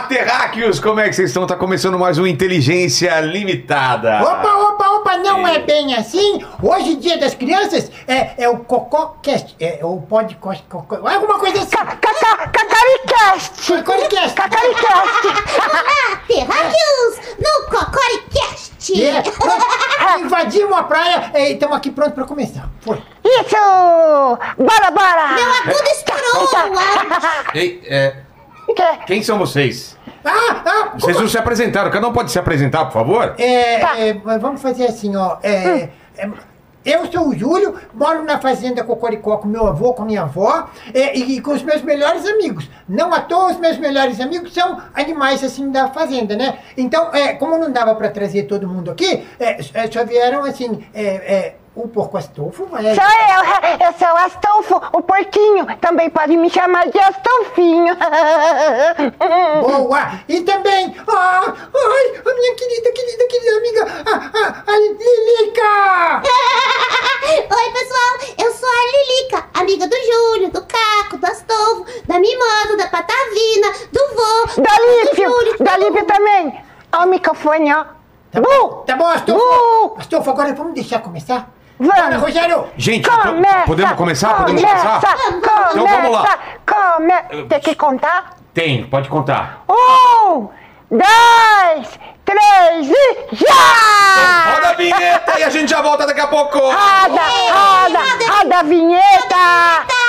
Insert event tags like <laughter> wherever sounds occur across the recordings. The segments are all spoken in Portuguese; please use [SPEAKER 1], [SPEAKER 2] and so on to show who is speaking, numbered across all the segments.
[SPEAKER 1] Olá, terráqueos! Como é que vocês estão? Tá começando mais um Inteligência Limitada.
[SPEAKER 2] Opa, opa, opa, não é bem assim. Hoje, dia das crianças, é, é o CocóCast, é o podcast, cocó, alguma coisa assim.
[SPEAKER 3] Cacaricast!
[SPEAKER 2] Cocoricast.
[SPEAKER 3] Cacaricast!
[SPEAKER 4] Olá, terráqueos, no Cocoricast!
[SPEAKER 2] É, nós <laughs> invadimos a praia e estamos aqui prontos para começar. Foi.
[SPEAKER 3] Isso! Bora, bora!
[SPEAKER 4] Meu agudo estourou!
[SPEAKER 1] Ei, é,
[SPEAKER 3] Que?
[SPEAKER 1] quem são vocês?
[SPEAKER 2] Ah, ah,
[SPEAKER 1] Vocês não se apresentaram. Cada um pode se apresentar, por favor?
[SPEAKER 2] É,
[SPEAKER 3] Tá.
[SPEAKER 2] é, vamos fazer assim, ó. É, é, eu sou o Júlio, moro na fazenda Cocoricó com meu avô, com minha avó é, e, e com os meus melhores amigos. Não à toa, os meus melhores amigos são animais assim da fazenda, né? Então, é, como não dava pra trazer todo mundo aqui, é, é, só vieram assim, é, é, o porco astolfo, é,
[SPEAKER 3] Sou eu, eu sou o Astolfo, o porquinho. Também pode me chamar de Astolfinho. <laughs>
[SPEAKER 2] Boa! E também, ah, ai, a minha querida, querida, querida amiga, a, a, a Lilica! <laughs>
[SPEAKER 4] Oi, pessoal, eu sou a Lilica, amiga do Júlio, do Caco, do Astolfo, da Mimosa, da Patavina, do vô,
[SPEAKER 3] Da Lípio,
[SPEAKER 4] Júlio.
[SPEAKER 3] da Lípio também. Ó o microfone, ó.
[SPEAKER 2] Tá bom, tá bom, Astolfo. Astolfo, agora vamos deixar começar?
[SPEAKER 3] Vamos.
[SPEAKER 2] Bora, Rogério!
[SPEAKER 1] Gente,
[SPEAKER 3] Começa!
[SPEAKER 1] podemos começar? Podemos
[SPEAKER 3] começa,
[SPEAKER 1] começar?
[SPEAKER 3] Começa!
[SPEAKER 1] Então vamos lá.
[SPEAKER 3] Come... Tem que contar?
[SPEAKER 1] Tem, pode contar.
[SPEAKER 3] Um, dois, três e já!
[SPEAKER 1] Roda a vinheta e a gente já volta daqui a pouco.
[SPEAKER 3] Roda, roda, roda a vinheta!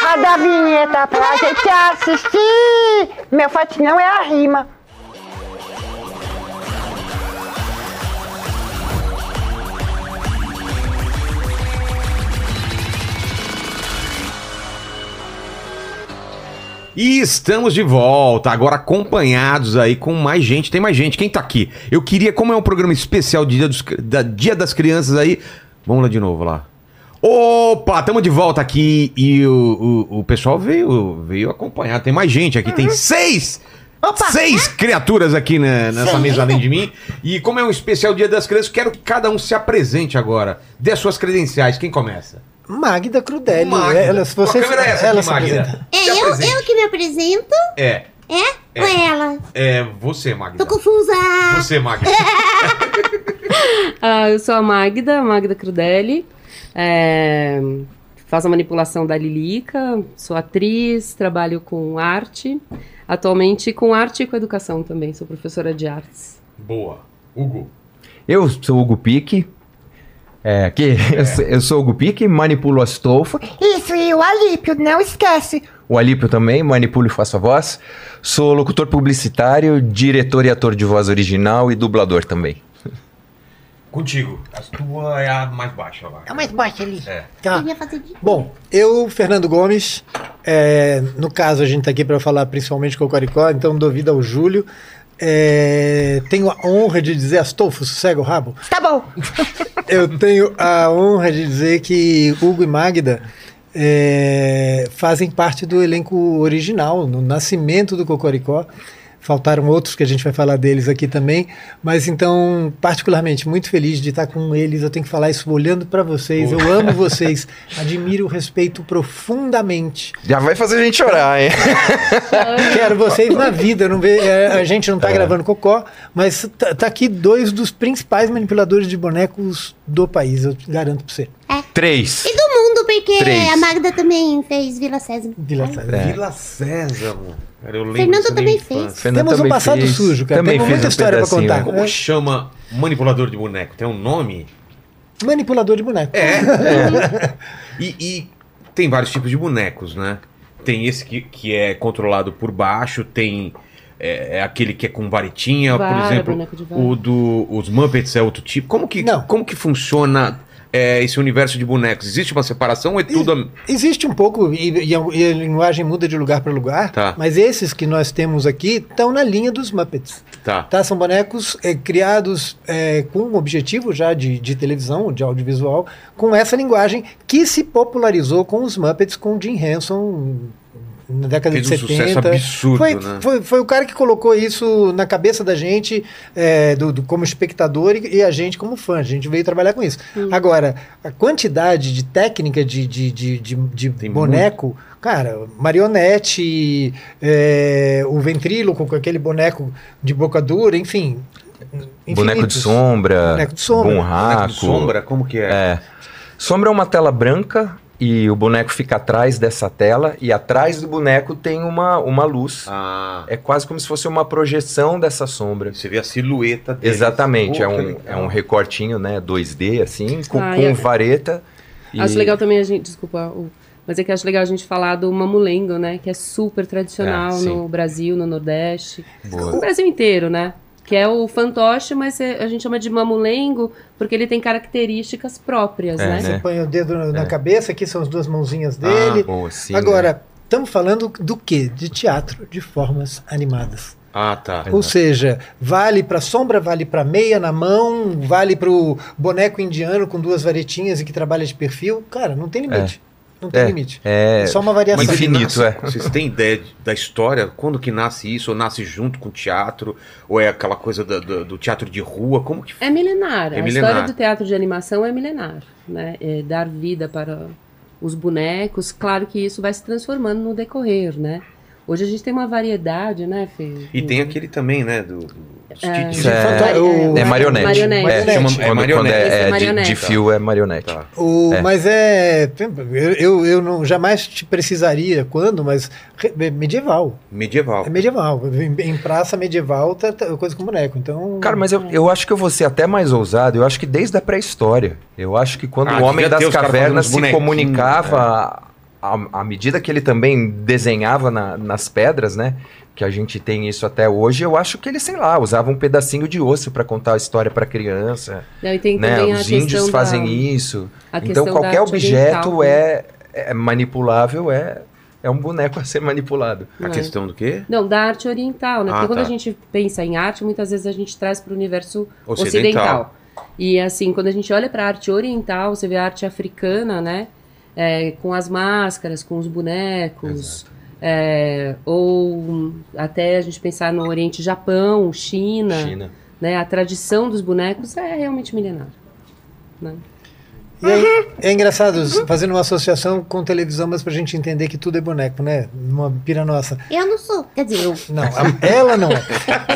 [SPEAKER 3] Roda a vinheta pra gente assistir! Meu forte não é a rima.
[SPEAKER 1] E estamos de volta, agora acompanhados aí com mais gente. Tem mais gente. Quem tá aqui? Eu queria, como é um programa especial de Dia, dos- da Dia das Crianças aí. Vamos lá de novo lá. Opa, estamos de volta aqui e o, o, o pessoal veio, veio acompanhar. Tem mais gente aqui, tem seis! Seis criaturas aqui nessa mesa além de mim. E como é um especial Dia das Crianças, quero que cada um se apresente agora. Dê suas credenciais. Quem começa?
[SPEAKER 5] Magda Crudelli.
[SPEAKER 1] Magda.
[SPEAKER 5] Ela, se você,
[SPEAKER 1] Qual câmera é essa
[SPEAKER 5] ela
[SPEAKER 1] aqui, Magda?
[SPEAKER 4] É eu, eu que me apresento,
[SPEAKER 1] É,
[SPEAKER 4] é? Ou é ela?
[SPEAKER 1] é você, Magda.
[SPEAKER 4] Tô confusa.
[SPEAKER 1] Você, Magda. <laughs>
[SPEAKER 6] Ah, eu sou a Magda, Magda Crudelli. É, faço a manipulação da Lilica, sou atriz, trabalho com arte. Atualmente com arte e com educação também, sou professora de artes.
[SPEAKER 1] Boa. Hugo.
[SPEAKER 7] Eu sou o Hugo Pique. É, aqui, <laughs> eu sou- Eu, sou o Hugo Pique, manipulo Astolfo.
[SPEAKER 3] Isso, e o Alípio, não esquece.
[SPEAKER 7] O Alípio também, manipulo e faço a voz. Sou locutor publicitário, diretor e ator de voz original e dublador também. <laughs>
[SPEAKER 1] Contigo. A tua é a mais baixa lá.
[SPEAKER 2] É mais baixo ali.
[SPEAKER 1] É.
[SPEAKER 5] Tá.
[SPEAKER 4] Eu ia fazer de...
[SPEAKER 5] Bom, eu, Fernando Gomes, é, no caso a gente tá aqui para falar principalmente com o Coricó, então dou vida ao Júlio. É, tenho a honra de dizer, Astolfo, sossega o rabo.
[SPEAKER 3] Tá bom. <laughs>
[SPEAKER 5] Eu tenho a honra de dizer que Hugo e Magda é, fazem parte do elenco original, no nascimento do Cocoricó. Faltaram outros que a gente vai falar deles aqui também, mas então, particularmente, muito feliz de estar com eles. Eu tenho que falar isso olhando para vocês. Eu amo vocês, <laughs> admiro, respeito profundamente.
[SPEAKER 7] Já vai fazer a gente chorar, hein? <laughs>
[SPEAKER 5] Quero vocês na vida. Não vê, é, a gente não tá gravando cocó, mas tá, tá aqui dois dos principais manipuladores de bonecos do país. Eu garanto para você.
[SPEAKER 7] Três.
[SPEAKER 4] E do mundo, porque
[SPEAKER 7] Três.
[SPEAKER 4] a Magda também fez Vila Sésamo.
[SPEAKER 5] Vila Sésamo.
[SPEAKER 1] Vila Sésamo. Cara, eu lembro
[SPEAKER 4] Fernando também fez.
[SPEAKER 7] Fernando
[SPEAKER 5] Temos um
[SPEAKER 7] também
[SPEAKER 5] passado
[SPEAKER 7] fez-
[SPEAKER 5] sujo, cara.
[SPEAKER 7] Também
[SPEAKER 5] Temos
[SPEAKER 7] fez
[SPEAKER 5] muita
[SPEAKER 7] um
[SPEAKER 5] história pra contar.
[SPEAKER 1] Como
[SPEAKER 5] É.
[SPEAKER 1] chama manipulador de boneco? Tem um nome?
[SPEAKER 5] Manipulador de boneco.
[SPEAKER 1] É. <laughs> E, e tem vários tipos de bonecos, né? Tem esse que, que é controlado por baixo, tem é, é aquele que é com varetinha, por
[SPEAKER 6] Vara,
[SPEAKER 1] exemplo.
[SPEAKER 6] de vara.
[SPEAKER 1] O do os Muppets é outro tipo. Como que,
[SPEAKER 5] Não.
[SPEAKER 1] como que funciona é, esse universo de bonecos? Existe uma separação ou é tudo.
[SPEAKER 5] Existe um pouco, e, e a, e a linguagem muda de lugar para lugar,
[SPEAKER 1] Tá.
[SPEAKER 5] mas esses que nós temos aqui estão na linha dos Muppets.
[SPEAKER 1] Tá.
[SPEAKER 5] Tá? São bonecos é, criados é, com um objetivo já de, de televisão, de audiovisual, com essa linguagem que se popularizou com os Muppets, com Jim Henson na década
[SPEAKER 1] Fez
[SPEAKER 5] de
[SPEAKER 1] um
[SPEAKER 5] 70.
[SPEAKER 1] sucesso absurdo,
[SPEAKER 5] foi,
[SPEAKER 1] né?
[SPEAKER 5] foi, foi o cara que colocou isso na cabeça da gente é, do, do- como espectador e, e a gente como fã. A gente veio trabalhar com isso. Agora, a quantidade de técnica de, de, de, de, de boneco, cara, marionete, é, o ventríloco com aquele boneco de boca dura, enfim.
[SPEAKER 7] Boneco de
[SPEAKER 5] infinitos.
[SPEAKER 7] sombra,
[SPEAKER 5] Boneco de sombra.
[SPEAKER 1] Boneco de sombra, como que é?
[SPEAKER 7] É. Sombra é uma tela branca e o boneco fica atrás dessa tela e atrás do boneco tem uma, uma luz.
[SPEAKER 1] Ah,
[SPEAKER 7] É quase como se fosse uma projeção dessa sombra.
[SPEAKER 1] você vê a silhueta dele.
[SPEAKER 7] Exatamente,
[SPEAKER 1] Pô,
[SPEAKER 7] é um, é um recortinho, né, 2D, assim, com,
[SPEAKER 6] Ah,
[SPEAKER 7] com
[SPEAKER 6] e é-
[SPEAKER 7] vareta. e-
[SPEAKER 6] Acho legal também a gente, desculpa, o- mas é que acho legal a gente falar do mamulengo, né? Que é super tradicional
[SPEAKER 7] É,
[SPEAKER 6] no Brasil, no Nordeste,
[SPEAKER 7] Boa.
[SPEAKER 6] no Brasil inteiro, né? Que é o fantoche, mas é- a gente chama de mamulengo porque ele tem características próprias,
[SPEAKER 7] É,
[SPEAKER 6] né?
[SPEAKER 7] né?
[SPEAKER 5] Você põe o dedo na
[SPEAKER 7] É.
[SPEAKER 5] cabeça, aqui são as duas mãozinhas
[SPEAKER 1] Ah,
[SPEAKER 5] dele.
[SPEAKER 7] Boa, sim, né?
[SPEAKER 5] Agora, estamos falando do quê? De teatro de formas animadas.
[SPEAKER 1] Ah, tá.
[SPEAKER 5] Ou seja, vale para sombra, vale para meia na mão, vale para o boneco indiano com duas varetinhas e que trabalha de perfil. Cara, não tem limite. Não tem
[SPEAKER 7] É,
[SPEAKER 5] limite.
[SPEAKER 7] é,
[SPEAKER 5] É só uma variação.
[SPEAKER 7] Infinito,
[SPEAKER 1] nasce-
[SPEAKER 7] é.
[SPEAKER 1] Vocês têm ideia de- da história? Quando que nasce isso? Ou nasce junto com o teatro? Ou é aquela coisa do, do- do teatro de rua? Como que...
[SPEAKER 6] É milenar.
[SPEAKER 1] É
[SPEAKER 6] a
[SPEAKER 1] milenar.
[SPEAKER 6] história do teatro de animação é milenar. Né? É dar vida para os bonecos. Claro que isso vai se transformando no decorrer, né? Hoje a gente tem uma variedade, né, Fê?
[SPEAKER 1] E tem aquele também, né? Do,
[SPEAKER 6] É.
[SPEAKER 7] Isso é-
[SPEAKER 5] Fanta- o-
[SPEAKER 7] É marionete.
[SPEAKER 6] Marionete.
[SPEAKER 7] É,
[SPEAKER 1] Chama- é marionete.
[SPEAKER 7] é,
[SPEAKER 6] é
[SPEAKER 7] é de- de, fio é marionete.
[SPEAKER 1] Tá.
[SPEAKER 5] O,
[SPEAKER 7] É.
[SPEAKER 5] Mas é. Eu, eu, eu não, jamais te precisaria quando, mas é medieval.
[SPEAKER 1] Medieval.
[SPEAKER 5] É medieval. Em, em praça medieval, tá, tá coisa com boneco. Então.
[SPEAKER 7] Cara, mas eu, eu acho que eu vou ser até mais ousado. Eu acho que desde a pré-história. Eu acho que quando
[SPEAKER 1] Ah,
[SPEAKER 7] o Homem das Cavernas se comunicava à, medida que ele também desenhava na- nas pedras, né? Que a gente tem isso até hoje. Eu acho que ele, sei lá, usava um pedacinho de osso para contar a história para criança.
[SPEAKER 6] Não, e tem
[SPEAKER 7] Né?
[SPEAKER 6] também a
[SPEAKER 7] Os índios fazem
[SPEAKER 6] da-
[SPEAKER 7] isso. Então qualquer objeto
[SPEAKER 6] oriental, né?
[SPEAKER 7] é, é manipulável, é, é um boneco a ser manipulado.
[SPEAKER 1] A
[SPEAKER 6] Não.
[SPEAKER 1] questão do quê?
[SPEAKER 6] Não, da arte oriental, né?
[SPEAKER 1] Ah,
[SPEAKER 6] Porque quando
[SPEAKER 1] tá.
[SPEAKER 6] a gente pensa em arte, muitas vezes a gente traz para o universo
[SPEAKER 1] Ocidental.
[SPEAKER 6] ocidental. E assim, quando a gente olha para a arte oriental, você vê a arte africana, né? É, com as máscaras, com os bonecos. é, ou até a gente pensar no Oriente Japão, China,
[SPEAKER 7] China.
[SPEAKER 6] né? A tradição dos bonecos é realmente milenar. Né?
[SPEAKER 5] E aí, é engraçado, fazendo uma associação com televisão, mas pra gente entender que tudo é boneco, né? Uma pira nossa.
[SPEAKER 4] Eu não sou. Quer dizer, eu.
[SPEAKER 5] Não, a- ela não é.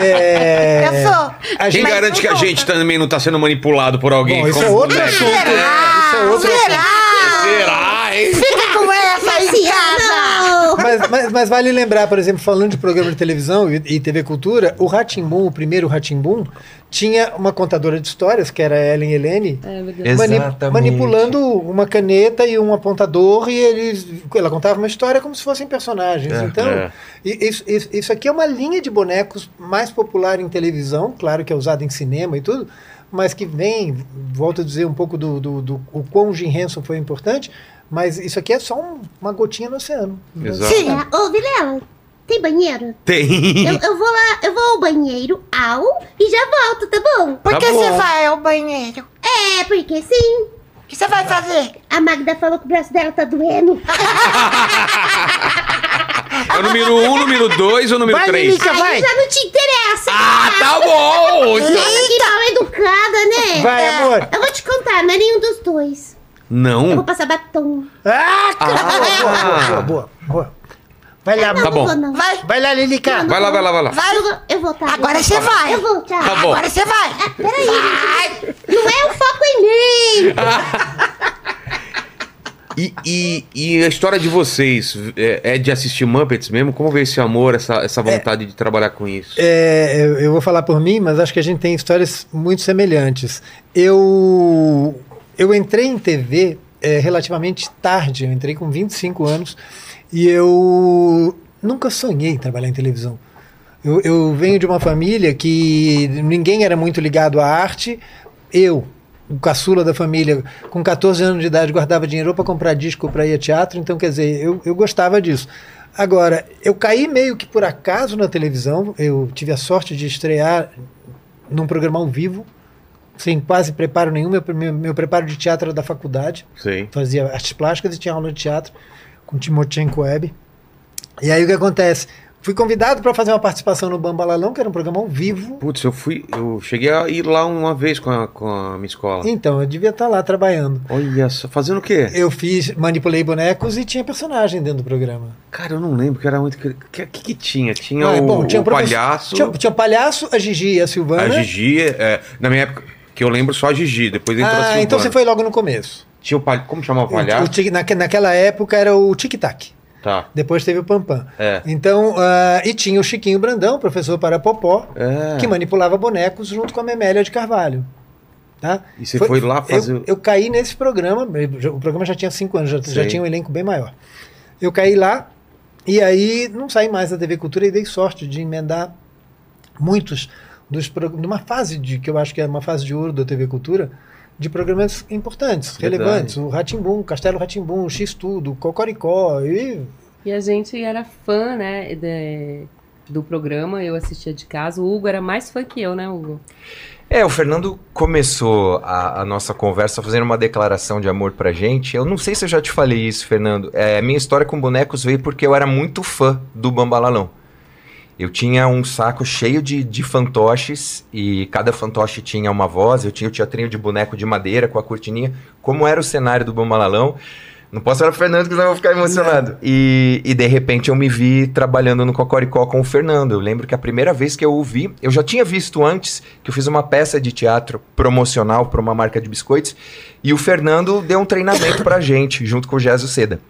[SPEAKER 5] É,
[SPEAKER 3] Eu sou.
[SPEAKER 5] A
[SPEAKER 1] Quem
[SPEAKER 5] gente,
[SPEAKER 1] garante que a gente também não tá sendo manipulado por alguém?
[SPEAKER 5] Bom, isso é outro assunto. Isso é outro assunto.
[SPEAKER 3] Será?
[SPEAKER 1] Será, hein?
[SPEAKER 3] Fica com essa aí em casa.
[SPEAKER 5] Mas, mas- mas vale lembrar, por exemplo, falando de programa de televisão e, e TV Cultura, o Ratimbum, o primeiro Ratimbum, tinha uma contadora de histórias, que era a Ellen Helene,
[SPEAKER 6] É
[SPEAKER 5] mani- manipulando uma caneta e um apontador, e eles, ela contava uma história como se fossem personagens.
[SPEAKER 7] É,
[SPEAKER 5] então,
[SPEAKER 1] é.
[SPEAKER 5] isso, isso- isso aqui é uma linha de bonecos mais popular em televisão, claro que é usada em cinema e tudo, mas que vem, volto a dizer um pouco do, do, do o quão Jim Henson foi importante, mas isso aqui é só um- uma gotinha no oceano.
[SPEAKER 1] Exato.
[SPEAKER 3] Sim.
[SPEAKER 4] É, Ô, Vilela, tem banheiro?
[SPEAKER 1] Tem.
[SPEAKER 4] Eu, eu vou lá, eu vou ao banheiro, ao, e já volto, tá bom?
[SPEAKER 3] Por
[SPEAKER 1] Tá
[SPEAKER 3] que
[SPEAKER 1] bom.
[SPEAKER 3] você vai ao banheiro?
[SPEAKER 4] É, porque sim.
[SPEAKER 3] O que você vai fazer?
[SPEAKER 4] A Magda falou que o braço dela tá doendo.
[SPEAKER 1] É o número um, número dois ou número
[SPEAKER 5] Vai,
[SPEAKER 1] três?
[SPEAKER 5] Lilica, vai!
[SPEAKER 4] Aí já não te interessa.
[SPEAKER 1] Ah, tá bom!
[SPEAKER 4] Nossa, que mal educada, né?
[SPEAKER 5] Vai, amor!
[SPEAKER 4] Eu vou te contar, não é nenhum dos dois. Eu vou
[SPEAKER 1] Não.
[SPEAKER 4] passar batom.
[SPEAKER 5] Ah,
[SPEAKER 1] Ah.
[SPEAKER 5] boa, boa, boa, boa. Vai lá,
[SPEAKER 1] Tá
[SPEAKER 4] não
[SPEAKER 1] bom.
[SPEAKER 4] vou, não.
[SPEAKER 3] Vai.
[SPEAKER 5] vai lá, Lilica.
[SPEAKER 1] Vai lá, vai lá, vai lá.
[SPEAKER 3] Vai.
[SPEAKER 4] Eu vou, eu vou, tá?
[SPEAKER 3] Agora você
[SPEAKER 4] vou.
[SPEAKER 3] vai.
[SPEAKER 4] Eu vou, tchau.
[SPEAKER 1] Tá bom.
[SPEAKER 3] Agora você vai.
[SPEAKER 4] Peraí,
[SPEAKER 3] Vai.
[SPEAKER 4] Não é o foco em mim. <laughs>
[SPEAKER 1] E, e, e a história de vocês é, é de assistir Muppets mesmo? Como veio esse amor, essa, essa vontade de trabalhar com isso?
[SPEAKER 5] É, eu, eu vou falar por mim, mas acho que a gente tem histórias muito semelhantes. Eu, eu entrei em TV é, relativamente tarde, eu entrei com 25 anos e eu nunca sonhei em trabalhar em televisão. Eu, eu venho de uma família que ninguém era muito ligado à arte. Eu, o caçula da família, com 14 anos de idade, guardava dinheiro para comprar disco para ir a teatro, então quer dizer, eu, eu gostava disso. Agora, eu caí meio que por acaso na televisão, eu tive a sorte de estrear num programa ao vivo, sem quase preparo nenhum, meu, meu, meu preparo de teatro era da faculdade,
[SPEAKER 1] Sei.
[SPEAKER 5] fazia artes plásticas e tinha aula de teatro com Timochenko Web. E aí o que acontece? Fui convidado para fazer uma participação no Bambalalão, que era um programa ao vivo.
[SPEAKER 1] Putz, eu fui. Eu cheguei a ir lá uma vez com a, com a minha escola.
[SPEAKER 5] Então, eu devia estar lá trabalhando.
[SPEAKER 1] Olha só, fazendo o quê?
[SPEAKER 5] Eu fiz, manipulei bonecos e tinha personagem dentro do programa.
[SPEAKER 1] Cara, eu não lembro que era muito. O que, que, que tinha? Tinha
[SPEAKER 5] Ah,
[SPEAKER 1] o,
[SPEAKER 5] bom, tinha
[SPEAKER 1] o palhaço,
[SPEAKER 5] Tinha, tinha o palhaço, a Gigi e a Silvana.
[SPEAKER 1] a Gigi. é, na minha época, que eu lembro só a Gigi, depois entrou a
[SPEAKER 5] Ah,
[SPEAKER 1] Silvana.
[SPEAKER 5] então você foi logo no começo.
[SPEAKER 1] Tinha o palhaço. Como chamava o
[SPEAKER 5] O,
[SPEAKER 1] palhaço?
[SPEAKER 5] tic- naque- naquela época era o Tic Tac.
[SPEAKER 1] Tá.
[SPEAKER 5] Depois teve o Pampam.
[SPEAKER 1] É.
[SPEAKER 5] Então, ah, e tinha o Chiquinho Brandão, professor para Popó,
[SPEAKER 1] É.
[SPEAKER 5] que manipulava bonecos junto com a Memélia de Carvalho. Tá?
[SPEAKER 1] E você foi lá fazer
[SPEAKER 5] Eu,
[SPEAKER 1] o-
[SPEAKER 5] eu caí nesse programa, o programa já tinha cinco anos, já, já tinha um elenco bem maior. Eu caí lá e aí não saí mais da TV Cultura e dei sorte de emendar muitos dos numa fase de que eu acho que é uma fase de ouro da TV Cultura, de programas importantes,
[SPEAKER 1] Verdade.
[SPEAKER 5] relevantes. O Ratimbum, Castelo Ratimbum, X Tudo, Cocoricó e
[SPEAKER 6] E a gente era fã, né, de- do programa, eu assistia de casa. O Hugo era mais fã que eu, né, Hugo?
[SPEAKER 7] É, o Fernando começou a, a nossa conversa fazendo uma declaração de amor pra gente. Eu não sei se eu já te falei isso, Fernando. É, minha história com bonecos veio porque eu era muito fã do Bambalalão. Eu tinha um saco cheio de, de fantoches e cada fantoche tinha uma voz. Eu tinha o teatrinho de boneco de madeira com a cortininha. Como era o cenário do Bambalalão. Não posso falar pro Fernando, que senão eu vou ficar emocionado. E, e de repente eu me vi trabalhando no Cocoricó com o Fernando. Eu lembro que a primeira vez que eu o vi, eu já tinha visto antes que eu fiz uma peça de teatro promocional para uma marca de biscoitos. E o Fernando deu um treinamento pra <laughs> gente, junto com o Gesso Seda.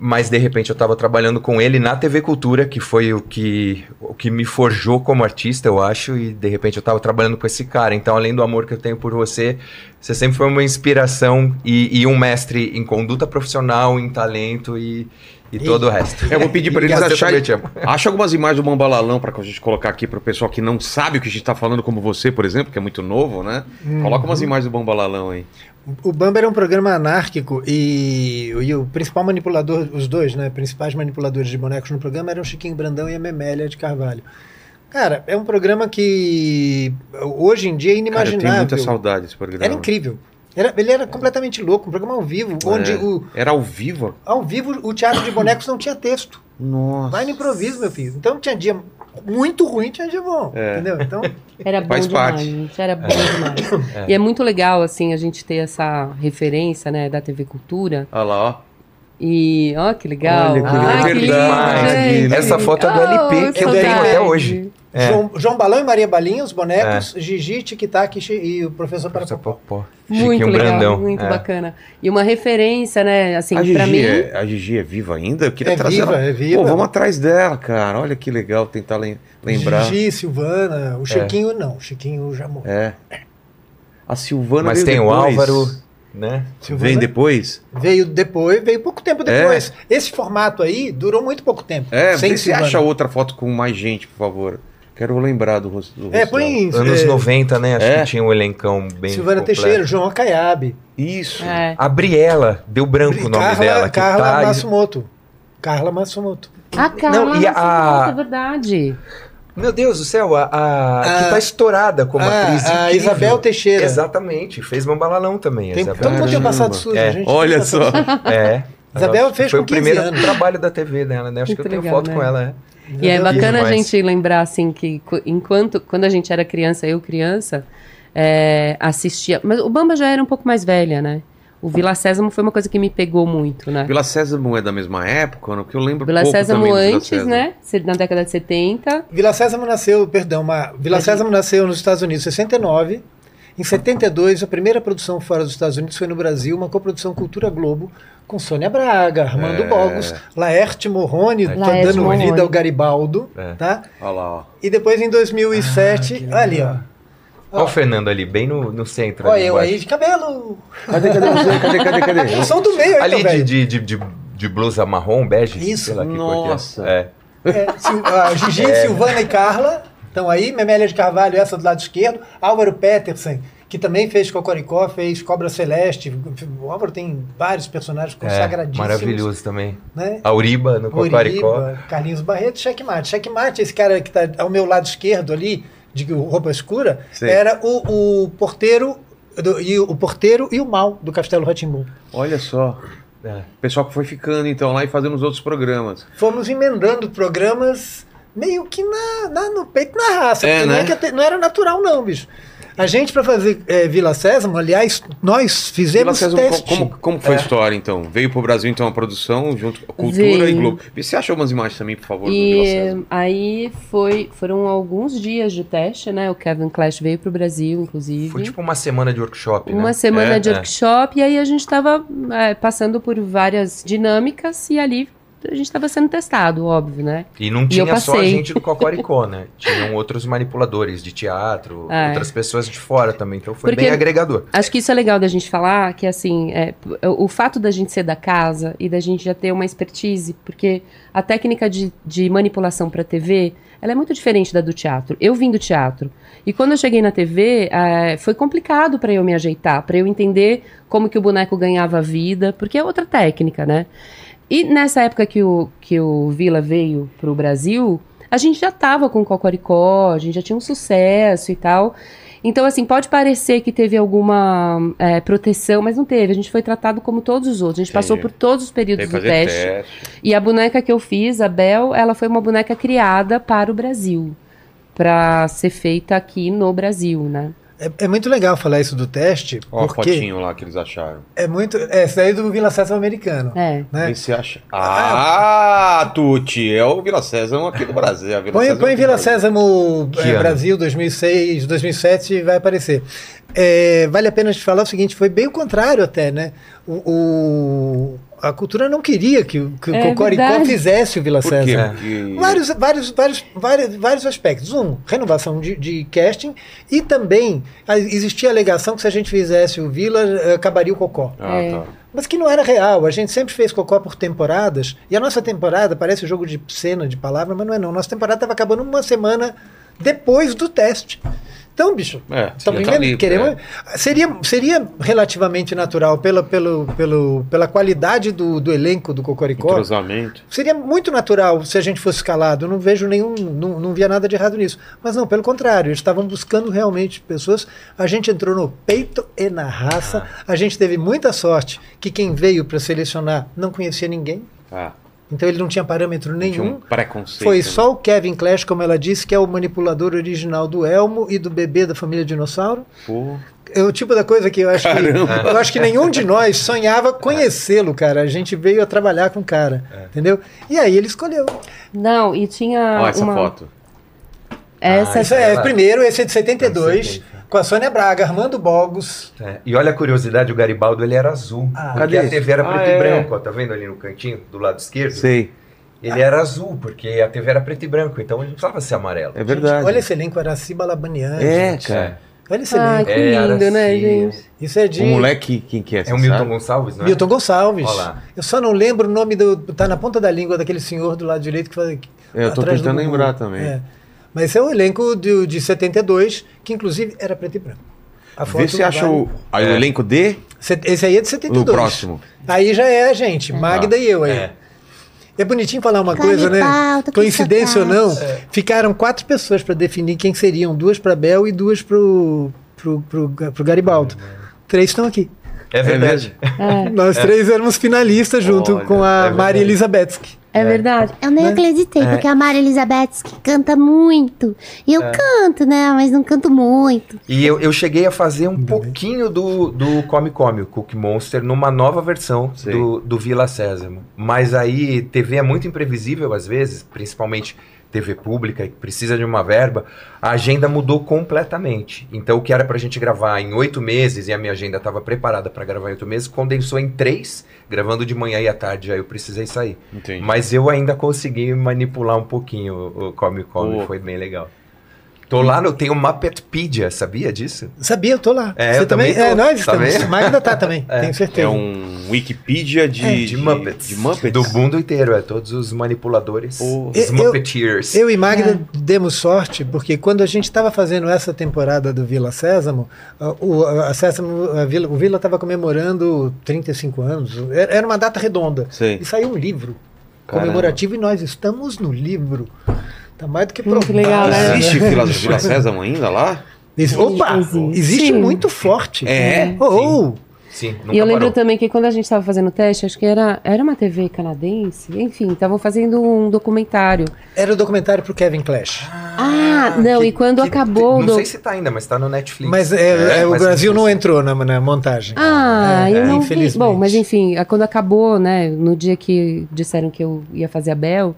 [SPEAKER 7] Mas de repente eu estava trabalhando com ele na TV Cultura, que foi o que, o que me forjou como artista, eu acho, e de repente eu estava trabalhando com esse cara. Então, além do amor que eu tenho por você, você sempre foi uma inspiração e, e um mestre em conduta profissional, em talento e, e todo o resto.
[SPEAKER 1] Eu vou pedir pra <laughs>
[SPEAKER 7] E
[SPEAKER 1] eles acharem. <laughs> Acha algumas imagens do Bambalalão pra a gente colocar aqui pro pessoal que não sabe o que a gente tá falando, como você, por exemplo, que é muito novo, né? Coloca umas imagens do Bambalalão aí.
[SPEAKER 5] O Bamba era um programa anárquico e, e o principal manipulador, os dois, né, principais manipuladores de bonecos no programa eram o Chiquinho Brandão e a Memélia de Carvalho. Cara, é um programa que hoje em dia é
[SPEAKER 1] Cara, eu
[SPEAKER 5] inimaginável.
[SPEAKER 1] tenho muita saudade desse programa.
[SPEAKER 5] Era incrível. Era- ele era completamente louco, um programa ao vivo, onde
[SPEAKER 1] É.
[SPEAKER 5] o,
[SPEAKER 1] Era ao vivo?
[SPEAKER 5] ao vivo o teatro de bonecos não tinha texto.
[SPEAKER 1] Nossa.
[SPEAKER 5] Vai no improviso, meu filho. Então tinha dia muito ruim, tinha dia bom.
[SPEAKER 1] É.
[SPEAKER 5] Entendeu? Então, <laughs>
[SPEAKER 6] Era bom
[SPEAKER 1] Faz
[SPEAKER 6] demais,
[SPEAKER 1] parte.
[SPEAKER 6] gente. Era bom demais. E é muito legal, assim, a gente ter essa referência, né, da TV Cultura.
[SPEAKER 1] Olha lá, ó.
[SPEAKER 6] E, ó, que legal.
[SPEAKER 1] Olha que legal.
[SPEAKER 6] que lindo?
[SPEAKER 7] Essa foto é do LP que eu
[SPEAKER 5] tenho
[SPEAKER 7] até hoje. É.
[SPEAKER 5] João, João Balão e Maria Balinha, os bonecos, Gigi, Tic Tac e, o professor para
[SPEAKER 7] Popó.
[SPEAKER 6] Muito
[SPEAKER 7] Chiquinho
[SPEAKER 6] legal,
[SPEAKER 7] Brandão.
[SPEAKER 6] muito
[SPEAKER 7] É.
[SPEAKER 6] bacana. E uma referência, né, assim,
[SPEAKER 1] a,
[SPEAKER 6] pra
[SPEAKER 1] Gigi
[SPEAKER 6] mim...
[SPEAKER 1] é, a Gigi é viva ainda? Eu queria
[SPEAKER 5] É
[SPEAKER 1] trazer
[SPEAKER 5] viva,
[SPEAKER 1] ela.
[SPEAKER 5] é viva.
[SPEAKER 1] Pô, vamos atrás dela, cara. Olha que legal tentar lem- lembrar.
[SPEAKER 5] Gigi, Silvana, o Chiquinho não, o Chiquinho já morreu.
[SPEAKER 1] É. A Silvana
[SPEAKER 7] Mas tem o
[SPEAKER 1] depois.
[SPEAKER 7] Álvaro, né?
[SPEAKER 5] Silvana
[SPEAKER 1] Vem depois?
[SPEAKER 5] Veio depois, veio pouco tempo depois. Esse formato aí durou muito pouco tempo.
[SPEAKER 1] É,
[SPEAKER 5] sem
[SPEAKER 1] vê se
[SPEAKER 5] Silvana.
[SPEAKER 1] acha outra foto com mais gente, por favor. Quero lembrar do rosto. Do
[SPEAKER 5] É, põe
[SPEAKER 7] Anos
[SPEAKER 5] é,
[SPEAKER 7] 90, né? Acho
[SPEAKER 1] É.
[SPEAKER 7] que tinha um elencão bem.
[SPEAKER 5] Silvana
[SPEAKER 7] completo.
[SPEAKER 5] Teixeira, João Acaiabe,
[SPEAKER 1] Isso.
[SPEAKER 6] É.
[SPEAKER 7] A Briela, deu branco o nome
[SPEAKER 5] Carla,
[SPEAKER 7] dela. Que
[SPEAKER 5] Carla
[SPEAKER 7] tá...
[SPEAKER 5] Matsumoto. Carla Matsumoto.
[SPEAKER 6] A Carla,
[SPEAKER 7] Não, e a-
[SPEAKER 6] é verdade.
[SPEAKER 7] Meu Deus do céu, a, a-
[SPEAKER 5] A-
[SPEAKER 7] que tá estourada como
[SPEAKER 5] Ah,
[SPEAKER 7] atriz.
[SPEAKER 5] a
[SPEAKER 7] incrível.
[SPEAKER 5] Isabel Teixeira.
[SPEAKER 7] Exatamente, fez Mambalalão também. a
[SPEAKER 5] Tem,
[SPEAKER 7] Isabel.
[SPEAKER 5] todo mundo um passado sujo,
[SPEAKER 7] É,
[SPEAKER 5] gente.
[SPEAKER 1] Olha só.
[SPEAKER 7] É.
[SPEAKER 5] Isabel fez
[SPEAKER 7] Foi
[SPEAKER 5] com
[SPEAKER 7] o
[SPEAKER 5] 15
[SPEAKER 7] primeiro
[SPEAKER 5] anos.
[SPEAKER 7] trabalho da TV dela, né? Acho que eu tenho
[SPEAKER 6] legal,
[SPEAKER 7] foto
[SPEAKER 6] né?
[SPEAKER 7] com ela, é.
[SPEAKER 6] E é bacana a gente lembrar, assim, que enquanto, quando a gente era criança, eu criança, é, assistia... Mas o Bamba já era um pouco mais velha, né? O Vila Sésamo foi uma coisa que me pegou muito, né?
[SPEAKER 1] Vila Sésamo é da mesma época, não? que eu lembro
[SPEAKER 6] Vila
[SPEAKER 1] pouco
[SPEAKER 6] Sésamo
[SPEAKER 1] também do Vila
[SPEAKER 6] antes,
[SPEAKER 1] Sésamo.
[SPEAKER 6] né? Na década de 70.
[SPEAKER 5] Vila Sésamo nasceu, perdão, uma, Vila Sésamo nasceu nos Estados Unidos em 69. Em 72, a primeira produção fora dos Estados Unidos foi no Brasil, uma coprodução Cultura Globo, com Sônia Braga, Armando
[SPEAKER 1] É.
[SPEAKER 5] Bogos, Laerte Morrone, tá
[SPEAKER 6] Laerte
[SPEAKER 5] dando
[SPEAKER 6] Morrone.
[SPEAKER 5] vida ao Garibaldo,
[SPEAKER 7] É.
[SPEAKER 5] tá?
[SPEAKER 1] Olha lá, ó.
[SPEAKER 5] E depois em 2007, olha ali, ó.
[SPEAKER 7] Olha o Fernando ali, bem no, no centro.
[SPEAKER 5] Olha
[SPEAKER 7] ali
[SPEAKER 5] eu
[SPEAKER 7] embaixo.
[SPEAKER 5] aí de cabelo.
[SPEAKER 1] Cadê, cadê você? <laughs> Cadê, cadê, cadê?
[SPEAKER 5] São do meio aí,
[SPEAKER 7] Ali
[SPEAKER 5] velho.
[SPEAKER 7] de, de, de, de, de blusa marrom, bege.
[SPEAKER 5] Isso.
[SPEAKER 7] sei lá é.
[SPEAKER 1] Nossa.
[SPEAKER 7] É.
[SPEAKER 5] É, Sil- a <laughs> Gigi, Silvana e Carla estão aí. Memélia de Carvalho, essa do lado esquerdo. Álvaro Petersen, que também fez Cocoricó, fez Cobra Celeste. O Álvaro tem vários personagens
[SPEAKER 7] É,
[SPEAKER 5] consagradíssimos.
[SPEAKER 7] maravilhoso também.
[SPEAKER 5] Né?
[SPEAKER 7] Auriba no Cocoricó.
[SPEAKER 5] Oriba, Carlinhos Barreto, Checkmate. Checkmate, esse cara que está ao meu lado esquerdo ali, de roupa escura,
[SPEAKER 1] Sei.
[SPEAKER 5] era o, o porteiro do- e o, porteiro e o mal do Castelo Ratimbu.
[SPEAKER 1] Olha só.
[SPEAKER 7] É.
[SPEAKER 1] O pessoal que foi ficando então lá e fazendo os outros programas.
[SPEAKER 5] Fomos emendando programas meio que na, na- no peito na raça.
[SPEAKER 1] É,
[SPEAKER 5] porque não,
[SPEAKER 1] né?
[SPEAKER 5] é que até- não era natural, não, bicho. A gente, pra fazer é, Vila Sésamo, aliás, nós
[SPEAKER 1] Vila
[SPEAKER 5] fizemos
[SPEAKER 1] Sésamo,
[SPEAKER 5] teste.
[SPEAKER 1] como, como foi a
[SPEAKER 7] É.
[SPEAKER 1] história então? Veio pro Brasil então a produção junto com Cultura e. Globo. E você achou umas imagens também, por favor, do Vila
[SPEAKER 6] E
[SPEAKER 1] Sésamo?
[SPEAKER 6] aí foi, foram alguns dias de teste, né? O Kevin Clash veio pro Brasil, inclusive.
[SPEAKER 7] Foi tipo uma semana de workshop, né?
[SPEAKER 6] uma semana
[SPEAKER 7] É,
[SPEAKER 6] de
[SPEAKER 7] é.
[SPEAKER 6] workshop, e aí a gente estava passando por várias dinâmicas e ali a gente estava sendo testado, óbvio, né?
[SPEAKER 7] E não
[SPEAKER 6] E
[SPEAKER 7] tinha só a gente do Cocoricó, né? <laughs> Tinham outros manipuladores de teatro,
[SPEAKER 6] É.
[SPEAKER 7] outras pessoas de fora também. Então foi
[SPEAKER 6] Porque-
[SPEAKER 7] bem agregador.
[SPEAKER 6] Acho que isso é legal da gente falar, que assim, é, o fato da gente ser da casa e da gente já ter uma expertise, porque a técnica de, de manipulação para TV, ela é muito diferente da do teatro. Eu vim do teatro. E quando eu cheguei na TV, é, foi complicado para eu me ajeitar, para eu entender como que o boneco ganhava vida, porque é outra técnica, né? E nessa época que o, que o Vila veio pro Brasil, a gente já tava com o Cocoricó, a gente já tinha um sucesso e tal. Então, assim, pode parecer que teve alguma é, proteção, mas não teve. A gente foi tratado como todos os outros. A gente passou
[SPEAKER 1] Entendi.
[SPEAKER 6] por todos os períodos do teste.
[SPEAKER 1] teste.
[SPEAKER 6] E a boneca que eu fiz, a Bel, ela foi uma boneca criada para o Brasil. Para ser feita aqui no Brasil, né?
[SPEAKER 5] É, é muito legal falar isso do teste,
[SPEAKER 1] Ó a
[SPEAKER 5] porque
[SPEAKER 1] fotinho lá que eles acharam.
[SPEAKER 5] é muito. É, essa aí do Vila Sésamo americano.
[SPEAKER 6] É.
[SPEAKER 5] Né?
[SPEAKER 1] Quem você acha? Ah, Tuti, é o Vila Sésamo aqui do Brasil. é a Vila
[SPEAKER 5] Põe,
[SPEAKER 1] Sésamo
[SPEAKER 5] põe Vila
[SPEAKER 1] Brasil.
[SPEAKER 5] Sésamo
[SPEAKER 7] Que
[SPEAKER 5] é? Brasil 2006, 2007 vai aparecer. É, vale a pena te falar o seguinte, foi bem o contrário até, né? O, o- a cultura não queria que, o- que o
[SPEAKER 6] É
[SPEAKER 5] Cocoricó
[SPEAKER 6] verdade.
[SPEAKER 5] fizesse o Vila
[SPEAKER 1] Por?
[SPEAKER 5] Sésamo.
[SPEAKER 1] Porque-
[SPEAKER 5] Vários, vários, vários, vários, vários aspectos. Um, renovação de, de casting e também a- existia a alegação que se a gente fizesse o Vila, eh, acabaria o Cocó.
[SPEAKER 1] Ah,
[SPEAKER 6] É.
[SPEAKER 1] tá.
[SPEAKER 5] Mas que não era real. A gente sempre fez Cocó por temporadas. E a nossa temporada parece jogo de cena, de palavra, mas não é não. Nossa temporada estava acabando uma semana depois do teste. Então, bicho,
[SPEAKER 1] É,
[SPEAKER 5] Tamo
[SPEAKER 1] já tá ali,
[SPEAKER 5] Queremos-
[SPEAKER 1] é.
[SPEAKER 5] seria, seria relativamente natural pela, pelo, pelo, pela qualidade do, do elenco do Cocoricó.
[SPEAKER 1] Entrosamento.
[SPEAKER 5] Seria muito natural se a gente fosse escalado. Não vejo nenhum. Não, não via nada de errado nisso. Mas não, pelo contrário, eles estavam buscando realmente pessoas. A gente entrou no peito e na raça. A gente teve muita sorte que quem veio para selecionar não conhecia ninguém.
[SPEAKER 1] Ah,
[SPEAKER 5] Então ele não tinha parâmetro
[SPEAKER 1] tinha
[SPEAKER 5] nenhum.
[SPEAKER 1] um preconceito.
[SPEAKER 5] Foi
[SPEAKER 1] né?
[SPEAKER 5] só o Kevin Clash, como ela disse, que é o manipulador original do Elmo e do bebê da família Dinossauro.
[SPEAKER 1] Pô.
[SPEAKER 5] É o tipo da coisa que eu acho que eu acho que nenhum de nós sonhava conhecê-lo, cara. A gente veio a trabalhar com o cara, entendeu? E aí ele escolheu.
[SPEAKER 6] Não, e tinha
[SPEAKER 1] Ó essa
[SPEAKER 6] uma...
[SPEAKER 1] foto.
[SPEAKER 6] Essa
[SPEAKER 7] Ah,
[SPEAKER 5] Isso é
[SPEAKER 7] ela-
[SPEAKER 5] primeiro, esse é de 72,
[SPEAKER 7] 70.
[SPEAKER 5] Com a Sônia Braga, Armando Bogos.
[SPEAKER 7] É, E olha a curiosidade, o Garibaldo ele era azul.
[SPEAKER 5] Ah,
[SPEAKER 7] porque
[SPEAKER 1] cadê?
[SPEAKER 7] a TV era
[SPEAKER 1] Ah,
[SPEAKER 7] preto
[SPEAKER 1] é.
[SPEAKER 7] e branco, ó, tá vendo ali no cantinho, do lado esquerdo?
[SPEAKER 1] Sei.
[SPEAKER 7] Ele era azul, porque a TV era preto e branco, então ele não precisava ser amarelo.
[SPEAKER 1] É verdade.
[SPEAKER 5] Olha esse elenco, Araci Balabanian.
[SPEAKER 1] É,
[SPEAKER 5] gente.
[SPEAKER 1] cara.
[SPEAKER 5] Olha esse
[SPEAKER 6] Ai,
[SPEAKER 5] elenco.
[SPEAKER 6] que
[SPEAKER 7] É,
[SPEAKER 6] lindo,
[SPEAKER 7] era
[SPEAKER 6] né, gente?
[SPEAKER 5] Isso é de
[SPEAKER 1] O moleque, quem que é?
[SPEAKER 7] É o Milton
[SPEAKER 1] sabe?
[SPEAKER 7] Gonçalves, não é?
[SPEAKER 5] Milton Gonçalves.
[SPEAKER 7] Olha lá.
[SPEAKER 5] Eu só não lembro o nome do. Tá na ponta da língua daquele senhor do lado direito que faz.
[SPEAKER 1] É, eu tô tentando lembrar também.
[SPEAKER 5] É. Mas esse é o elenco de, de 72, que inclusive era preto e branco. A
[SPEAKER 1] Vê se acha o, aí o
[SPEAKER 7] É.
[SPEAKER 1] elenco de
[SPEAKER 5] Se- Esse aí é de 72.
[SPEAKER 1] no próximo.
[SPEAKER 5] Aí já é a gente, Magda e eu aí.
[SPEAKER 7] É.
[SPEAKER 5] É bonitinho falar uma coisa, né? Coincidência ou não,
[SPEAKER 4] saudade.
[SPEAKER 5] ficaram quatro pessoas para definir quem seriam. Duas para Bel e duas pro, pro, pro, pro Garibaldo. Três estão aqui.
[SPEAKER 7] É verdade.
[SPEAKER 5] Nós três éramos finalistas junto
[SPEAKER 1] Olha,
[SPEAKER 5] com a
[SPEAKER 7] é.
[SPEAKER 5] Maria Elizabeth.
[SPEAKER 6] É verdade.
[SPEAKER 4] Eu nem
[SPEAKER 5] Né?
[SPEAKER 4] acreditei, porque a Mari Elizabeth que canta muito. E eu canto, né? Mas não canto muito.
[SPEAKER 7] E eu, eu cheguei a fazer um pouquinho do, do Come Come, o Cookie Monster, numa nova versão do, do Vila Sésamo. Mas aí, TV é muito imprevisível às vezes, principalmente TV pública, que precisa de uma verba. A agenda mudou completamente. Então, o que era pra gente gravar em oito meses, e a minha agenda estava preparada para gravar em oito meses, condensou em três, gravando de manhã e à tarde. Aí eu precisei sair.
[SPEAKER 1] Entendi.
[SPEAKER 7] Mas eu ainda consegui manipular um pouquinho o o Come Come,
[SPEAKER 1] Pô.
[SPEAKER 7] foi bem legal. Tô lá, no, tem o Muppetpedia, sabia disso?
[SPEAKER 5] Sabia, eu tô lá.
[SPEAKER 7] É,
[SPEAKER 5] Você
[SPEAKER 7] eu
[SPEAKER 5] também?
[SPEAKER 7] também
[SPEAKER 5] É,
[SPEAKER 7] tô.
[SPEAKER 5] nós
[SPEAKER 7] Tá
[SPEAKER 5] estamos. Magda tá também, <laughs> tenho certeza.
[SPEAKER 1] É um Wikipedia de,
[SPEAKER 7] De Muppets.
[SPEAKER 1] De Muppets.
[SPEAKER 7] Do mundo inteiro, é todos os manipuladores. Os
[SPEAKER 5] Eu-
[SPEAKER 7] Muppeteers.
[SPEAKER 5] Eu e Magda demos sorte, porque quando a gente estava fazendo essa temporada do Vila Sésamo, o, a Sésamo, a Vila, o Vila estava comemorando 35 anos. Era era uma data redonda.
[SPEAKER 1] Sei.
[SPEAKER 5] E saiu um livro
[SPEAKER 1] Caramba.
[SPEAKER 5] comemorativo e nós estamos no livro. Tá mais do que
[SPEAKER 6] Hum,
[SPEAKER 5] provado.
[SPEAKER 6] legal, né?
[SPEAKER 1] Existe Vila, Vila Sésamo ainda lá?
[SPEAKER 5] Opa!
[SPEAKER 6] Existe. Sim.
[SPEAKER 5] muito forte.
[SPEAKER 1] É?
[SPEAKER 5] Oh,
[SPEAKER 7] Sim, nunca
[SPEAKER 6] E eu lembro
[SPEAKER 7] parou.
[SPEAKER 6] também que quando a gente estava fazendo o teste, acho que era, era uma TV canadense, enfim, estavam fazendo um documentário.
[SPEAKER 5] Era o documentário pro Kevin Clash.
[SPEAKER 6] Ah, não, e quando
[SPEAKER 7] que-
[SPEAKER 6] acabou
[SPEAKER 7] Não
[SPEAKER 6] do-
[SPEAKER 7] sei se tá ainda, mas tá no Netflix.
[SPEAKER 5] Mas é, é, o
[SPEAKER 7] mas
[SPEAKER 5] Brasil não entrou na, na montagem.
[SPEAKER 6] Ah,
[SPEAKER 5] É,
[SPEAKER 6] eu não vi.
[SPEAKER 5] infelizmente.
[SPEAKER 6] Bom, mas enfim, a- quando acabou, né, no dia que disseram que eu ia fazer a Bel,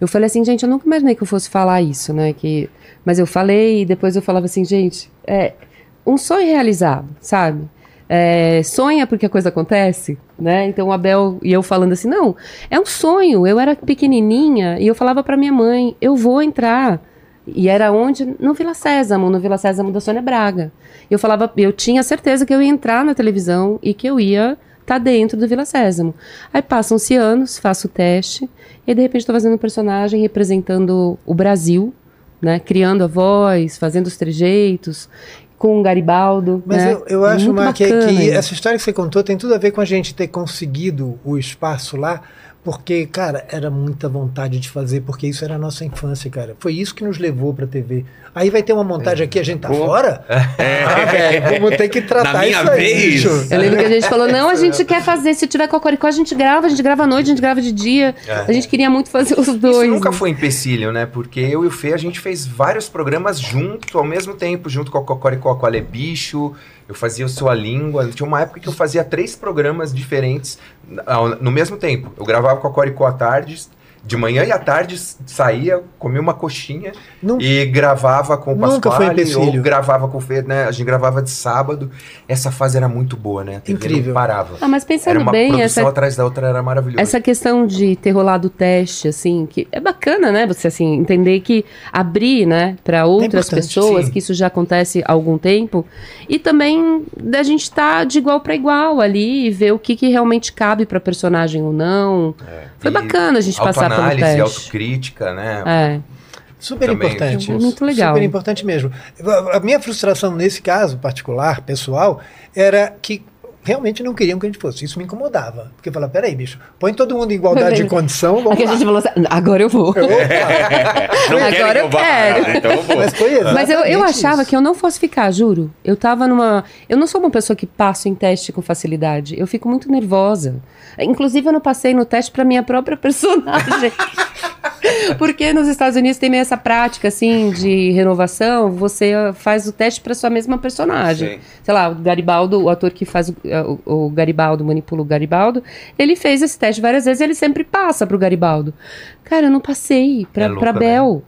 [SPEAKER 6] eu falei assim, gente, eu nunca imaginei que eu fosse falar isso, né, que... Mas eu falei e depois eu falava assim, gente, é um sonho realizado, sabe? É, sonha porque a coisa acontece, né? Então a Bel e eu falando assim, não, é um sonho. Eu era pequenininha e eu falava pra minha mãe, eu vou entrar. E era onde? No Vila Sésamo, no Vila Sésamo da Sônia Braga. Eu falava, eu tinha certeza que eu ia entrar na televisão e que eu ia estar dentro do Vila Sésamo. Aí passam-se anos, faço o teste, e de repente estou fazendo um personagem representando o Brasil, né? Criando a voz, fazendo os trejeitos, com o Garibaldo.
[SPEAKER 5] Mas
[SPEAKER 6] né?
[SPEAKER 5] eu, eu acho,
[SPEAKER 6] Muito
[SPEAKER 5] Mar, que, que essa história que você contou tem tudo a ver com a gente ter conseguido o espaço lá, porque, cara, era muita vontade de fazer, porque isso era a nossa infância, cara. Foi isso que nos levou pra TV. Aí vai ter uma montagem aqui, a gente tá
[SPEAKER 1] Pô.
[SPEAKER 5] fora? Ah, velho, vamos ter que tratar
[SPEAKER 1] Na minha
[SPEAKER 5] isso aí,
[SPEAKER 1] vez.
[SPEAKER 5] bicho.
[SPEAKER 6] Eu lembro que a gente falou, não, a gente quer fazer, se tiver cocoricó, a gente grava, a gente grava à noite, a gente grava de dia. A gente queria muito fazer os dois.
[SPEAKER 7] Isso nunca
[SPEAKER 6] né?
[SPEAKER 7] foi empecilho, né? Porque eu e o Fê, a gente fez vários programas junto, ao mesmo tempo, junto com a Cocoricó, com a Lebicho. Eu fazia o Sua Língua. Tinha uma época que eu fazia três programas diferentes no mesmo tempo. Eu gravava com a Cocoricó à tarde, de manhã e à tarde saía, comia uma coxinha
[SPEAKER 5] Não-
[SPEAKER 7] e gravava com o
[SPEAKER 5] foi empecilho.
[SPEAKER 7] ou gravava com o Fê, né? A gente gravava de sábado. Essa fase era muito boa, né? A TV
[SPEAKER 5] Incrível.
[SPEAKER 7] não parava.
[SPEAKER 6] Ah, mas
[SPEAKER 7] Era
[SPEAKER 6] pensando
[SPEAKER 7] uma
[SPEAKER 6] bem,
[SPEAKER 7] produção
[SPEAKER 6] essa,
[SPEAKER 7] atrás da outra, era maravilhoso.
[SPEAKER 6] essa questão de ter rolado o teste, assim, que é bacana, né? Você, assim, entender que abrir, né, para outras
[SPEAKER 5] importante,
[SPEAKER 6] pessoas,
[SPEAKER 7] sim.
[SPEAKER 6] que isso já acontece há algum tempo. E também da gente estar de igual para igual ali e ver o que, que realmente cabe para personagem ou não. Foi
[SPEAKER 7] E
[SPEAKER 6] bacana a gente passar
[SPEAKER 7] autoanálise,
[SPEAKER 6] teste.
[SPEAKER 7] autocrítica, né?
[SPEAKER 6] É.
[SPEAKER 5] Super
[SPEAKER 7] Também,
[SPEAKER 5] importante.
[SPEAKER 6] tipo, muito legal.
[SPEAKER 5] Super importante mesmo. A minha frustração nesse caso particular, pessoal, era que realmente não queriam que a gente fosse. Isso me incomodava. Porque eu falava, peraí, bicho, põe todo mundo em igualdade de condição, vamos
[SPEAKER 6] Aqui a
[SPEAKER 5] lá.
[SPEAKER 6] gente falou assim, agora eu vou.
[SPEAKER 5] Eu, <laughs>
[SPEAKER 6] Agora eu
[SPEAKER 1] vá
[SPEAKER 6] quero.
[SPEAKER 1] Então eu vou.
[SPEAKER 5] mas foi
[SPEAKER 6] Mas eu, eu achava
[SPEAKER 5] isso.
[SPEAKER 6] que eu não fosse ficar, juro. Eu tava numa. Eu não sou uma pessoa que passo em teste com facilidade. Eu fico muito nervosa. Inclusive, eu não passei no teste pra minha própria <laughs> personagem. Porque nos Estados Unidos tem meio essa prática, assim, de renovação. Você faz o teste pra sua mesma personagem.
[SPEAKER 1] Sim.
[SPEAKER 6] Sei lá, o Garibaldo, o ator que faz o, ah, o- o Garibaldo, manipula o Garibaldo, ele fez esse teste várias vezes ele sempre passa pro Garibaldo. Cara, eu não passei pra,
[SPEAKER 7] É louco,
[SPEAKER 6] pra
[SPEAKER 7] né?
[SPEAKER 6] Bel.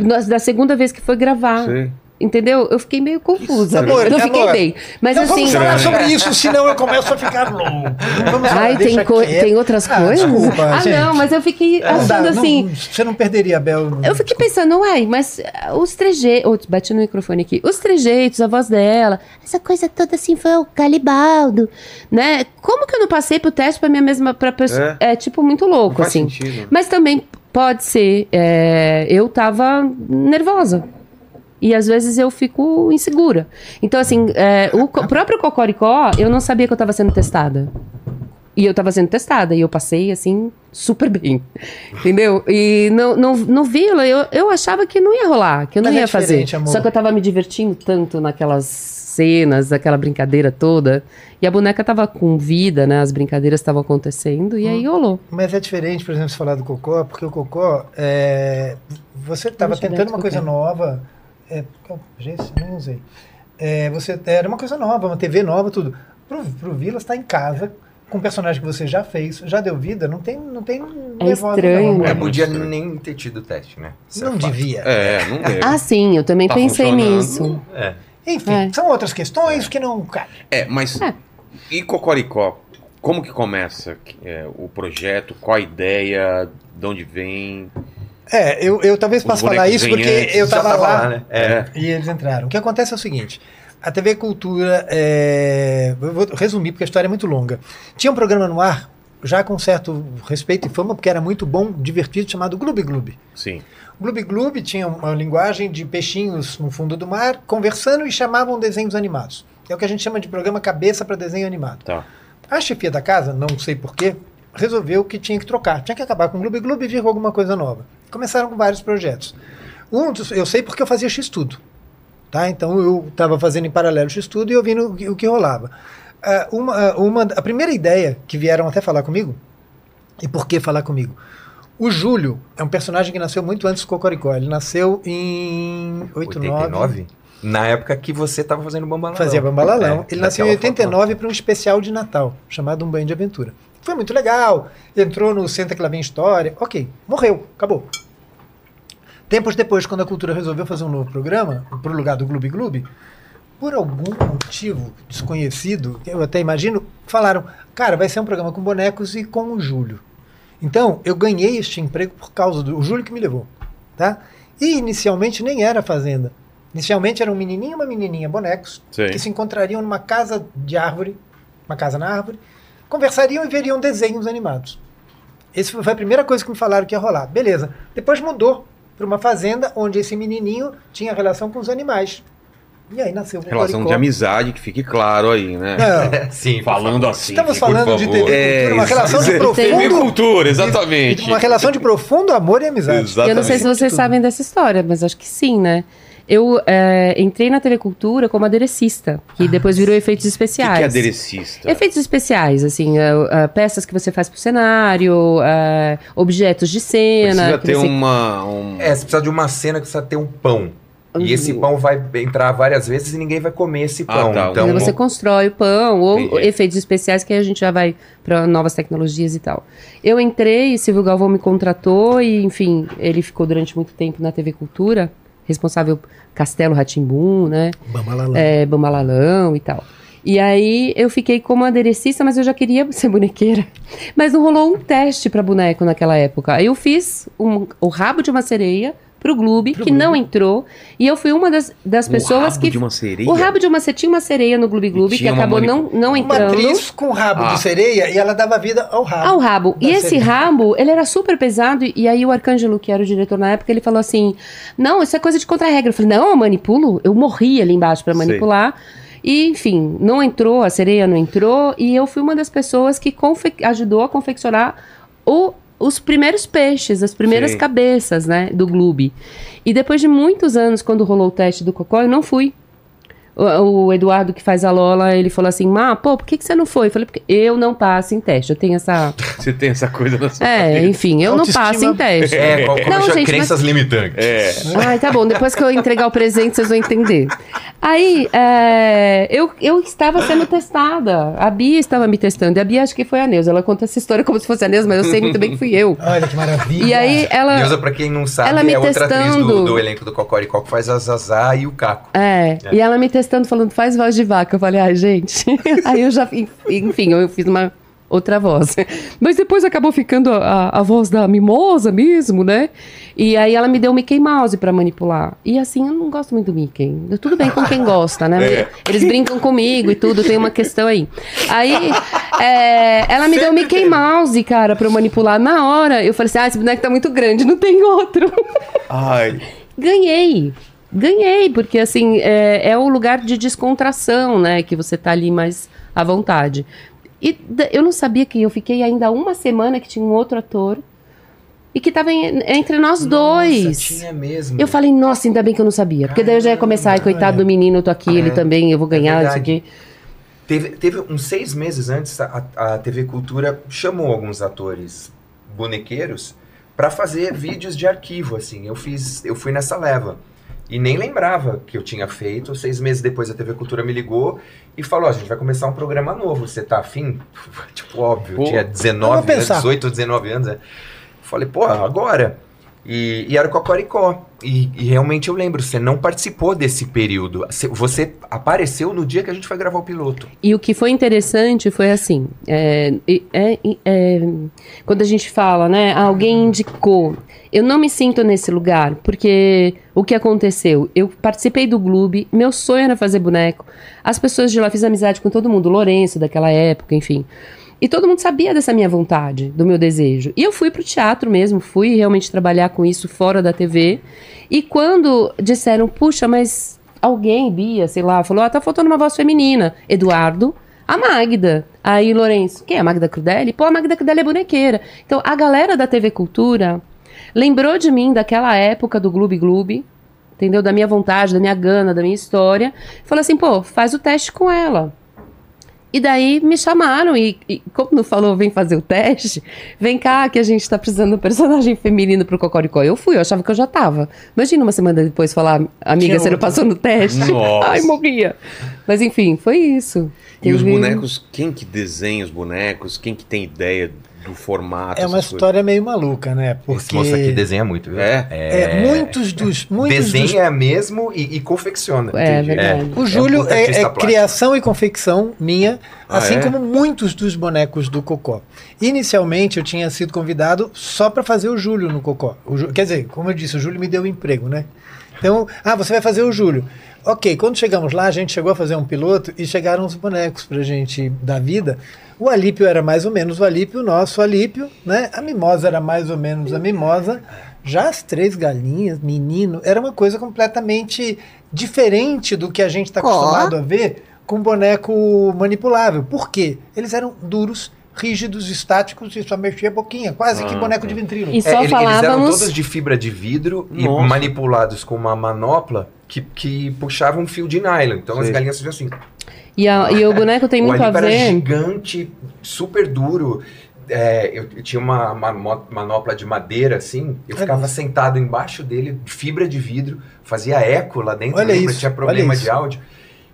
[SPEAKER 6] Na- Da segunda vez que foi gravar.
[SPEAKER 1] Sei.
[SPEAKER 6] Entendeu? Eu fiquei meio confusa.
[SPEAKER 5] Amor,
[SPEAKER 6] não fiquei
[SPEAKER 5] amor,
[SPEAKER 6] bem. Mas
[SPEAKER 5] Não
[SPEAKER 6] assim.
[SPEAKER 5] vamos falar sobre isso, senão eu começo a ficar louco. Vamos falar,
[SPEAKER 6] Ai, tem, co-
[SPEAKER 5] quieto.
[SPEAKER 6] tem outras
[SPEAKER 5] Ah,
[SPEAKER 6] coisas?
[SPEAKER 5] desculpa,
[SPEAKER 6] ah,
[SPEAKER 5] gente.
[SPEAKER 6] não, mas eu fiquei
[SPEAKER 5] Não dá,
[SPEAKER 6] achando
[SPEAKER 5] não-
[SPEAKER 6] assim.
[SPEAKER 5] você não perderia a Bel.
[SPEAKER 6] Eu fiquei pensando, uai, mas ah, os trejeitos. Oh, bati no microfone aqui. Os trejeitos, a voz dela, essa coisa toda assim foi o Galibaldo, né? Como que eu não passei pro teste pra minha mesma. Pra pessoa? É. tipo muito
[SPEAKER 1] Não
[SPEAKER 6] louco,
[SPEAKER 1] faz
[SPEAKER 6] assim.
[SPEAKER 1] sentido.
[SPEAKER 6] Mas também pode ser. é, eu tava nervosa. E às vezes eu fico insegura. Então, assim, é, o próprio Cocoricó, eu não sabia que eu tava sendo testada. E eu tava sendo testada. E eu passei, assim, super bem. Entendeu? E não, não, no Vila, eu, eu achava que não ia rolar, que eu não
[SPEAKER 5] Mas é
[SPEAKER 6] ia fazer.
[SPEAKER 5] diferente, amor.
[SPEAKER 6] Só que eu tava me divertindo tanto naquelas cenas, aquela brincadeira toda. E a boneca tava com vida, né? As brincadeiras estavam acontecendo. E
[SPEAKER 5] Hum.
[SPEAKER 6] aí rolou.
[SPEAKER 5] Mas é diferente, por exemplo, você falar do Cocó, porque o Cocó, é, você estava tentando
[SPEAKER 6] do
[SPEAKER 5] uma coisa nova. É, não usei. É, você era uma coisa nova, uma TV nova, tudo. Pro, pro Vilas está em casa, com um personagem que você já fez, já deu vida, não tem. Não tem
[SPEAKER 6] É
[SPEAKER 5] nervosa,
[SPEAKER 6] estranho,
[SPEAKER 5] não.
[SPEAKER 7] É, podia
[SPEAKER 1] estranho.
[SPEAKER 7] nem ter tido teste, né? Isso é
[SPEAKER 5] Não devia.
[SPEAKER 1] É, não deve.
[SPEAKER 6] Ah, sim, eu também
[SPEAKER 1] Tá
[SPEAKER 6] pensei nisso.
[SPEAKER 7] É.
[SPEAKER 5] Enfim,
[SPEAKER 6] É.
[SPEAKER 5] são outras questões que não. Cara,
[SPEAKER 1] É, mas.
[SPEAKER 6] É.
[SPEAKER 1] E Cocoricó? Como que começa é, o projeto? Qual a ideia? De onde vem?
[SPEAKER 5] É, eu, eu talvez
[SPEAKER 1] Os
[SPEAKER 5] possa falar isso porque eu estava
[SPEAKER 7] tava
[SPEAKER 5] lá,
[SPEAKER 7] lá, né? É.
[SPEAKER 5] e eles entraram. O que acontece é o seguinte: a TV Cultura, é, eu vou resumir porque a história é muito longa. Tinha um programa no ar, já com certo respeito e fama, porque era muito bom, divertido, chamado Gloob Gloob.
[SPEAKER 1] Sim.
[SPEAKER 5] Gloob Gloob tinha uma linguagem de peixinhos no fundo do mar, conversando e chamavam desenhos animados. É o que a gente chama de programa cabeça para desenho animado.
[SPEAKER 1] Tá.
[SPEAKER 5] A chefia da casa, não sei porquê, resolveu que tinha que trocar. Tinha que acabar com o Gloob Gloob e vir com alguma coisa nova. Começaram com vários projetos. Um dos, eu sei porque eu fazia X-Tudo. Tá? Então eu estava fazendo em paralelo X-Tudo e ouvindo o que, o que rolava. ah, uma, ah, uma, a primeira ideia que vieram até falar comigo, e por que falar comigo? O Júlio é um personagem que nasceu muito antes do Cocoricó. Ele nasceu em 89.
[SPEAKER 7] 89? Na época que você tava fazendo Bambalalão.
[SPEAKER 5] Fazia Bambalalão.
[SPEAKER 7] É,
[SPEAKER 5] ele nasceu em
[SPEAKER 7] naquela
[SPEAKER 5] 89 para um especial de Natal, chamado Um Banho de Aventura. Foi muito legal. Entrou no Senta que lá vem história. Ok, morreu, acabou. Tempos depois, quando a Cultura resolveu fazer um novo programa, pro lugar do Gloob Gloob, por algum motivo desconhecido, eu até imagino, falaram: cara, vai ser um programa com bonecos e com o Júlio. Então, eu ganhei este emprego por causa do Júlio que me levou. Tá? E inicialmente nem era fazenda. Inicialmente era um menininho e uma menininha bonecos
[SPEAKER 1] Sim.
[SPEAKER 5] que se encontrariam numa casa de árvore, uma casa na árvore, conversariam e veriam desenhos animados. Essa foi a primeira coisa que me falaram que ia rolar. Beleza. Depois mudou para uma fazenda onde esse menininho tinha relação com os animais. E aí nasceu o
[SPEAKER 1] Relação de amizade, que fique claro aí, né?
[SPEAKER 5] Não, <laughs>
[SPEAKER 7] Sim,
[SPEAKER 1] Falando assim.
[SPEAKER 5] Estamos
[SPEAKER 1] por
[SPEAKER 5] falando de. TV cultura, uma relação de profundo...
[SPEAKER 1] TV cultura, exatamente.
[SPEAKER 5] Uma relação de profundo amor e amizade.
[SPEAKER 1] Exatamente.
[SPEAKER 6] Eu não sei se vocês sabem dessa história, mas acho que sim, né? Eu é, entrei na TV Cultura como aderecista, que depois virou efeitos
[SPEAKER 1] O que,
[SPEAKER 6] especiais.
[SPEAKER 1] que é aderecista?
[SPEAKER 6] Efeitos especiais, assim, é, é, peças que você faz pro cenário, é, objetos de cena.
[SPEAKER 1] Precisa ter
[SPEAKER 6] você-
[SPEAKER 1] uma. um-
[SPEAKER 7] É, você precisa de uma cena que precisa ter um pão. E esse pão vai entrar várias vezes e ninguém vai comer esse
[SPEAKER 1] Ah,
[SPEAKER 7] pão.
[SPEAKER 1] tá.
[SPEAKER 7] Então,
[SPEAKER 6] Então você constrói o pão, ou
[SPEAKER 1] Entendi.
[SPEAKER 6] efeitos especiais que aí a gente já vai para novas tecnologias e tal. Eu entrei, Silvio Galvão me contratou e, enfim, ele ficou durante muito tempo na TV Cultura, responsável Castelo Ratimbum, né?
[SPEAKER 5] Bambalalão.
[SPEAKER 6] É, Bambalalão e tal. E aí eu fiquei como aderecista, mas eu já queria <laughs> ser bonequeira. Mas não rolou um teste para boneco naquela época. Aí eu fiz um- o rabo de uma sereia pro Gloob, que não entrou. E eu fui uma das, das
[SPEAKER 1] O
[SPEAKER 6] pessoas
[SPEAKER 1] rabo
[SPEAKER 6] que.
[SPEAKER 1] de uma sereia?
[SPEAKER 6] O rabo de uma sereia tinha uma sereia no Gloob Gloob que
[SPEAKER 1] uma
[SPEAKER 6] acabou não, não
[SPEAKER 5] Uma
[SPEAKER 6] entrando.
[SPEAKER 5] atriz com rabo
[SPEAKER 1] Ah.
[SPEAKER 5] de sereia e ela dava vida ao rabo.
[SPEAKER 6] Ao rabo. E esse
[SPEAKER 5] sereia.
[SPEAKER 6] rabo, ele era super pesado. E aí o Arcângelo, que era o diretor na época, ele falou assim: Não, isso é coisa de contra-regra. Eu falei: Não, eu manipulo. Eu morri ali embaixo pra
[SPEAKER 1] Sei.
[SPEAKER 6] manipular. E, enfim, não entrou, a sereia não entrou. E eu fui uma das pessoas que confe- ajudou a confeccionar o- os primeiros peixes, as primeiras
[SPEAKER 1] Sim.
[SPEAKER 6] cabeças, né, do Gloob. E depois de muitos anos, quando rolou o teste do Cocó, eu não fui. O, o Eduardo, que faz a Lola, ele falou assim: Má, pô, por que, que você não foi? Eu falei: Porque eu não passo em teste. Eu tenho essa. <laughs>
[SPEAKER 1] Você tem essa coisa na sua
[SPEAKER 6] É,
[SPEAKER 1] cabeça.
[SPEAKER 6] enfim, eu não passo em teste.
[SPEAKER 7] É, qual, como
[SPEAKER 6] Não, gente,
[SPEAKER 7] crenças limitantes.
[SPEAKER 1] É.
[SPEAKER 6] Ai, tá bom. Depois que eu entregar o presente, vocês vão entender. Aí, é, eu, eu estava sendo testada. A Bia estava me testando. E a Bia, acho que foi a Neuza. Ela conta essa história como se fosse a Neuza, mas eu sei muito bem que fui eu.
[SPEAKER 5] Olha que maravilha.
[SPEAKER 6] E aí, ela...
[SPEAKER 7] Neuza, pra quem não sabe,
[SPEAKER 6] ela me
[SPEAKER 7] é outra atriz do,
[SPEAKER 6] testando.
[SPEAKER 7] do elenco do Cocoricó que faz a Zazá e o Caco.
[SPEAKER 6] É, e ela me testando, falando, faz voz de vaca. Eu falei, ai, gente. <laughs> Aí eu já, enfim, eu fiz uma outra voz. Mas depois acabou ficando a, a voz da mimosa mesmo, né? E aí ela me deu o Mickey Mouse pra manipular. E assim, eu não gosto muito do Mickey. Tudo bem com quem gosta, né? <laughs> Eles brincam comigo e tudo, tem uma questão aí. Aí, é, ela me deu o Mickey Mouse, cara, pra eu manipular. Na hora, eu falei assim, ah, esse boneco tá muito grande, não tem outro.
[SPEAKER 1] Ai.
[SPEAKER 6] Ganhei. Ganhei, porque assim, é, é o lugar de descontração, né? Que você tá ali mais à vontade. E eu não sabia que eu fiquei ainda uma semana que tinha um outro ator e que tava em- entre nós dois.
[SPEAKER 7] Nossa, tinha mesmo.
[SPEAKER 6] Eu falei, nossa, ainda bem que eu não sabia. Porque daí eu já ia começar, ai, coitado do menino, eu tô aqui, ele
[SPEAKER 7] É,
[SPEAKER 6] também, eu vou ganhar, isso
[SPEAKER 7] verdade.
[SPEAKER 6] aqui.
[SPEAKER 7] Teve, teve uns seis meses antes, a, a TV Cultura chamou alguns atores bonequeiros pra fazer vídeos de arquivo, assim. Eu fiz, eu fui nessa leva. E nem lembrava que eu tinha feito. Seis meses depois a TV Cultura me ligou e falou: "Ó, a gente vai começar um programa novo. Você tá afim? <laughs> tipo, óbvio,
[SPEAKER 1] Pô,
[SPEAKER 7] tinha
[SPEAKER 5] vamos
[SPEAKER 7] 19 anos,
[SPEAKER 5] pensar.
[SPEAKER 7] 18, 19 anos. né? Falei, pô, agora. E, e era o Cocoricó. E, e realmente eu lembro, você não participou desse período. Você- apareceu no dia que a gente foi gravar o piloto.
[SPEAKER 6] E o que foi interessante foi assim: é, é- é, quando a gente fala, né, ah, alguém indicou. Eu não me sinto nesse lugar, porque o que aconteceu? Eu participei do Gloob, meu sonho era fazer boneco. As pessoas de lá, fiz amizade com todo mundo, Lourenço daquela época, enfim. E todo mundo sabia dessa minha vontade, do meu desejo. E eu fui pro teatro mesmo, fui realmente trabalhar com isso fora da TV. E quando disseram, puxa, mas alguém, Bia, sei lá, falou, ah, tá faltando uma voz feminina. Eduardo, a Magda. Aí, Lourenço, quem é a Magda Crudelli? Pô, a Magda Crudelli é bonequeira. Então, a galera da TV Cultura lembrou de mim daquela época do Gloob Gloob, entendeu? Da minha vontade, da minha gana, da minha história. Falou assim, pô, faz o teste com ela. E daí me chamaram e, e como não falou, vem fazer o teste, vem cá que a gente tá precisando de um personagem <laughs> feminino pro Cocoricó. Eu fui, eu achava que eu já tava. Imagina uma semana depois falar, amiga,
[SPEAKER 5] Tinha
[SPEAKER 6] você não
[SPEAKER 5] outro.
[SPEAKER 6] passou no teste? <laughs>
[SPEAKER 1] Nossa.
[SPEAKER 6] Ai, morria. Mas enfim, foi isso.
[SPEAKER 1] E os bonecos, quem que desenha os bonecos? Quem que tem ideia do formato?
[SPEAKER 5] É uma história meio maluca, né?
[SPEAKER 7] Esse
[SPEAKER 5] Porque
[SPEAKER 7] moço aqui desenha muito, viu?
[SPEAKER 1] É?
[SPEAKER 5] é, muitos dos. Muitos dos
[SPEAKER 7] desenha mesmo e, e confecciona.
[SPEAKER 6] É,
[SPEAKER 7] Entendi.
[SPEAKER 6] verdade.
[SPEAKER 5] O Júlio
[SPEAKER 7] um
[SPEAKER 5] é,
[SPEAKER 7] artista
[SPEAKER 5] é
[SPEAKER 7] plástico.
[SPEAKER 5] criação e confecção minha,
[SPEAKER 1] Ah,
[SPEAKER 5] assim
[SPEAKER 1] é?
[SPEAKER 5] como muitos dos bonecos do Cocó. Inicialmente eu tinha sido convidado só para fazer o Júlio no Cocó. Quer dizer, como eu disse, o Júlio me deu um emprego, né? Então, ah, você vai fazer o Júlio. Ok, quando chegamos lá, a gente chegou a fazer um piloto e chegaram os bonecos pra gente dar vida. O Alípio era mais ou menos o Alípio, o nosso Alípio, né? A Mimosa era mais ou menos a Mimosa. Já as três galinhas, menino, era uma coisa completamente diferente do que a gente está acostumado a ver com boneco manipulável. Por quê? Eles eram duros, rígidos, estáticos e só mexia a boquinha, quase que
[SPEAKER 1] Ah,
[SPEAKER 5] boneco
[SPEAKER 1] tá.
[SPEAKER 5] de ventríloco.
[SPEAKER 6] E
[SPEAKER 7] É,
[SPEAKER 6] só
[SPEAKER 7] ele- Eles eram
[SPEAKER 6] falávamos.
[SPEAKER 7] todos de fibra de vidro
[SPEAKER 1] Nossa.
[SPEAKER 7] e manipulados com uma manopla que, que puxava um fio de nylon. Então as
[SPEAKER 1] Sei.
[SPEAKER 7] galinhas faziam assim.
[SPEAKER 6] E, a- e o boneco tem
[SPEAKER 7] o
[SPEAKER 6] muito a
[SPEAKER 7] Alípio era
[SPEAKER 6] ver.
[SPEAKER 7] gigante, super duro. É, eu, eu tinha uma, uma manopla de madeira, assim. Eu
[SPEAKER 5] Olha
[SPEAKER 7] ficava
[SPEAKER 5] isso.
[SPEAKER 7] sentado embaixo dele, de fibra de vidro, fazia eco lá dentro,
[SPEAKER 5] Olha
[SPEAKER 7] lembra?
[SPEAKER 5] isso,
[SPEAKER 7] tinha
[SPEAKER 5] olha
[SPEAKER 7] problema
[SPEAKER 5] isso.
[SPEAKER 7] de áudio.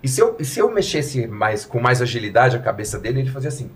[SPEAKER 7] E se eu, e se eu mexesse mais, com mais agilidade a cabeça dele, ele fazia assim.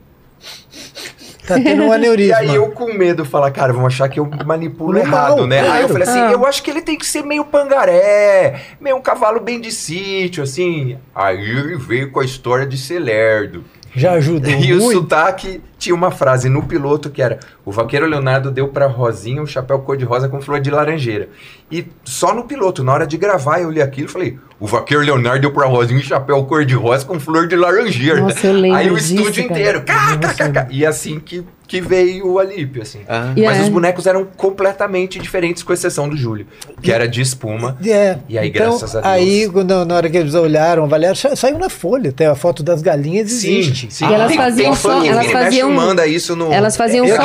[SPEAKER 5] Tá tendo um <laughs>
[SPEAKER 7] E
[SPEAKER 5] aneurisma.
[SPEAKER 7] aí eu com medo, falar, cara, vão achar que eu manipulo
[SPEAKER 5] Normal,
[SPEAKER 7] errado, né? Aí eu
[SPEAKER 5] claro.
[SPEAKER 7] falei assim,
[SPEAKER 6] Ah.
[SPEAKER 7] eu acho que ele tem que ser meio pangaré, meio um cavalo bem de sítio, assim. Aí ele veio com a história de ser lerdo.
[SPEAKER 5] Já ajudou <laughs>
[SPEAKER 7] E o
[SPEAKER 5] muito.
[SPEAKER 7] sotaque tinha uma frase no piloto que era: O vaqueiro Leonardo deu pra Rosinha um chapéu cor-de-rosa com flor de laranjeira. E só no piloto, na hora de gravar, eu li aquilo e falei: O vaqueiro Leonardo deu pra Rosinha um chapéu cor-de-rosa com flor de laranjeira.
[SPEAKER 6] Nossa, eu lembro
[SPEAKER 7] Aí o
[SPEAKER 6] disso,
[SPEAKER 7] estúdio
[SPEAKER 6] cara.
[SPEAKER 7] inteiro. cá, cá, cá, cá. E assim que, que veio o Alípio, assim.
[SPEAKER 1] Ah.
[SPEAKER 6] E
[SPEAKER 7] Mas
[SPEAKER 6] é.
[SPEAKER 7] os bonecos eram completamente diferentes, com exceção do Júlio, que era de espuma.
[SPEAKER 5] É,
[SPEAKER 7] E aí,
[SPEAKER 5] então,
[SPEAKER 7] graças a Deus.
[SPEAKER 5] Aí, quando- na hora que eles olharam, avaliaram, sa- saiu na folha, até a foto das galinhas existe.
[SPEAKER 7] sim.
[SPEAKER 6] E elas
[SPEAKER 7] Tem-
[SPEAKER 6] faziam
[SPEAKER 7] tem
[SPEAKER 6] só- elas
[SPEAKER 7] mexe
[SPEAKER 6] faziam-
[SPEAKER 7] manda isso no.
[SPEAKER 6] Elas faziam
[SPEAKER 5] Eu
[SPEAKER 6] só.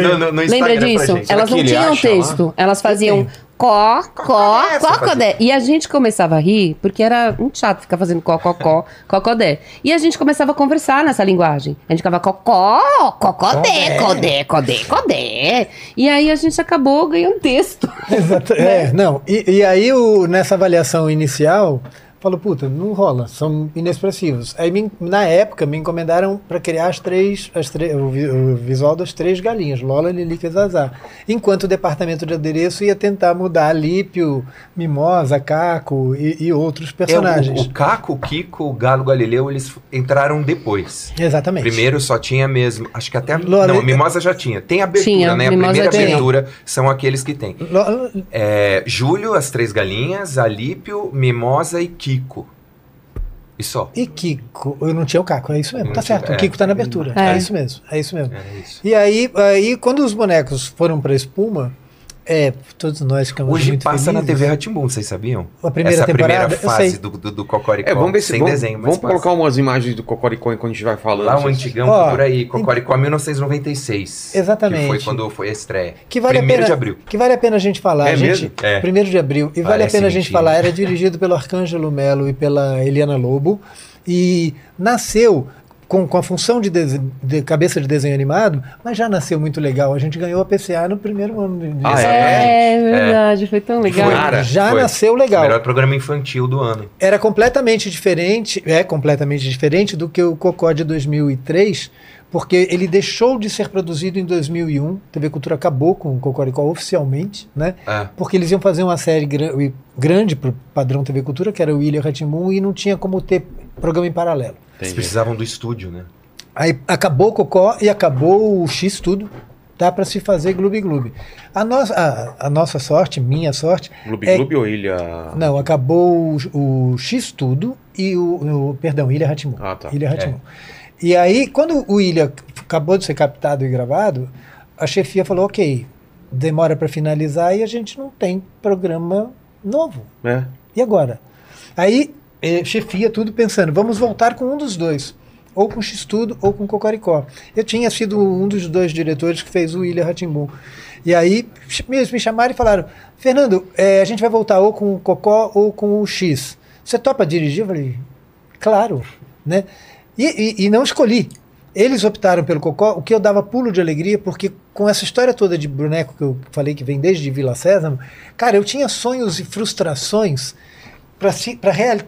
[SPEAKER 7] No, no, no
[SPEAKER 6] Lembra disso? Elas não tinham
[SPEAKER 1] lá?
[SPEAKER 6] texto. Elas faziam có, có,
[SPEAKER 7] Cocodé.
[SPEAKER 6] E a gente começava a rir, porque era muito chato ficar fazendo có, có, có, cocodé. E a gente começava a conversar nessa linguagem. A gente ficava cocó, cocodé, codé, codé, codé. E aí a gente acabou ganhando texto.
[SPEAKER 5] Exato. <laughs> É, não. E, e aí, o- nessa avaliação inicial, falou, puta, não rola, são inexpressivos. Aí, me- na época, me encomendaram para criar as três, as três, o, vi- o visual das três galinhas, Lola, Lilica e Zazá. Enquanto o departamento de adereço ia tentar mudar Lípio, Mimosa, Caco e, e outros
[SPEAKER 7] É, o,
[SPEAKER 5] personagens.
[SPEAKER 7] o Caco, o Kiko, o Galo Galileu, eles entraram depois.
[SPEAKER 5] Exatamente.
[SPEAKER 7] Primeiro só tinha mesmo, acho que até a,
[SPEAKER 5] Lola-
[SPEAKER 7] não, a Mimosa já tinha. Tem abertura,
[SPEAKER 6] Tinha,
[SPEAKER 7] né? A primeira
[SPEAKER 6] tinha.
[SPEAKER 7] abertura são aqueles que tem.
[SPEAKER 5] Lo-
[SPEAKER 7] É, Júlio, as três galinhas, Alípio, Mimosa e Kiko. E só.
[SPEAKER 5] E Kiko, eu não tinha o Caco, é isso mesmo,
[SPEAKER 7] Não
[SPEAKER 5] tá
[SPEAKER 7] tinha-
[SPEAKER 5] certo.
[SPEAKER 7] é.
[SPEAKER 5] O Kiko tá na abertura,
[SPEAKER 6] É.
[SPEAKER 5] é, isso mesmo, é isso mesmo.
[SPEAKER 7] Era isso.
[SPEAKER 5] E aí, aí, quando os bonecos foram pra espuma, é, todos nós ficamos
[SPEAKER 7] Hoje
[SPEAKER 5] muito
[SPEAKER 7] passa na
[SPEAKER 5] felizes.
[SPEAKER 7] TV Ratimbun, vocês sabiam?
[SPEAKER 5] A primeira
[SPEAKER 7] Essa
[SPEAKER 5] temporada,
[SPEAKER 7] primeira
[SPEAKER 5] eu
[SPEAKER 7] fase
[SPEAKER 5] sei.
[SPEAKER 7] do, do, do Cocoricó.
[SPEAKER 1] É, vamos ver se
[SPEAKER 7] sem
[SPEAKER 1] vamos,
[SPEAKER 7] desenho, mas
[SPEAKER 1] vamos
[SPEAKER 7] passa.
[SPEAKER 1] colocar umas imagens do Cocoricó enquanto a gente vai falando.
[SPEAKER 7] Lá o
[SPEAKER 1] Vocês-
[SPEAKER 7] antigão
[SPEAKER 5] Ó,
[SPEAKER 7] por aí, Cocoricó 1996.
[SPEAKER 5] Exatamente.
[SPEAKER 7] Que foi quando foi a estreia.
[SPEAKER 5] Que vale, a
[SPEAKER 7] Primeiro
[SPEAKER 5] pena,
[SPEAKER 7] de abril.
[SPEAKER 5] que vale a pena a gente falar.
[SPEAKER 1] É
[SPEAKER 5] a gente,
[SPEAKER 1] mesmo?
[SPEAKER 7] É.
[SPEAKER 5] Primeiro de abril. E vale a
[SPEAKER 7] Parece
[SPEAKER 5] pena a gente
[SPEAKER 7] mentira.
[SPEAKER 5] falar. Era dirigido pelo Arcângelo Melo e pela Eliana Lobo. E nasceu com, com a função de, de cabeça de desenho animado, mas já nasceu muito legal. A gente ganhou a PCA no primeiro ano de,
[SPEAKER 1] Ah,
[SPEAKER 6] É, verdade, foi tão legal.
[SPEAKER 1] Cara,
[SPEAKER 5] Já
[SPEAKER 7] foi.
[SPEAKER 5] nasceu legal.
[SPEAKER 7] Melhor programa infantil do ano.
[SPEAKER 5] era completamente diferente, é completamente diferente do que o Cocó de 2003, porque ele deixou de ser produzido em 2001. TV Cultura acabou com o Cocoricó oficialmente, né?
[SPEAKER 7] É.
[SPEAKER 5] Porque eles iam fazer uma série gra- grande para o padrão TV Cultura, que era o William Ratimbun, e não tinha como ter programa em paralelo.
[SPEAKER 7] Eles precisavam do estúdio, né?
[SPEAKER 5] Aí acabou o Cocó e acabou o X tudo. Dá para se fazer Gloob Gloob. A nossa, a, a nossa sorte, minha sorte,
[SPEAKER 1] Gloob
[SPEAKER 5] É-
[SPEAKER 1] Gloob ou Ilha.
[SPEAKER 5] não, acabou o, o X tudo e o, o perdão, Ilha Ratimbun.
[SPEAKER 1] Ah, tá.
[SPEAKER 5] Ilha Ratimbun. E aí, quando o Ilha acabou de ser captado e gravado, a chefia falou: ok, demora para finalizar e a gente não tem programa novo.
[SPEAKER 1] É.
[SPEAKER 5] E agora? Aí, eh, chefia tudo pensando, vamos voltar com um dos dois. Ou com X-Tudo ou com Cocoricó. Eu tinha sido um dos dois diretores que fez o Ilha Ratimbum. E aí, eles me chamaram e falaram, Fernando, eh, a gente vai voltar ou com o Cocó ou com o X. Você topa dirigir? Eu falei, claro. Né? E, e- e não escolhi. Eles optaram pelo Cocó, o que eu dava pulo de alegria, porque com essa história toda de boneco que eu falei que vem desde Vila Sésamo, cara, eu tinha sonhos e frustrações para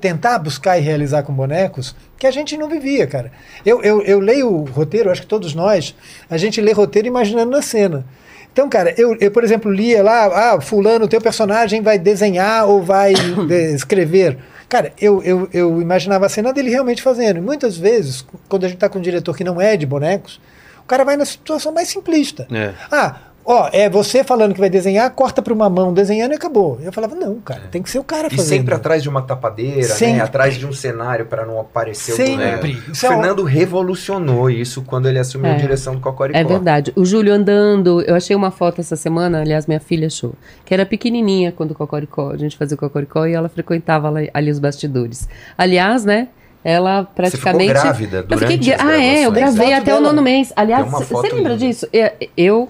[SPEAKER 5] tentar buscar e realizar com bonecos que a gente não vivia, cara. Eu, eu, eu leio o roteiro, acho que todos nós, a gente lê roteiro imaginando na cena. Então, cara, eu, eu, por exemplo, lia lá, ah, fulano, teu personagem vai desenhar ou vai <coughs> escrever. Cara, eu, eu, eu imaginava a cena dele realmente fazendo. E muitas vezes, quando a gente tá com um diretor que não é de bonecos, o cara vai na situação mais simplista.
[SPEAKER 1] É.
[SPEAKER 5] Ah, ó, é você falando que vai desenhar, corta para uma mão desenhando e acabou. Eu falava, não, cara, tem que ser o cara
[SPEAKER 7] E
[SPEAKER 5] fazendo.
[SPEAKER 7] sempre atrás de uma tapadeira,
[SPEAKER 5] Sempre.
[SPEAKER 7] né? Atrás de um cenário para não aparecer
[SPEAKER 5] Sempre.
[SPEAKER 7] o boneco. O
[SPEAKER 5] é
[SPEAKER 7] Fernando revolucionou isso quando ele assumiu
[SPEAKER 6] É.
[SPEAKER 7] a direção do Cocoricó.
[SPEAKER 6] É verdade. O Júlio andando, eu achei uma foto essa semana, aliás, minha filha achou, que era pequenininha quando o Cocoricó, a gente fazia o Cocoricó e ela frequentava lá- ali os bastidores. Aliás, né, ela praticamente...
[SPEAKER 7] ficou grávida
[SPEAKER 6] eu fiquei
[SPEAKER 7] durante as
[SPEAKER 6] gra- Ah, é, eu gravei
[SPEAKER 5] foto
[SPEAKER 6] até o
[SPEAKER 5] dela.
[SPEAKER 6] nono mês. Aliás, você lembra disso? É, Eu,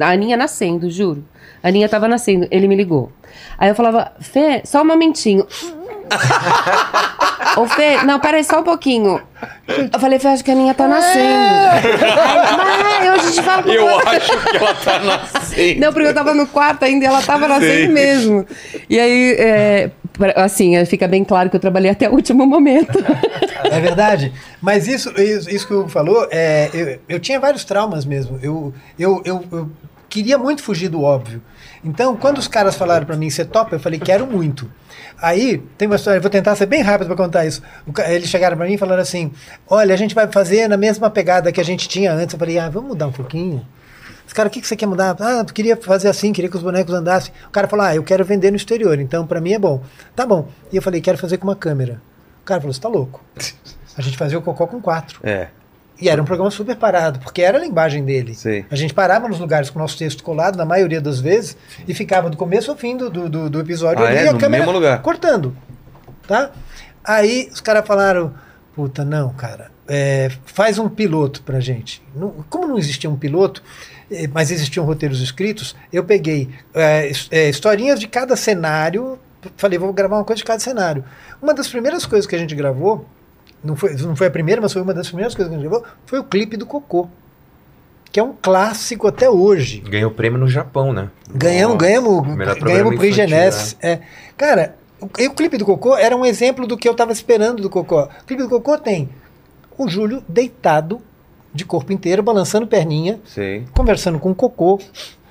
[SPEAKER 6] a Aninha nascendo, juro. A Aninha tava nascendo, ele me ligou. Aí eu falava, Fê, só um momentinho. <laughs> Ô, Fê, não, peraí, só um pouquinho. Eu falei, Fê, acho que a Aninha tá nascendo. Aí, vai, hoje a gente fala com
[SPEAKER 1] Eu
[SPEAKER 6] você."
[SPEAKER 1] acho que ela tá nascendo.
[SPEAKER 6] Não, porque eu tava no quarto ainda e ela tava nascendo
[SPEAKER 1] Sei.
[SPEAKER 6] mesmo. E aí, é, assim, fica bem claro que eu trabalhei até o último momento.
[SPEAKER 5] É verdade. Mas isso, isso, isso que o Hugo falou, é, eu, eu tinha vários traumas mesmo. Eu, eu, eu, eu queria muito fugir do óbvio. Então, quando os caras falaram pra mim, você topa? Eu falei, quero muito. Aí, tem uma história, vou tentar ser bem rápido pra contar isso. Eles chegaram pra mim falaram assim: olha, a gente vai fazer na mesma pegada que a gente tinha antes. Eu falei, ah, vamos mudar um pouquinho. Os caras, o que, que você quer mudar? Ah, eu queria fazer assim, queria que os bonecos andassem. O cara falou, ah, eu quero vender no exterior, então pra mim é bom. Tá bom. E eu falei, quero fazer com uma câmera. O cara falou, você tá louco. A gente fazia o Cocó com quatro.
[SPEAKER 1] É,
[SPEAKER 5] E era um programa super parado, porque era a linguagem dele.
[SPEAKER 1] Sei.
[SPEAKER 5] A gente parava nos lugares com o nosso texto colado, na maioria das vezes, e ficava do começo ao fim do, do, do- episódio
[SPEAKER 1] Ah,
[SPEAKER 5] ali,
[SPEAKER 1] é?
[SPEAKER 5] a câmera
[SPEAKER 1] lugar?
[SPEAKER 5] cortando. Tá? Aí os caras falaram, puta, não, cara, é, faz um piloto pra gente. Não- como não existia um piloto, eh, mas existiam roteiros escritos, eu peguei é, é, historinhas de cada cenário, falei, vou gravar uma coisa de cada cenário. Uma das primeiras coisas que a gente gravou, não foi, não foi a primeira, mas foi uma das primeiras coisas que a gente gravou, foi o clipe do Cocô. Que é um clássico até hoje.
[SPEAKER 7] Ganhou prêmio no Japão, né?
[SPEAKER 5] Ganhamos, ganhamos,
[SPEAKER 7] Melhor
[SPEAKER 5] ganhamos
[SPEAKER 7] programa
[SPEAKER 5] o Prix
[SPEAKER 7] infantil,
[SPEAKER 5] Jeunesse. É. Cara, o, e o clipe do Cocô era um exemplo do que eu estava esperando do Cocô. O clipe do Cocô tem o Júlio deitado, de corpo inteiro, balançando perninha,
[SPEAKER 1] sei.
[SPEAKER 5] conversando com o Cocô.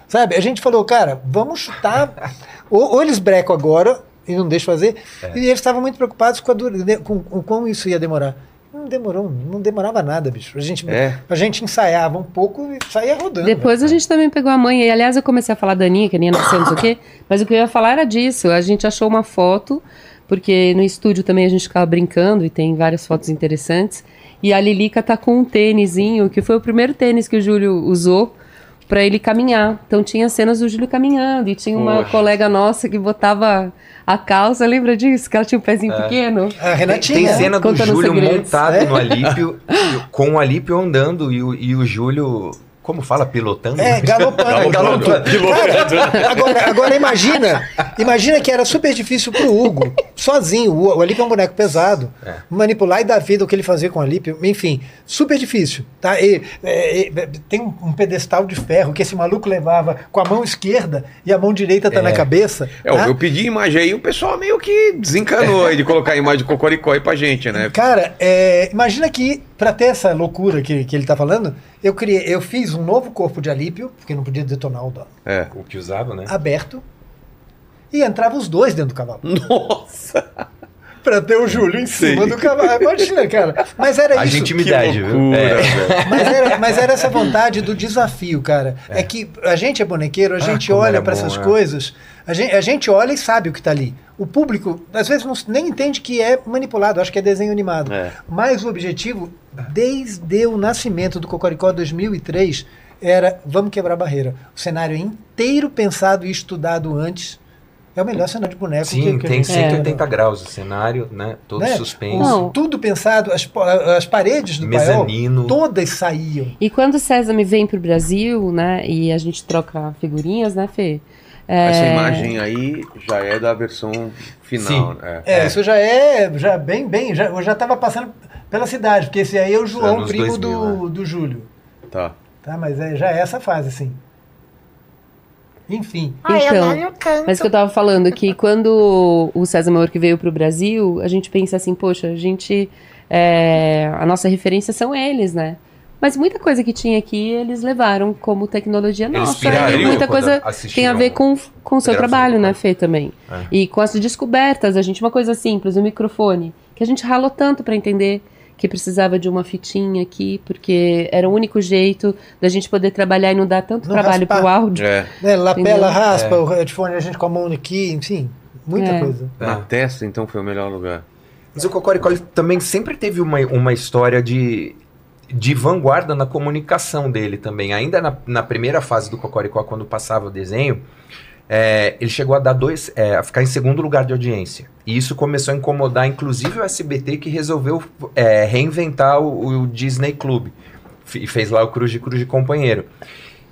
[SPEAKER 5] Sabe? A gente falou, cara, vamos chutar. <laughs> ou, ou eles brecam agora e não deixam fazer. E eles estavam muito preocupados com, a dura- com, com como isso ia demorar. Não demorou, não demorava nada, bicho. A gente,
[SPEAKER 1] É.
[SPEAKER 5] a gente ensaiava um pouco e saía rodando.
[SPEAKER 6] Depois a gente também pegou a mãe. E aliás, eu comecei a falar da Aninha, que a Aninha nasceu, não sei o quê. <coughs> Mas o que eu ia falar era disso. A gente achou uma foto, porque no estúdio também a gente ficava brincando e tem várias fotos interessantes. E a Lilica tá com um tênisinho, que foi o primeiro tênis que o Júlio usou pra ele caminhar. Então tinha cenas do Júlio caminhando. E tinha uma
[SPEAKER 1] Poxa.
[SPEAKER 6] colega nossa que botava a calça, lembra disso? Que ela tinha um pezinho pequeno.
[SPEAKER 5] A
[SPEAKER 7] Tem,
[SPEAKER 5] Renatinha.
[SPEAKER 7] tem cena do Júlio
[SPEAKER 6] segredos.
[SPEAKER 7] montado
[SPEAKER 5] É?
[SPEAKER 7] no Alípio, <laughs> com o Alípio andando e o, e o Júlio, como fala, pilotando?
[SPEAKER 5] É, galopando.
[SPEAKER 7] Galopando.
[SPEAKER 5] Cara, agora, agora imagina, imagina que era super difícil pro Hugo, sozinho, o, o Alípio é um boneco pesado,
[SPEAKER 7] É.
[SPEAKER 5] manipular e dar vida o que ele fazia com o Alípio, enfim, super difícil, tá? E, é, e, tem um, pedestal de ferro que esse maluco levava com a mão esquerda e a mão direita tá
[SPEAKER 7] É.
[SPEAKER 5] na cabeça.
[SPEAKER 1] É,
[SPEAKER 5] tá?
[SPEAKER 1] eu pedi imagem aí, o pessoal meio que desencanou <laughs> aí de colocar a imagem de Cocoricó aí pra gente, né?
[SPEAKER 5] Cara, é, imagina que, pra ter essa loucura que, que ele tá falando, eu criei, eu fiz um novo corpo de Alípio, porque não podia detonar o dano,
[SPEAKER 1] É.
[SPEAKER 7] O que usava, né?
[SPEAKER 5] aberto, e entrava os dois dentro do cavalo.
[SPEAKER 1] Nossa!
[SPEAKER 5] Pra ter o Júlio em cima do cavalo. Imagina, cara. Mas era
[SPEAKER 7] A
[SPEAKER 5] isso.
[SPEAKER 7] intimidade, viu?
[SPEAKER 1] loucura,
[SPEAKER 7] É.
[SPEAKER 5] Mas era, mas era essa vontade do desafio, cara. É, que a gente é bonequeiro, a gente
[SPEAKER 7] como
[SPEAKER 5] olha
[SPEAKER 7] bom,
[SPEAKER 5] essas
[SPEAKER 7] é.
[SPEAKER 5] coisas, a gente, a gente olha e sabe o que tá ali. O público, às vezes, não, nem entende que é manipulado, acho que é desenho animado.
[SPEAKER 1] É.
[SPEAKER 5] Mas o objetivo, desde o nascimento do Cocoricó 2003, era vamos quebrar a barreira. O cenário inteiro pensado e estudado antes. É o melhor cenário de boneco
[SPEAKER 7] Sim,
[SPEAKER 5] que, que
[SPEAKER 7] tem
[SPEAKER 5] gente
[SPEAKER 7] 180 graus o cenário, né? Todo
[SPEAKER 5] né?
[SPEAKER 7] suspenso.
[SPEAKER 6] Não.
[SPEAKER 5] Tudo pensado, as, as paredes do paiol,
[SPEAKER 7] Mezanino.
[SPEAKER 5] todas saíam.
[SPEAKER 6] E quando o César me vem pro Brasil, né, e a gente troca figurinhas, né, Fê? É,
[SPEAKER 1] Essa imagem aí já é da versão final.
[SPEAKER 7] Sim.
[SPEAKER 1] né?
[SPEAKER 5] É, isso já é já bem, bem, já, eu já estava passando Pela cidade, porque esse aí é o João, primo
[SPEAKER 7] 2000,
[SPEAKER 5] do, do Júlio.
[SPEAKER 1] Tá.
[SPEAKER 5] Tá, mas é, já é essa fase, assim. Enfim.
[SPEAKER 3] Ai, eu
[SPEAKER 6] Então. Mas que eu tava falando que quando o César Mourque veio pro Brasil, a gente pensa assim, poxa, a gente. é, a nossa referência são eles, né? Mas muita coisa que tinha aqui, eles levaram como tecnologia
[SPEAKER 7] Eles
[SPEAKER 6] nossa. E muita coisa tem a ver com, com o seu trabalho, né. Fê, também.
[SPEAKER 7] É.
[SPEAKER 6] E com as descobertas, a gente, uma coisa simples, o microfone, que a gente ralou tanto pra entender que precisava de uma fitinha aqui, porque era o único jeito da gente poder trabalhar e não dar tanto
[SPEAKER 5] Não
[SPEAKER 6] trabalho
[SPEAKER 5] raspar.
[SPEAKER 6] pro áudio.
[SPEAKER 1] É.
[SPEAKER 5] Né, lapela, raspa, o headphone a gente com a mão aqui, enfim, muita
[SPEAKER 6] É.
[SPEAKER 5] coisa.
[SPEAKER 1] Na testa, então, foi o melhor lugar.
[SPEAKER 7] Mas o Cocoricó também sempre teve uma, uma história de, de vanguarda na comunicação dele também. Ainda na, na primeira fase do Cocoricó, quando passava o desenho, é, ele chegou a dar dois, é, a ficar em segundo lugar de audiência. E isso começou a incomodar, inclusive, o SBT, que resolveu é, reinventar o, o Disney Club. E fez lá o Cruz de Cruz de Companheiro.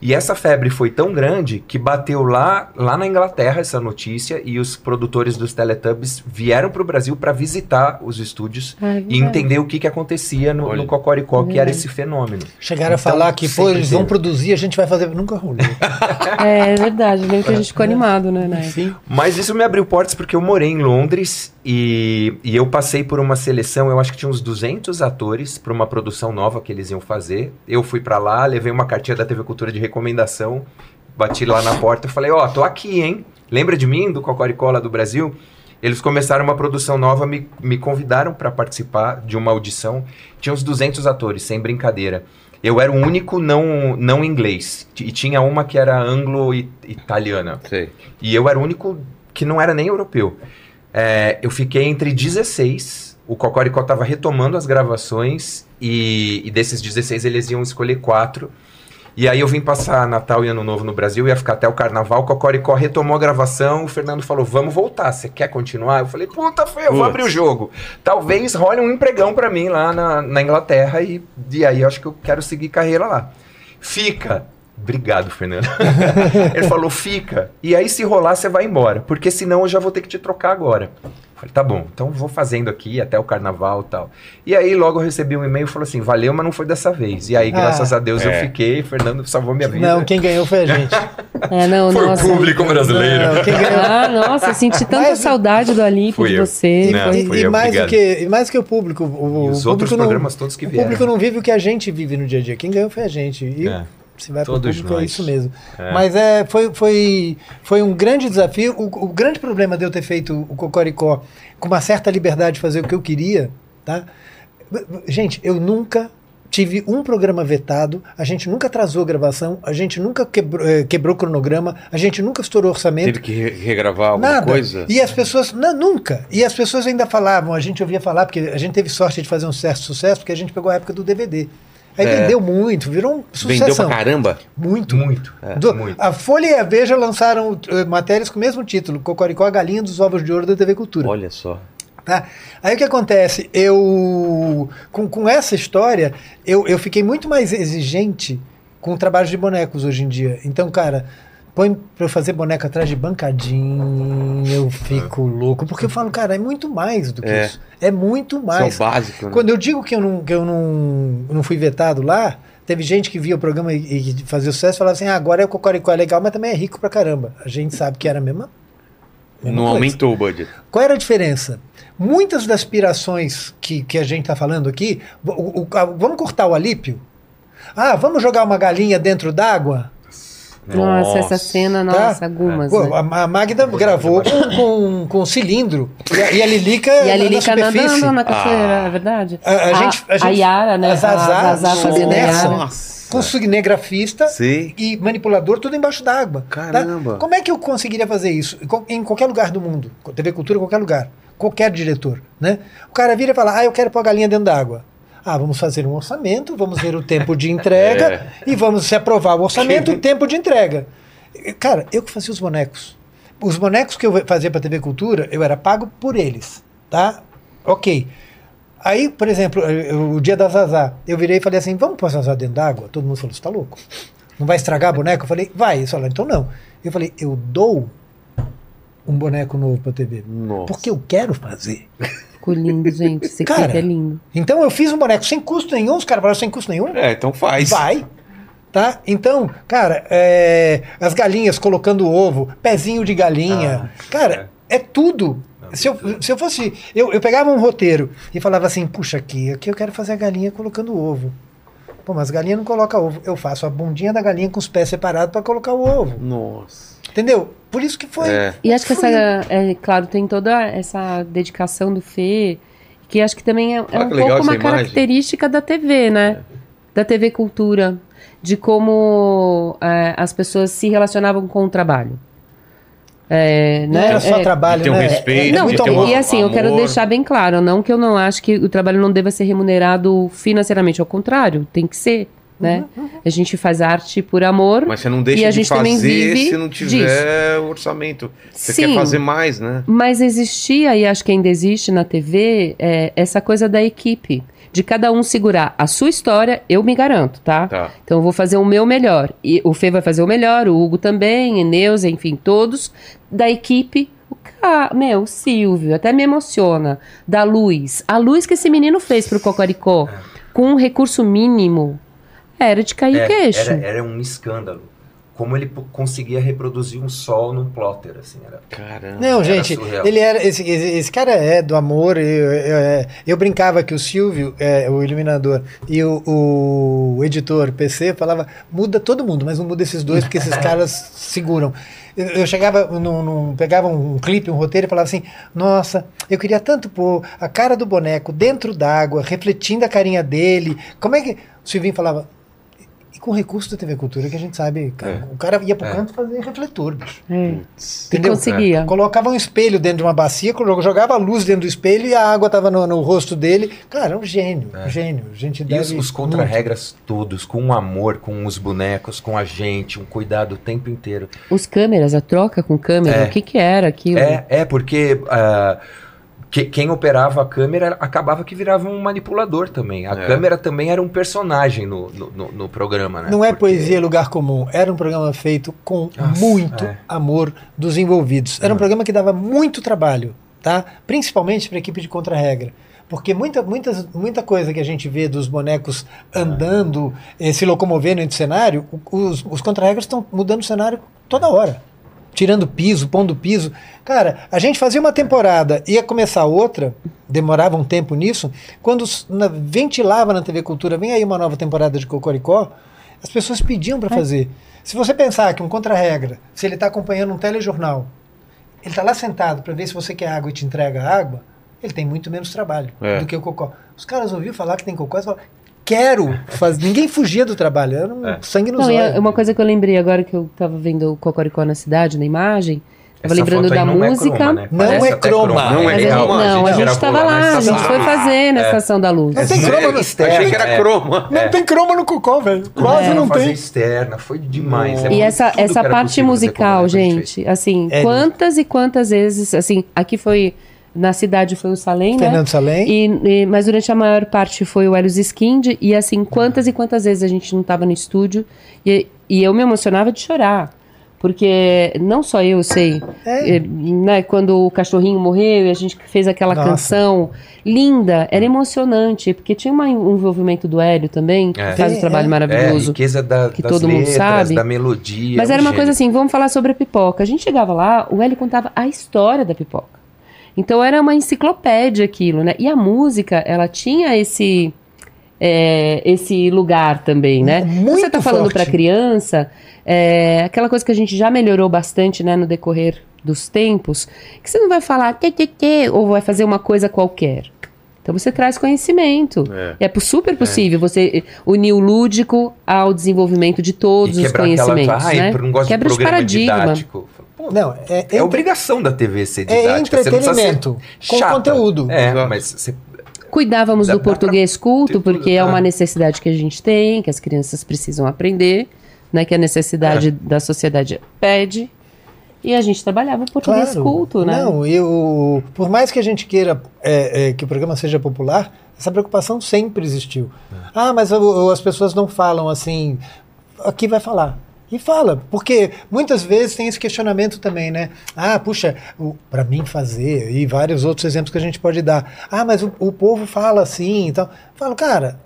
[SPEAKER 7] E essa febre foi tão grande que bateu lá, lá na Inglaterra essa notícia e os produtores dos Teletubbies vieram para o Brasil para visitar os estúdios
[SPEAKER 6] Ah, é
[SPEAKER 7] e entender o que, que acontecia no, no Cocoricó, que era esse fenômeno.
[SPEAKER 5] Chegaram a
[SPEAKER 7] Então,
[SPEAKER 5] falar que, pô, eles vão produzir, a gente vai fazer. Nunca rolou. <laughs>
[SPEAKER 6] É verdade, lembro que a gente ficou animado, né, né?
[SPEAKER 5] Enfim.
[SPEAKER 7] Mas isso me abriu portas porque eu morei em Londres e, e eu passei por uma seleção, eu acho que tinha uns 200 atores para uma produção nova que eles iam fazer. Eu fui para lá, levei uma cartinha da TV Cultura de recomendação, bati lá na porta e falei: Ó, tô aqui, hein? Lembra de mim, do Cocoricola do Brasil? Eles começaram uma produção nova, me, me convidaram para participar de uma audição. Tinha uns 200 atores, sem brincadeira. Eu era o único não, não inglês. E tinha uma que era anglo-italiana. E eu era o único que não era nem europeu. É, eu fiquei entre 16. O Cocoricó estava retomando as gravações. E, e desses 16 eles iam escolher quatro. E aí eu vim passar Natal e Ano Novo no Brasil, ia ficar até o Carnaval. O Cocoricó retomou a gravação. O Fernando falou: Vamos voltar, você quer continuar? Eu falei: Puta, Fê, eu vou abrir o jogo. Talvez role um empregão para mim lá na, na Inglaterra. E, e aí eu acho que eu quero seguir carreira lá. Fica. Obrigado, Fernando. <laughs> Ele falou, fica. E aí, se rolar, você vai embora. Porque senão eu já vou ter que te trocar agora. Eu Falei, tá bom, então vou fazendo aqui até o carnaval e tal. E aí, logo eu recebi um e-mail e falou assim: valeu, mas não foi dessa vez. E aí, graças
[SPEAKER 5] Ah.
[SPEAKER 7] a Deus, eu
[SPEAKER 1] É.
[SPEAKER 7] fiquei. Fernando salvou minha vida.
[SPEAKER 5] Não, quem ganhou foi a gente. <laughs>
[SPEAKER 6] É, não,
[SPEAKER 7] Foi
[SPEAKER 6] nossa.
[SPEAKER 7] o público brasileiro.
[SPEAKER 5] Não, quem ganhou
[SPEAKER 6] Ah, nossa, eu senti tanta
[SPEAKER 5] Mas-
[SPEAKER 6] saudade do
[SPEAKER 7] Fui
[SPEAKER 6] de
[SPEAKER 7] eu.
[SPEAKER 6] você.
[SPEAKER 7] Não,
[SPEAKER 6] foi-
[SPEAKER 5] E, e
[SPEAKER 7] eu,
[SPEAKER 5] mais do que, e mais do que o público. O,
[SPEAKER 7] E os
[SPEAKER 5] o
[SPEAKER 7] outros programas todos que
[SPEAKER 5] O
[SPEAKER 7] vieram.
[SPEAKER 5] público não vive o que a gente vive no dia a dia. Quem ganhou foi a gente. E
[SPEAKER 7] É.
[SPEAKER 5] se vai para o público é isso mesmo.
[SPEAKER 7] É.
[SPEAKER 5] Mas é, foi, foi, foi um grande desafio. O, o grande problema de eu ter feito o Cocoricó com uma certa liberdade de fazer o que eu queria, tá? Gente, eu nunca tive um programa vetado, a gente nunca atrasou a gravação, a gente nunca quebrou, eh, quebrou cronograma, a gente nunca estourou orçamento.
[SPEAKER 1] Teve que re- regravar alguma
[SPEAKER 5] Nada.
[SPEAKER 1] coisa?
[SPEAKER 5] E as pessoas, não, nunca. E as pessoas ainda falavam, a gente ouvia falar, porque a gente teve sorte de fazer um certo sucesso, porque a gente pegou a época do DVD. Aí
[SPEAKER 1] É.
[SPEAKER 5] vendeu muito, virou um
[SPEAKER 1] Vendeu
[SPEAKER 5] sucesso.
[SPEAKER 1] pra caramba?
[SPEAKER 5] Muito.
[SPEAKER 7] Muito.
[SPEAKER 5] Do-
[SPEAKER 7] muito.
[SPEAKER 5] A Folha e a Veja lançaram eh, matérias com o mesmo título, Cocoricó, a galinha dos ovos de ouro da TV Cultura.
[SPEAKER 1] Olha só.
[SPEAKER 5] Tá? Aí o que acontece? Eu, com, com essa história, eu, eu fiquei muito mais exigente com o trabalho de bonecos hoje em dia. Então, cara, põe pra eu fazer boneco atrás de bancadinha, eu fico louco. Porque eu falo, cara, é muito mais do que
[SPEAKER 1] É.
[SPEAKER 5] isso. É muito
[SPEAKER 1] Isso
[SPEAKER 5] mais.
[SPEAKER 1] é o básico, né?
[SPEAKER 5] Quando eu digo que eu não, que eu não, não fui vetado lá, teve gente que via o programa e, e fazia sucesso e falava assim: ah, agora é o Cocoricó é legal, mas também é rico pra caramba. A gente sabe que era a mesma. mesma
[SPEAKER 1] Não
[SPEAKER 5] coisa.
[SPEAKER 1] aumentou o budget.
[SPEAKER 5] Qual era a diferença? Muitas das aspirações que, que a gente está falando aqui, o- o- a- vamos cortar o alípio? Ah, vamos jogar uma galinha dentro d'água?
[SPEAKER 6] Nossa, essa cena,
[SPEAKER 5] Tá?
[SPEAKER 6] nossa, algumas.
[SPEAKER 5] Pô,
[SPEAKER 6] né?
[SPEAKER 5] a, a Magda gravou com, com, com cilindro e a, e a Lilica,
[SPEAKER 6] E a Lilica
[SPEAKER 5] na
[SPEAKER 6] nadando na cachoeira,
[SPEAKER 1] Ah.
[SPEAKER 6] é verdade.
[SPEAKER 5] A, a gente, a, gente,
[SPEAKER 6] Yara, né?
[SPEAKER 5] A Zazá,
[SPEAKER 6] a Zazá fazendo a Yara.
[SPEAKER 1] Nossa.
[SPEAKER 5] com cinegrafista
[SPEAKER 1] Sim.
[SPEAKER 5] e manipulador tudo embaixo d'água. tá?
[SPEAKER 1] Caramba.
[SPEAKER 5] Como é que eu conseguiria fazer isso? Em qual- Em qualquer lugar do mundo. TV Cultura, em qualquer lugar. Qualquer diretor. Né? O cara vira e fala: Ah, eu quero pôr a galinha dentro d'água. Ah, vamos fazer um orçamento, vamos ver o tempo de entrega <laughs>
[SPEAKER 1] É.
[SPEAKER 5] e vamos se aprovar o orçamento, o tempo de entrega. Cara, eu que fazia os bonecos. Os bonecos que eu fazia para TV Cultura, eu era pago por eles, tá? Ok. Aí, por exemplo, eu- o dia da Zazá, eu virei e falei assim: vamos pôr a Zazá dentro d'água? Todo mundo falou: você tá louco? Não vai estragar boneco? Eu falei: vai. Eles falaram: então não. Eu falei: eu dou um boneco novo para TV.
[SPEAKER 1] Nossa.
[SPEAKER 5] Porque eu quero fazer.
[SPEAKER 6] Ficou lindo, gente. Esse
[SPEAKER 5] Cara,
[SPEAKER 6] clipe é lindo.
[SPEAKER 5] Então eu fiz um boneco sem custo nenhum, os caras falaram sem custo nenhum.
[SPEAKER 1] É, então faz.
[SPEAKER 5] Vai. Tá? Então, cara, é, as galinhas colocando ovo, pezinho de galinha. cara, é, tudo. Se eu, se eu fosse. Eu, eu pegava um roteiro e falava assim, puxa, aqui, aqui eu quero fazer a galinha colocando ovo. Pô, mas galinha não coloca ovo. Eu faço a bundinha da galinha com os pés separados para colocar o ovo.
[SPEAKER 1] Nossa.
[SPEAKER 5] Entendeu? Por isso que foi.
[SPEAKER 1] É.
[SPEAKER 6] E acho que essa,
[SPEAKER 5] fluindo.
[SPEAKER 6] é, claro, tem toda essa dedicação do Fê, que acho que também é, é um pouco uma
[SPEAKER 1] essa imagem.
[SPEAKER 6] característica da TV, né? Da TV Cultura, de como é, as pessoas se relacionavam com o trabalho. É,
[SPEAKER 5] Não
[SPEAKER 6] né?
[SPEAKER 5] era só
[SPEAKER 6] É,
[SPEAKER 5] trabalho,
[SPEAKER 1] de ter um
[SPEAKER 5] né?
[SPEAKER 1] respeito,
[SPEAKER 6] não,
[SPEAKER 1] ter um
[SPEAKER 5] amor.
[SPEAKER 6] e assim, eu quero
[SPEAKER 1] amor.
[SPEAKER 6] deixar bem claro, não que eu não acho que o trabalho não deva ser remunerado financeiramente, ao contrário, tem que ser, né? A gente faz arte por amor.
[SPEAKER 1] Mas você não
[SPEAKER 6] E
[SPEAKER 1] deixa
[SPEAKER 6] a
[SPEAKER 1] de
[SPEAKER 6] gente
[SPEAKER 1] fazer
[SPEAKER 6] vive
[SPEAKER 1] se não tiver orçamento. Você
[SPEAKER 6] Sim.
[SPEAKER 1] quer fazer mais, né?
[SPEAKER 6] Mas existia, e acho que ainda existe na TV, é, essa coisa da equipe. De cada um segurar a sua história, eu me garanto, tá?
[SPEAKER 1] Tá.
[SPEAKER 6] Então eu vou fazer o meu melhor. E o Fê vai fazer o melhor, o Hugo também, a Neuza, enfim, todos da equipe. O ca... Meu, o Silvio, até me emociona. Da luz. A luz que esse menino fez pro Cocoricó, com um recurso mínimo, era de cair o
[SPEAKER 7] É,
[SPEAKER 6] queixo.
[SPEAKER 7] Era, era um escândalo. Como ele conseguia reproduzir um sol num plotter, assim. Era...
[SPEAKER 1] Caramba.
[SPEAKER 5] Não,
[SPEAKER 7] Era
[SPEAKER 5] gente,
[SPEAKER 7] surreal.
[SPEAKER 5] ele era. Esse, esse, esse cara é do amor. Eu, eu, é, eu brincava que o Silvio, é, o iluminador, e o, o editor PC falava: muda todo mundo, mas não muda esses dois, porque esses <laughs> caras seguram. Eu, eu chegava, num, num- pegava um clipe, um roteiro e falava assim: Nossa, eu queria tanto pôr a cara do boneco dentro d'água, refletindo a carinha dele. Como é que. O Silvinho falava. E com recurso da TV Cultura, que a gente sabe, cara, o cara ia pro
[SPEAKER 7] É.
[SPEAKER 5] canto fazer refletor, bicho.
[SPEAKER 6] É. E
[SPEAKER 5] Entendeu?
[SPEAKER 6] conseguia.
[SPEAKER 5] Colocava um espelho dentro de uma bacia, jogava a luz dentro do espelho e a água tava no, no rosto dele. Cara, é um gênio, um gênio. A gente
[SPEAKER 7] E os, os contra-regras todos, com um amor, com os bonecos, com a gente, um cuidado o tempo inteiro.
[SPEAKER 6] Os câmeras, a troca com câmera,
[SPEAKER 7] É.
[SPEAKER 6] o que que era aquilo?
[SPEAKER 7] É, é porque ah, que- quem operava a câmera acabava que virava um manipulador também. A
[SPEAKER 1] É.
[SPEAKER 7] câmera também era um personagem no, no, no- no programa, né?
[SPEAKER 5] Não é
[SPEAKER 7] Porque-
[SPEAKER 5] poesia lugar comum. Era um programa feito com
[SPEAKER 7] Nossa,
[SPEAKER 5] muito
[SPEAKER 7] é.
[SPEAKER 5] amor dos envolvidos. Era um programa que dava muito trabalho, tá? Principalmente para a equipe de contra-regra. Porque muita, muitas, muita coisa que a gente vê dos bonecos andando, eh, se locomovendo entre o cenário, os, os contra-regras estão mudando o cenário toda hora. Tirando piso, pondo piso. Cara, a gente fazia uma temporada, ia começar outra, demorava um tempo nisso. Quando na- ventilava na TV Cultura, vem aí uma nova temporada de Cocoricó, as pessoas pediam para fazer. Se você pensar que um contra-regra, se ele está acompanhando um telejornal, ele está lá sentado para ver se você quer água e te entrega água, ele tem muito menos trabalho
[SPEAKER 1] É.
[SPEAKER 5] do que o cocó. Os caras ouviram falar que tem cocó e falaram, quero fazer. Ninguém fugia do trabalho, era um
[SPEAKER 7] É.
[SPEAKER 5] sangue nos
[SPEAKER 6] Não,
[SPEAKER 5] olhos.
[SPEAKER 6] é uma coisa que eu lembrei agora que eu tava vendo o Cocoricó na cidade, na imagem, tava
[SPEAKER 7] Essa
[SPEAKER 6] lembrando
[SPEAKER 7] foto aí
[SPEAKER 6] da
[SPEAKER 7] não é
[SPEAKER 6] música.
[SPEAKER 7] croma, né?
[SPEAKER 5] Não é croma.
[SPEAKER 1] Não é
[SPEAKER 6] a gente-
[SPEAKER 1] croma,
[SPEAKER 6] não, a
[SPEAKER 1] gente
[SPEAKER 6] estava lá, a gente
[SPEAKER 7] da
[SPEAKER 6] foi fazer na
[SPEAKER 7] É.
[SPEAKER 6] Estação da Luz.
[SPEAKER 5] Não tem
[SPEAKER 1] É,
[SPEAKER 5] croma no
[SPEAKER 1] Achei que era
[SPEAKER 7] É.
[SPEAKER 1] croma.
[SPEAKER 5] Não tem croma no cocó, velho. Quase
[SPEAKER 6] É.
[SPEAKER 5] não
[SPEAKER 7] fazer
[SPEAKER 5] tem.
[SPEAKER 7] externa, foi demais. É
[SPEAKER 6] E essa, essa parte musical, gente, assim,
[SPEAKER 5] É,
[SPEAKER 6] quantas e quantas vezes, assim, aqui foi, na cidade foi o Salem, né?
[SPEAKER 5] Fernando Salem.
[SPEAKER 6] E, e- mas durante a maior parte foi o Helios Skind, e assim, quantas e quantas vezes a gente não tava no estúdio, e, e eu me emocionava de chorar. Porque não só eu sei,
[SPEAKER 5] É.
[SPEAKER 6] eh, né, quando o cachorrinho morreu e a gente fez aquela
[SPEAKER 5] Nossa.
[SPEAKER 6] canção linda, era emocionante, porque tinha uma- um envolvimento do Hélio também, que
[SPEAKER 7] É.
[SPEAKER 6] faz
[SPEAKER 5] Tem,
[SPEAKER 6] um trabalho
[SPEAKER 5] é.
[SPEAKER 7] É, a
[SPEAKER 6] maravilhoso.
[SPEAKER 7] riqueza da,
[SPEAKER 6] que
[SPEAKER 7] das
[SPEAKER 6] todo mundo
[SPEAKER 7] letras,
[SPEAKER 6] sabe.
[SPEAKER 7] da melodia.
[SPEAKER 6] Mas
[SPEAKER 7] é um
[SPEAKER 6] era uma
[SPEAKER 7] gênio.
[SPEAKER 6] coisa assim, vamos falar sobre a pipoca. A gente chegava lá, o Hélio contava a história da pipoca. Então era uma enciclopédia aquilo, né? E a música, ela tinha esse é, esse lugar também, né?
[SPEAKER 5] Muito
[SPEAKER 6] Você tá falando para criança, é, aquela coisa que a gente já melhorou bastante, né, no decorrer dos tempos, que você não vai falar tê, tê, tê, ou vai fazer uma coisa qualquer. Então você traz conhecimento.
[SPEAKER 1] É.
[SPEAKER 6] É, super possível você unir o lúdico ao desenvolvimento de todos
[SPEAKER 7] E
[SPEAKER 6] os
[SPEAKER 7] quebrar aquela-
[SPEAKER 6] conhecimentos,
[SPEAKER 7] Ai,
[SPEAKER 6] né?
[SPEAKER 7] eu não gosto
[SPEAKER 6] Quebra
[SPEAKER 7] de
[SPEAKER 6] de paradigma.
[SPEAKER 7] didático. Pô,
[SPEAKER 5] Não, é,
[SPEAKER 7] é
[SPEAKER 5] entre-
[SPEAKER 7] obrigação da TV ser
[SPEAKER 5] é
[SPEAKER 7] didática. ser
[SPEAKER 5] entretenimento com
[SPEAKER 7] chata.
[SPEAKER 5] conteúdo.
[SPEAKER 7] É,
[SPEAKER 1] Exato.
[SPEAKER 7] mas você
[SPEAKER 6] Cuidávamos
[SPEAKER 7] Dá-
[SPEAKER 6] do português culto,
[SPEAKER 7] tudo,
[SPEAKER 6] porque é
[SPEAKER 7] tá.
[SPEAKER 6] uma necessidade que a gente tem, que as crianças precisam aprender, né? Que a necessidade
[SPEAKER 7] É.
[SPEAKER 6] da sociedade pede. E a gente trabalhava o português culto, né?
[SPEAKER 5] Não, eu, por mais que a gente queira é, é, que o programa seja popular, essa preocupação sempre existiu.
[SPEAKER 7] É.
[SPEAKER 5] Ah, mas as pessoas não falam assim. Aqui vai falar. E fala, porque muitas vezes tem esse questionamento também, né? Ah, puxa, para mim fazer, e vários outros exemplos que a gente pode dar. Ah, mas o, o povo fala assim, então. Falo, cara,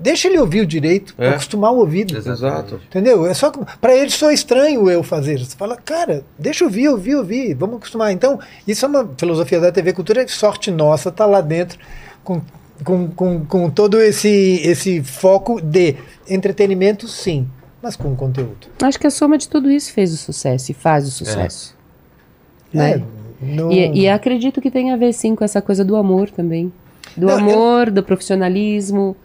[SPEAKER 5] deixa ele ouvir o direito,
[SPEAKER 1] É.
[SPEAKER 5] acostumar o ouvido.
[SPEAKER 1] Exato.
[SPEAKER 5] Entendeu? É só para ele só estranho eu fazer. Você fala, cara, deixa eu ouvir, ouvir, ouvir, vamos acostumar. Então, isso é uma filosofia da TV Cultura, é sorte nossa, tá lá dentro com, com, com, com todo esse, esse foco de entretenimento, sim, mas com conteúdo.
[SPEAKER 6] Acho que a soma de tudo isso fez o sucesso e faz o sucesso. Né?
[SPEAKER 5] É, não-
[SPEAKER 6] E, e acredito que tem a ver sim com essa coisa do amor também. Do
[SPEAKER 5] Não, eu-
[SPEAKER 6] amor, do profissionalismo.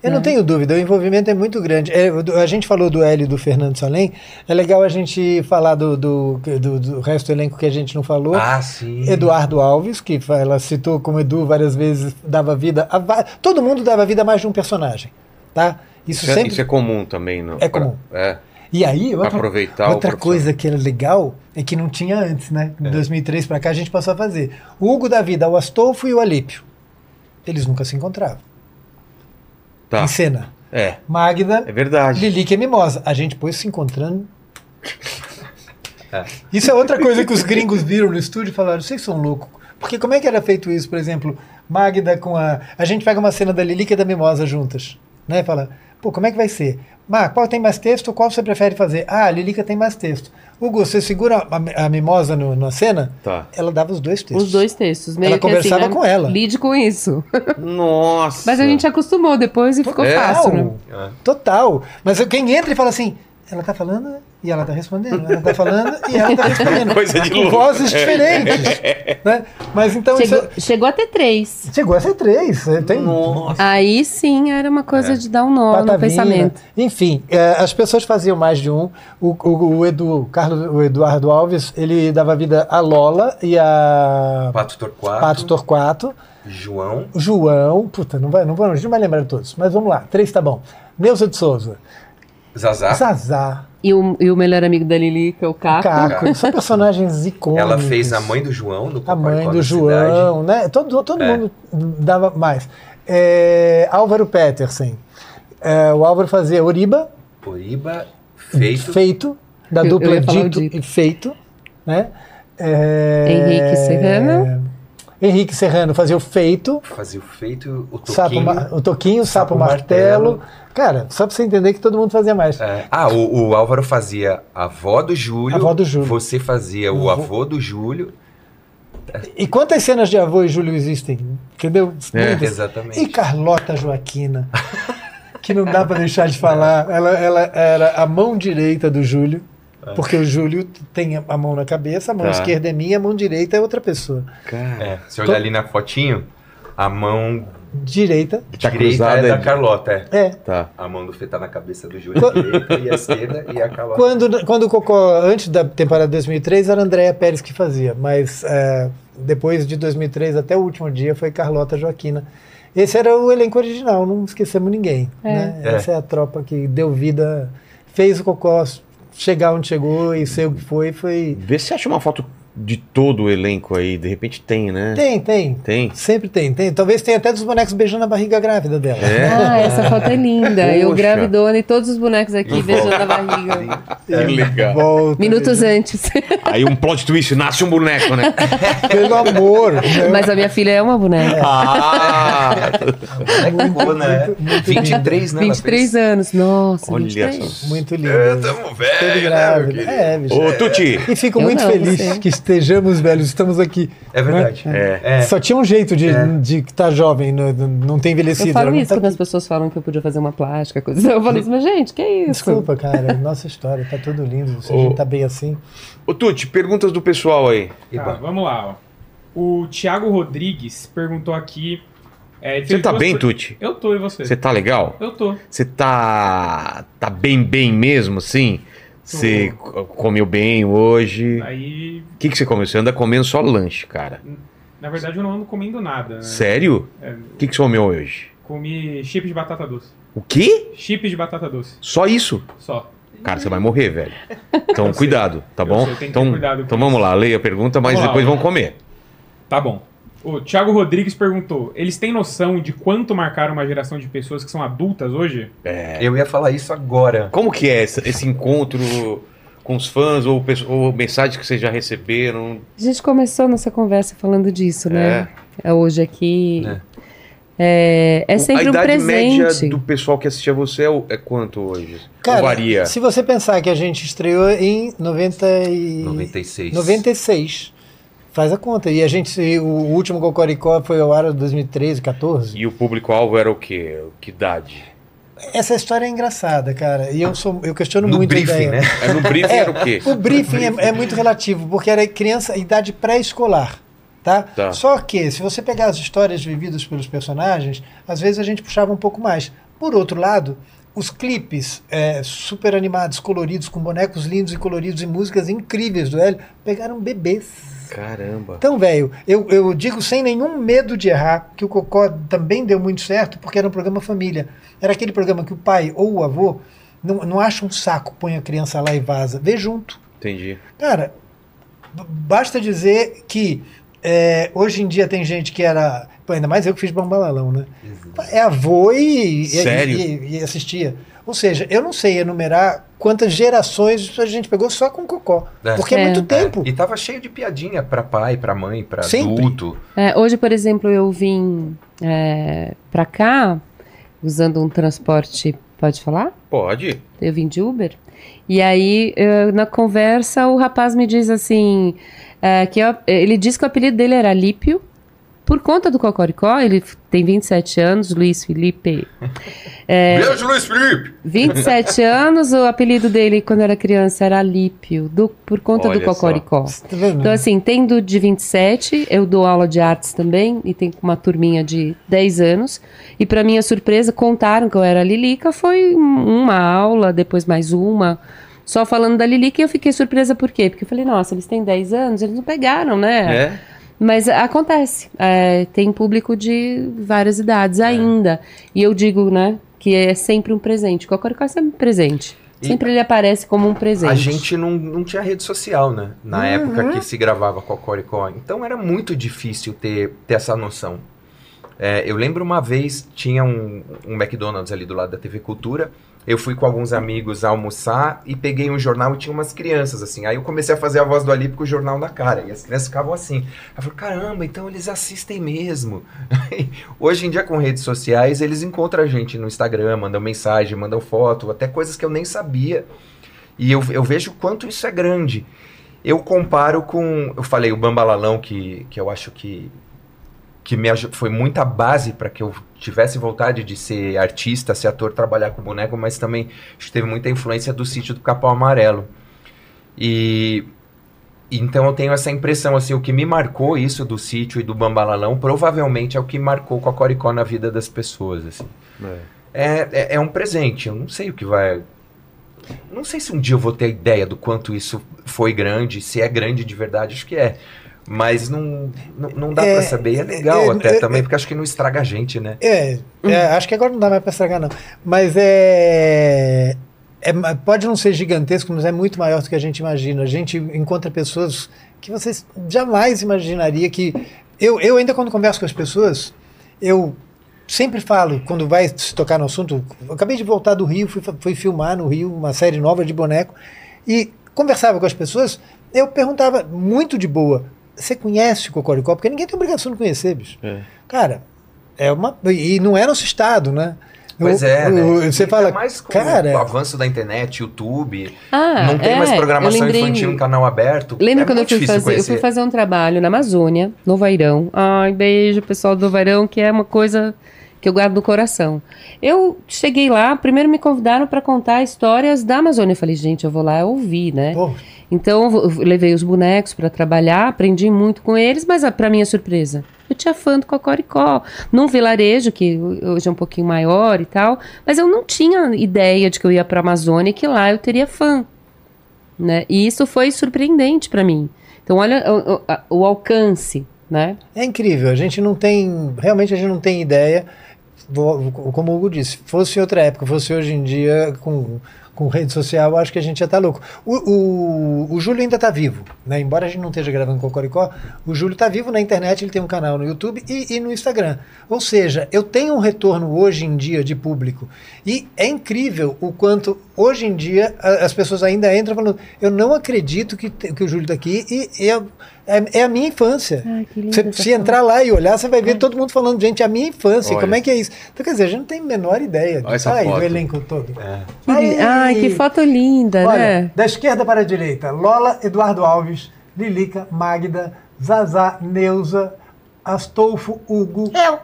[SPEAKER 5] Eu não tenho dúvida, o envolvimento é muito grande. É, a gente falou do Hélio e do Fernando Salem, é legal a gente falar do, do, do, do resto do elenco que a gente não falou.
[SPEAKER 7] Ah, sim.
[SPEAKER 5] Eduardo Alves, que ela citou como Edu várias vezes, dava vida a todo mundo dava vida a mais de um personagem, tá? Isso,
[SPEAKER 1] Isso, é,
[SPEAKER 5] sempre
[SPEAKER 1] isso é comum também, não?
[SPEAKER 5] É comum.
[SPEAKER 1] É.
[SPEAKER 5] E aí, outra,
[SPEAKER 1] aproveitar
[SPEAKER 5] outra coisa que era legal é que não tinha antes, né?
[SPEAKER 1] É.
[SPEAKER 5] Em 2003 pra cá a gente passou a fazer. O Hugo da vida, o Astolfo e o Alípio. Eles nunca se encontravam.
[SPEAKER 1] Tá.
[SPEAKER 5] Em cena.
[SPEAKER 1] É.
[SPEAKER 5] Magda,
[SPEAKER 1] É verdade.
[SPEAKER 5] Lilique e Mimosa. A gente pôs se encontrando. <laughs>
[SPEAKER 7] É.
[SPEAKER 5] Isso é outra coisa que os gringos viram no estúdio e falaram: vocês são loucos. Porque como é que era feito isso, por exemplo, Magda com a. A gente pega uma cena da Lilique e da Mimosa juntas, né? Fala, pô, como é que vai ser? Má, qual tem mais texto? Qual você prefere fazer? Ah, a Lilica tem mais texto. Hugo, você segura a, a Mimosa no- na cena?
[SPEAKER 1] Tá.
[SPEAKER 5] Ela dava os dois textos.
[SPEAKER 6] Os dois textos. Meio
[SPEAKER 5] Ela
[SPEAKER 6] que
[SPEAKER 5] conversava
[SPEAKER 6] assim, né?
[SPEAKER 5] com ela.
[SPEAKER 6] Lide com isso.
[SPEAKER 1] Nossa.
[SPEAKER 6] Mas a gente acostumou depois e ficou
[SPEAKER 1] É.
[SPEAKER 6] fácil, né?
[SPEAKER 5] Total. Total. Mas quem entra e fala assim, ela tá falando e ela tá respondendo, ela tá falando e ela tá respondendo. <laughs>
[SPEAKER 1] Coisa de louco.
[SPEAKER 5] vozes diferentes. né? Mas então
[SPEAKER 6] Chegou,
[SPEAKER 5] isso
[SPEAKER 6] chegou a ter três.
[SPEAKER 5] chegou a ser três. eh, Tem
[SPEAKER 1] Nossa.
[SPEAKER 6] Aí sim era uma coisa de dar um nó no
[SPEAKER 5] Patavina.
[SPEAKER 6] pensamento.
[SPEAKER 5] Enfim, eh, as pessoas faziam mais de um. O, o, o Edu, o Carlos, o Eduardo Alves, ele dava vida a Lola e a
[SPEAKER 7] Pato Torquato,
[SPEAKER 5] Pato Torquato.
[SPEAKER 7] João,
[SPEAKER 5] João, puta, não vai, não, vai, não vai lembrar de todos, mas vamos lá, três tá bom. Neuza de Souza,
[SPEAKER 7] Zazá.
[SPEAKER 5] Zazá,
[SPEAKER 6] E o, e o melhor amigo da Lili, que é o Caco.
[SPEAKER 5] Caco, são personagens icônicos.
[SPEAKER 7] Ela fez a mãe do João no
[SPEAKER 5] A mãe do João, né? Todo, todo
[SPEAKER 7] É.
[SPEAKER 5] mundo dava mais. É, Álvaro Petersen. É, o Álvaro fazia Oriba.
[SPEAKER 7] Oriba, feito.
[SPEAKER 5] feito, da
[SPEAKER 6] Eu- eu
[SPEAKER 5] dupla
[SPEAKER 6] o
[SPEAKER 5] Dito
[SPEAKER 6] Dito.
[SPEAKER 5] e Feito. Né? É,
[SPEAKER 6] Henrique Serrano.
[SPEAKER 5] Henrique Serrano fazia o Feito,
[SPEAKER 7] Fazia o feito, o
[SPEAKER 5] sapo,
[SPEAKER 7] toquinho.
[SPEAKER 5] ma- o Toquinho, o Sapo,
[SPEAKER 7] Sapo
[SPEAKER 5] martelo.
[SPEAKER 7] Martelo.
[SPEAKER 5] Cara, só pra você entender que todo mundo fazia mais.
[SPEAKER 7] É. Ah, o, o Álvaro fazia a avó do Júlio.
[SPEAKER 5] A avó do Júlio.
[SPEAKER 7] Você fazia o avô do Júlio.
[SPEAKER 5] E quantas cenas de avô e Júlio existem? Entendeu?
[SPEAKER 1] É,
[SPEAKER 7] exatamente.
[SPEAKER 5] E Carlota Joaquina, que não dá pra deixar de falar. Ela, ela era a mão direita do Júlio, porque o Júlio tem a mão na cabeça, a mão
[SPEAKER 1] Tá.
[SPEAKER 5] esquerda é minha, a mão direita é outra pessoa.
[SPEAKER 1] Cara.
[SPEAKER 7] É, se olhar ali na fotinho, a mão
[SPEAKER 5] Direita,
[SPEAKER 1] Tá
[SPEAKER 7] direita é da Carlota. É.
[SPEAKER 5] é.
[SPEAKER 1] Tá.
[SPEAKER 7] A mão do Fê tá na cabeça do Júlio direita e a esquerda e a Carlota.
[SPEAKER 5] Quando, quando o Cocó, antes da temporada de 2003, era a Andréa Pérez que fazia, mas é, depois de 2003 até o último dia foi Carlota Joaquina. Esse era o elenco original, não esquecemos ninguém.
[SPEAKER 6] É.
[SPEAKER 5] Né?
[SPEAKER 7] É.
[SPEAKER 5] Essa é a tropa que deu vida, fez o Cocó chegar onde chegou e ser o que foi. foi...
[SPEAKER 1] Vê se acha uma foto de todo o elenco aí. De repente tem, né?
[SPEAKER 5] Tem, tem.
[SPEAKER 1] Tem.
[SPEAKER 5] Sempre tem, tem. Talvez tenha até dos bonecos beijando a barriga grávida dela.
[SPEAKER 1] É?
[SPEAKER 6] Ah, essa foto é linda. Eu
[SPEAKER 1] Poxa.
[SPEAKER 6] gravidona e todos os bonecos aqui beijando a barriga.
[SPEAKER 1] Que legal.
[SPEAKER 5] Volta,
[SPEAKER 6] Minutos antes. <laughs>
[SPEAKER 1] Aí um plot twist, nasce um boneco, né? <laughs>
[SPEAKER 5] Pelo amor. né?
[SPEAKER 6] Mas a minha filha é uma boneca.
[SPEAKER 1] Ah!
[SPEAKER 7] Ficou, né? 23, né? ela
[SPEAKER 6] 23
[SPEAKER 7] fez?
[SPEAKER 6] anos. Nossa,
[SPEAKER 1] Olha
[SPEAKER 6] 23.
[SPEAKER 1] só.
[SPEAKER 5] Muito lindo.
[SPEAKER 7] É, tamo velho, né, meu
[SPEAKER 5] grávida.
[SPEAKER 7] querido?
[SPEAKER 5] É, bicho.
[SPEAKER 1] Ô, Tuti!
[SPEAKER 5] E fico
[SPEAKER 6] Eu
[SPEAKER 5] muito
[SPEAKER 6] não,
[SPEAKER 5] feliz
[SPEAKER 6] você.
[SPEAKER 5] que estejamos velhos, estamos aqui.
[SPEAKER 7] É verdade.
[SPEAKER 1] É.
[SPEAKER 7] É.
[SPEAKER 5] Só tinha um jeito de
[SPEAKER 7] É.
[SPEAKER 5] de estar jovem, não, não tem envelhecido.
[SPEAKER 6] Eu falo
[SPEAKER 5] não
[SPEAKER 6] isso
[SPEAKER 5] tá
[SPEAKER 6] quando as pessoas falam que eu podia fazer uma plástica, coisa. assim. Eu falo isso, mas gente, que isso?
[SPEAKER 5] Desculpa, cara, nossa história, tá tudo lindo. Se a gente tá bem assim.
[SPEAKER 1] Ô, Tuti, perguntas do pessoal aí.
[SPEAKER 8] Tá, vamos lá, ó. O Thiago Rodrigues perguntou aqui. é,
[SPEAKER 1] Você tá bem, Tuti?
[SPEAKER 8] Eu tô, e você?
[SPEAKER 1] Você tá legal?
[SPEAKER 8] Eu tô.
[SPEAKER 1] Você tá. tá bem, bem mesmo, assim? Você co- comeu bem hoje?
[SPEAKER 8] Aí,
[SPEAKER 1] O que, que você comeu? Você anda comendo só lanche, cara.
[SPEAKER 8] na verdade, eu não ando comendo nada. Né?
[SPEAKER 1] Sério?
[SPEAKER 8] É,
[SPEAKER 1] O que, que você comeu hoje?
[SPEAKER 8] comi chip de batata doce.
[SPEAKER 1] O quê?
[SPEAKER 8] Chip de batata doce.
[SPEAKER 1] Só isso?
[SPEAKER 8] Só.
[SPEAKER 1] Cara, você vai morrer, velho. Então, cuidado, tá
[SPEAKER 8] Eu
[SPEAKER 1] bom?
[SPEAKER 8] sei,
[SPEAKER 1] então, então
[SPEAKER 8] isso.
[SPEAKER 1] vamos lá, leia a pergunta, mas
[SPEAKER 8] Vamos lá,
[SPEAKER 1] depois
[SPEAKER 8] vamos
[SPEAKER 1] vamos comer.
[SPEAKER 8] Tá bom. O Thiago Rodrigues perguntou: eles têm noção de quanto marcaram uma geração de pessoas que são adultas hoje?
[SPEAKER 7] Eu ia falar isso agora.
[SPEAKER 1] Como que é esse, esse encontro com os fãs ou, ou mensagens que vocês já receberam?
[SPEAKER 6] A gente começou nossa conversa falando disso, né? É hoje aqui.
[SPEAKER 7] É.
[SPEAKER 6] É, é sempre
[SPEAKER 1] a
[SPEAKER 6] um
[SPEAKER 1] idade
[SPEAKER 6] presente.
[SPEAKER 1] média do pessoal que assistia você é, o- é quanto hoje?
[SPEAKER 5] Cara,
[SPEAKER 1] varia?
[SPEAKER 5] se você pensar que a gente estreou em 90 e...
[SPEAKER 7] 96.
[SPEAKER 5] 96. Faz a conta. E a gente, o último Cocoricó foi ao ar em 2013, 14.
[SPEAKER 1] E o público-alvo era o quê? Que idade?
[SPEAKER 5] Essa história é engraçada, cara. E eu, sou, eu questiono
[SPEAKER 7] No
[SPEAKER 5] muito a
[SPEAKER 7] briefing,
[SPEAKER 5] ideia.
[SPEAKER 7] né?
[SPEAKER 1] É, no briefing era o quê?
[SPEAKER 5] O briefing é, é muito relativo, porque era criança, idade pré-escolar. Tá?
[SPEAKER 1] Tá.
[SPEAKER 5] Só que, se você pegar as histórias vividas pelos personagens, às vezes a gente puxava um pouco mais. Por outro lado, os clipes é, super animados, coloridos, com bonecos lindos e coloridos e músicas incríveis do Hélio, pegaram bebês.
[SPEAKER 1] Caramba.
[SPEAKER 5] Então, velho, eu, eu digo sem nenhum medo de errar que o Cocó também deu muito certo porque era um programa família. Era aquele programa que o pai ou o avô não, não acha um saco, põe a criança lá e vaza. Vê junto.
[SPEAKER 1] Entendi.
[SPEAKER 5] Cara, basta dizer que é, hoje em dia tem gente que era. ainda mais eu que fiz bambalalão, né? É avô e, e- e- e assistia. Ou seja, eu não sei enumerar quantas gerações a gente pegou só com Cocó.
[SPEAKER 7] É.
[SPEAKER 5] Porque é,
[SPEAKER 6] É.
[SPEAKER 5] muito tempo.
[SPEAKER 7] E tava cheio de piadinha pra pai, pra mãe, pra
[SPEAKER 5] Sempre.
[SPEAKER 7] adulto.
[SPEAKER 6] É, hoje, por exemplo, eu vim é, pra cá usando um transporte. Pode falar?
[SPEAKER 1] Pode.
[SPEAKER 6] Eu vim de Uber. E aí, eh, na conversa, o rapaz me diz assim: eh, que eu- ele disse que o apelido dele era Lípio. Por conta do Cocoricó, ele tem 27 anos, Luiz Felipe. <laughs> É,
[SPEAKER 7] Beijo, Luiz Felipe!
[SPEAKER 6] 27 <laughs> anos, o apelido dele quando era criança era Lípio, do, por conta
[SPEAKER 1] Olha
[SPEAKER 6] do. Cocoricó.
[SPEAKER 5] Tá?
[SPEAKER 6] Então, assim, tendo de 27, eu dou aula de artes também, e tenho uma turminha de 10 anos. E para minha surpresa, contaram que eu era a Lilica, foi um- uma aula, depois mais uma, só falando da Lilica, e eu fiquei surpresa por quê? Porque eu falei, nossa, eles têm 10 anos, eles não pegaram, né?
[SPEAKER 1] É?
[SPEAKER 6] Mas acontece, é, tem público de várias idades ainda. E eu digo, né, que é sempre um presente. O Cocoricó é sempre um presente.
[SPEAKER 7] E-
[SPEAKER 6] Sempre ele aparece como um presente.
[SPEAKER 7] A gente não, não tinha rede social, né? Na época que se gravava Cocoricó. Então era muito difícil ter, ter essa noção. É, eu lembro uma vez, tinha um, um McDonald's ali do lado da TV Cultura. Eu fui com alguns amigos almoçar e peguei um jornal e tinha umas crianças, assim. Aí eu comecei a fazer a voz do Alípio com o jornal na cara. E as crianças ficavam assim. Eu falei, caramba, então eles assistem mesmo. <laughs> Hoje em dia, com redes sociais, eles encontram a gente no Instagram, mandam mensagem, mandam foto, até coisas que eu nem sabia. E eu, eu vejo quanto isso é grande. Eu comparo com. Eu falei o Bambalalão, que, que eu acho que, que me foi muita base para que eu tivesse vontade de ser artista, ser ator, trabalhar com boneco, mas também teve muita influência do sítio do Capão Amarelo. E. Então eu tenho essa impressão, assim, o que me marcou isso do sítio e do Bambalalão, provavelmente é o que marcou com a Coricó na vida das pessoas, assim. É, é, é um presente, eu não sei o que vai. Não sei se um dia eu vou ter ideia do quanto isso foi grande, se é grande de verdade, acho que é. Mas não, não, não dá
[SPEAKER 5] É,
[SPEAKER 7] pra saber. E é legal
[SPEAKER 5] é,
[SPEAKER 7] até
[SPEAKER 5] é,
[SPEAKER 7] também, porque acho que não estraga a gente, né?
[SPEAKER 5] É, é, acho que agora não dá mais para estragar, não. Mas é, é Pode não ser gigantesco, mas é muito maior do que a gente imagina. A gente encontra pessoas que vocês jamais imaginaria que. Eu, eu ainda, quando converso com as pessoas, eu sempre falo, quando vai se tocar no assunto, eu acabei de voltar do Rio, fui, fui filmar no Rio uma série nova de boneco, e conversava com as pessoas, eu perguntava muito de boa, você conhece o Cocoricó? Porque ninguém tem obrigação de conhecer, bicho.
[SPEAKER 1] É.
[SPEAKER 5] Cara, é uma. E não é nosso estado, né?
[SPEAKER 7] Pois é, né?
[SPEAKER 5] Você
[SPEAKER 7] E
[SPEAKER 5] fala,
[SPEAKER 7] mais com
[SPEAKER 5] cara,
[SPEAKER 7] o avanço da internet, YouTube,
[SPEAKER 6] Ah,
[SPEAKER 7] não tem
[SPEAKER 6] é,
[SPEAKER 7] mais programação
[SPEAKER 6] lembrei-
[SPEAKER 7] infantil no canal aberto.
[SPEAKER 6] Lembra
[SPEAKER 7] é
[SPEAKER 6] quando eu fui fazer? Eu fui fazer um trabalho na Amazônia, no Vairão. Ai, beijo, pessoal do Vairão, que é uma coisa que eu guardo no coração. Eu cheguei lá, primeiro me convidaram para contar histórias da Amazônia. Eu falei, gente, eu vou lá ouvir, né?
[SPEAKER 5] pô,
[SPEAKER 6] Então eu levei os bonecos para trabalhar, aprendi muito com eles, mas para minha surpresa, eu tinha fã do Cocoricó, num vilarejo que hoje é um pouquinho maior e tal, mas eu não tinha ideia de que eu ia para Amazônia e que lá eu teria fã, né? E isso foi surpreendente para mim. Então olha o, o- a- o alcance, né?
[SPEAKER 5] é incrível. A gente não tem. Realmente a gente não tem ideia. Como o Hugo disse, fosse outra época, fosse hoje em dia com, com rede social, eu acho que a gente já tá louco. O, o, o Júlio ainda tá vivo, né? Embora a gente não esteja gravando Cocoricó, o Júlio tá vivo na internet, ele tem um canal no YouTube e, e no Instagram. Ou seja, eu tenho um retorno hoje em dia de público. E é incrível o quanto hoje em dia a- as pessoas ainda entram falando, eu não acredito que, que o Júlio tá aqui e, e é, é, é a minha infância.
[SPEAKER 6] Linda
[SPEAKER 5] Você, se entrar lá e olhar, você vai ver todo mundo falando, gente, é a minha infância,
[SPEAKER 1] Olha.
[SPEAKER 5] como é que é isso? Então, quer dizer, a gente não tem a menor ideia
[SPEAKER 1] Olha essa
[SPEAKER 5] Ai,
[SPEAKER 1] foto.
[SPEAKER 5] do elenco todo.
[SPEAKER 6] Que li- Ai, que foto linda,
[SPEAKER 5] Olha,
[SPEAKER 6] né?
[SPEAKER 5] da esquerda para a direita, Lola, Eduardo Alves, Lilica, Magda, Zazá, Neuza, Astolfo, Hugo,
[SPEAKER 2] Eu.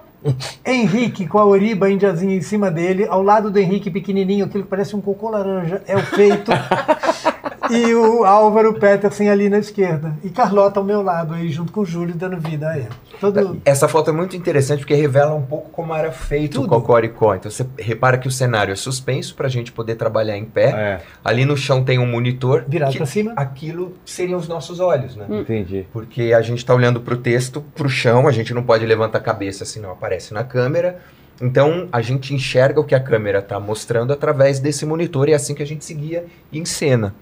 [SPEAKER 5] Henrique com a Oriba indiazinha em cima dele, ao lado do Henrique pequenininho, aquilo que parece um cocô laranja, é o feito. <laughs> e o Álvaro Petersen ali na esquerda. E Carlota ao meu lado aí, junto com o Júlio, dando vida a ele. Todo...
[SPEAKER 7] Essa foto é muito interessante porque revela um pouco como era feito
[SPEAKER 5] Tudo.
[SPEAKER 7] o Cocoricó. Então você repara que o cenário é suspenso para a gente poder trabalhar em pé.
[SPEAKER 1] É,
[SPEAKER 7] Ali no chão tem um monitor.
[SPEAKER 5] Virado pra cima.
[SPEAKER 7] Aquilo seriam os nossos olhos, né?
[SPEAKER 1] entendi.
[SPEAKER 7] Porque a gente está olhando para o texto, para o chão, a gente não pode levantar a cabeça senão aparece na câmera. Então a gente enxerga o que a câmera está mostrando através desse monitor e é assim que a gente seguia em cena.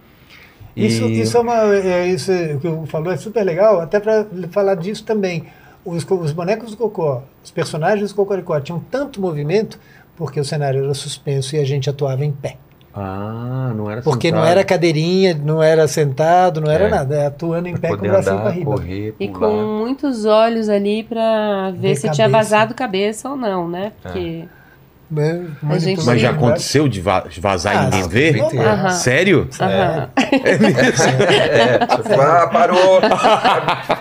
[SPEAKER 7] E-
[SPEAKER 5] Isso, isso é uma. é, isso é- o que o falou é super legal, até para falar disso também. Os, os bonecos do Cocó, os personagens do Cocoricó tinham tanto movimento porque o cenário era suspenso e a gente atuava em pé.
[SPEAKER 1] Ah, não era
[SPEAKER 5] Porque não
[SPEAKER 1] sentado.
[SPEAKER 5] era cadeirinha, não era sentado, não era
[SPEAKER 7] É.
[SPEAKER 5] nada. É atuando em
[SPEAKER 7] pra
[SPEAKER 5] pé com o bracinho
[SPEAKER 7] andar,
[SPEAKER 5] para riba.
[SPEAKER 7] correr,
[SPEAKER 6] E com muitos olhos ali pra ver
[SPEAKER 5] Ver
[SPEAKER 6] se tinha
[SPEAKER 5] cabeça.
[SPEAKER 6] vazado cabeça ou não, né? Porque
[SPEAKER 5] Né?
[SPEAKER 6] A gente-
[SPEAKER 5] Manipulando
[SPEAKER 1] Mas já
[SPEAKER 5] o
[SPEAKER 1] aconteceu de va- vazar
[SPEAKER 5] Ah,
[SPEAKER 1] e ninguém ver?
[SPEAKER 7] Inteiro.
[SPEAKER 6] Aham.
[SPEAKER 1] Sério?
[SPEAKER 6] Aham.
[SPEAKER 7] É, tipo, ah, parou,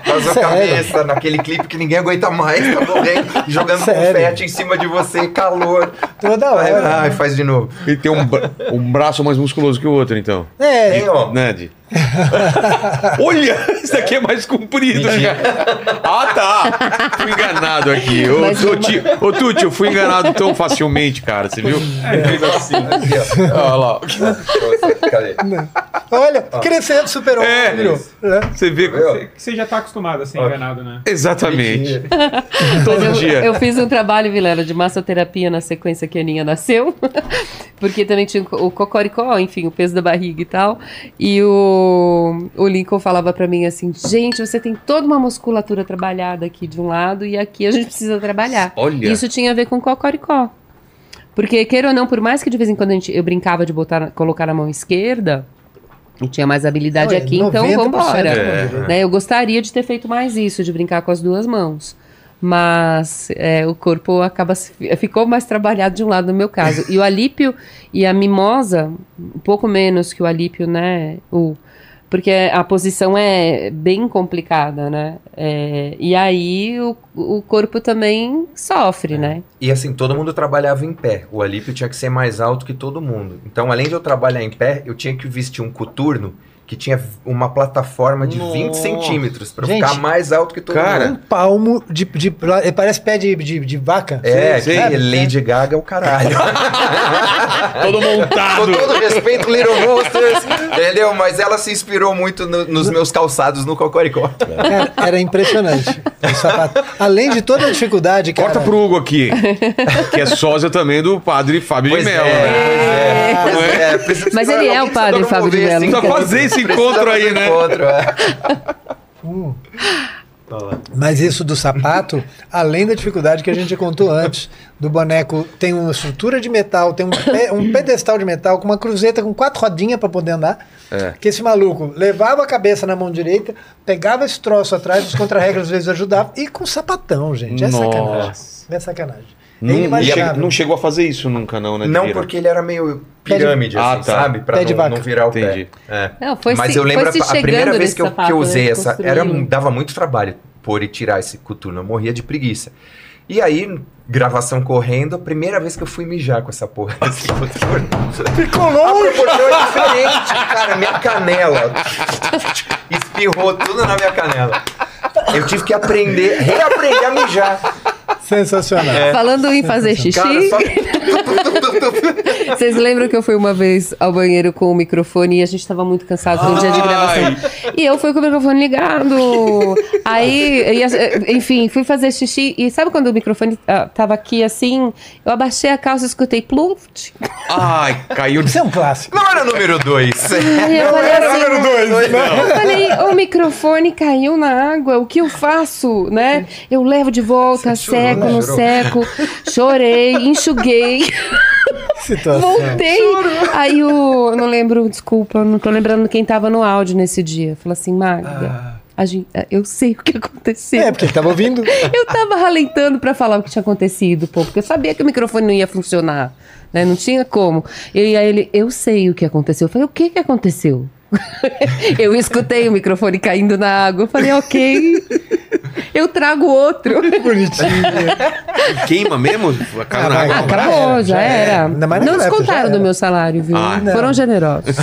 [SPEAKER 7] vazou a
[SPEAKER 5] Sério?
[SPEAKER 7] cabeça naquele clipe que ninguém aguenta mais, tá morrendo, jogando
[SPEAKER 5] Sério?
[SPEAKER 7] confete em cima de você, calor.
[SPEAKER 5] Toda hora.
[SPEAKER 7] ai, faz de novo.
[SPEAKER 1] Ele tem um, um braço mais musculoso que o outro, então.
[SPEAKER 5] É,
[SPEAKER 7] Tem, ó.
[SPEAKER 1] Né? <laughs> Olha, esse daqui é mais comprido. cara. Ah, tá. Fui enganado aqui. Ô,
[SPEAKER 6] Mas
[SPEAKER 1] ô,
[SPEAKER 6] uma-
[SPEAKER 1] tio, ô, Tuti, eu fui enganado tão facilmente, cara. Você viu?
[SPEAKER 7] Assim, aqui, ó.
[SPEAKER 1] Olha lá.
[SPEAKER 7] Cadê?
[SPEAKER 5] olha, crescendo, superou.
[SPEAKER 1] É.
[SPEAKER 5] né?
[SPEAKER 1] Você vê.
[SPEAKER 7] Viu?
[SPEAKER 8] Que você já tá acostumado a ser enganado, né?
[SPEAKER 1] Exatamente. Todo
[SPEAKER 6] eu,
[SPEAKER 1] dia.
[SPEAKER 6] eu fiz um trabalho, Vilela, de massoterapia na sequência que a Aninha nasceu. Porque também tinha o cocoricó, enfim, o peso da barriga e tal. E o, o Lincoln falava pra mim assim: gente, você tem toda uma musculatura trabalhada aqui de um lado e aqui a gente precisa trabalhar.
[SPEAKER 1] Olha.
[SPEAKER 6] Isso tinha a ver com cocoricó. Porque, queira ou não, por mais que de vez em quando a gente, eu brincava de botar, colocar na mão esquerda, eu tinha mais habilidade
[SPEAKER 5] Olha,
[SPEAKER 6] aqui, então
[SPEAKER 5] 90%
[SPEAKER 6] vambora.
[SPEAKER 1] É.
[SPEAKER 6] Né, eu gostaria de ter feito mais isso, de brincar com as duas mãos. Mas é, o corpo acaba se- ficou mais trabalhado de um lado no meu caso. E o alípio e a mimosa, um pouco menos que o alípio, né? O, porque a posição é bem complicada, né? É, e aí o, o corpo também sofre, né?
[SPEAKER 7] E assim, todo mundo trabalhava em pé. O Alípio tinha que ser mais alto que todo mundo. Então, além de eu trabalhar em pé, eu tinha que vestir um coturno que tinha uma plataforma de 20
[SPEAKER 1] Nossa.
[SPEAKER 7] centímetros para ficar mais alto que todo
[SPEAKER 1] cara,
[SPEAKER 7] mundo.
[SPEAKER 5] Um palmo de, de- Parece pé de, de, de vaca.
[SPEAKER 7] É, que
[SPEAKER 1] sei.
[SPEAKER 7] Lady Gaga é o caralho. <laughs>
[SPEAKER 1] Todo
[SPEAKER 7] Com
[SPEAKER 1] montado.
[SPEAKER 7] todo respeito, Little Monsters, entendeu? Mas ela se inspirou muito no- nos meus calçados no Cocoricó.
[SPEAKER 5] Cara, era impressionante. o sapato. Além de toda a dificuldade, cara.
[SPEAKER 1] Corta pro Hugo aqui. Que é sósia também do padre Fábio de Mello, né?
[SPEAKER 7] pois é, pois é. Precisa-
[SPEAKER 6] Mas ele é o padre Fábio de
[SPEAKER 7] promover
[SPEAKER 6] Mello.
[SPEAKER 1] Precisa fazer esse encontro aí, né?
[SPEAKER 7] encontro, é.
[SPEAKER 5] Mas isso do sapato, além da dificuldade que a gente já contou antes, do boneco tem uma estrutura de metal, tem um, pe- um pedestal de metal com uma cruzeta com quatro rodinhas para poder andar.
[SPEAKER 1] É.
[SPEAKER 5] Que esse maluco levava a cabeça na mão direita, pegava esse troço atrás, os contra-regras às vezes ajudavam, e com sapatão, gente. É sacanagem.
[SPEAKER 1] Nossa.
[SPEAKER 5] É sacanagem. É
[SPEAKER 1] Não, e
[SPEAKER 5] inimaginável.
[SPEAKER 1] não chegou a fazer isso nunca, não, né?
[SPEAKER 7] Não, porque ele era meio pirâmide,
[SPEAKER 1] Ah,
[SPEAKER 7] assim,
[SPEAKER 1] tá.
[SPEAKER 7] sabe? Pra não, não virar o
[SPEAKER 1] Entendi.
[SPEAKER 7] pé. É.
[SPEAKER 6] Não, foi
[SPEAKER 7] Mas
[SPEAKER 6] se-
[SPEAKER 7] eu lembro a, a primeira vez que eu,
[SPEAKER 6] sapato,
[SPEAKER 7] que eu
[SPEAKER 6] né,
[SPEAKER 7] usei
[SPEAKER 6] que
[SPEAKER 7] essa, era, dava muito trabalho pôr e tirar esse coturno, eu morria de preguiça. E aí, gravação correndo, a primeira vez que eu fui mijar com essa porra. <laughs>
[SPEAKER 5] Ficou
[SPEAKER 7] A
[SPEAKER 5] longe!
[SPEAKER 7] proporção é diferente, cara, minha canela. Espirrou tudo na minha canela. Eu tive que aprender, reaprender a mijar.
[SPEAKER 5] Sensacional.
[SPEAKER 7] É.
[SPEAKER 6] Falando em fazer xixi,
[SPEAKER 7] Cara, só
[SPEAKER 6] Vocês lembram que eu fui uma vez ao banheiro com o microfone e a gente tava muito cansado, foi um dia de gravação. E eu fui com o microfone ligado. Aí, enfim, fui fazer xixi. E sabe quando o microfone ah, tava aqui assim? Eu abaixei a calça e escutei pluft.
[SPEAKER 1] Ai, caiu
[SPEAKER 5] Isso é um clássico.
[SPEAKER 7] Não era número 2.
[SPEAKER 6] Aí eu falei assim,
[SPEAKER 1] número dois,
[SPEAKER 6] Eu falei, o microfone caiu na água, o que eu faço, né? Eu levo de volta, seco, não seco. Chorei, enxuguei, <laughs>
[SPEAKER 5] Situação.
[SPEAKER 6] voltei. Aí o. Não lembro, desculpa, não tô lembrando quem tava no áudio nesse dia. Falou assim, Magda. a gente- eu sei o que aconteceu.
[SPEAKER 5] É, porque ele tava ouvindo. <laughs>
[SPEAKER 6] Eu tava ralentando pra falar o que tinha acontecido, pô, porque eu sabia que o microfone não ia funcionar, né? Não tinha como. E aí ele, eu sei o que aconteceu. Eu falei, o que que aconteceu? <laughs> eu escutei o microfone caindo na água. Eu falei, ok, eu trago outro. <laughs>
[SPEAKER 5] Bonitinho.
[SPEAKER 1] queima mesmo?
[SPEAKER 5] Ah,
[SPEAKER 1] na
[SPEAKER 5] vai,
[SPEAKER 1] água.
[SPEAKER 6] Acabou, já,
[SPEAKER 5] já era.
[SPEAKER 6] era. Não
[SPEAKER 5] época,
[SPEAKER 6] descontaram do meu salário, viu?
[SPEAKER 1] Ah.
[SPEAKER 6] Foram generosos.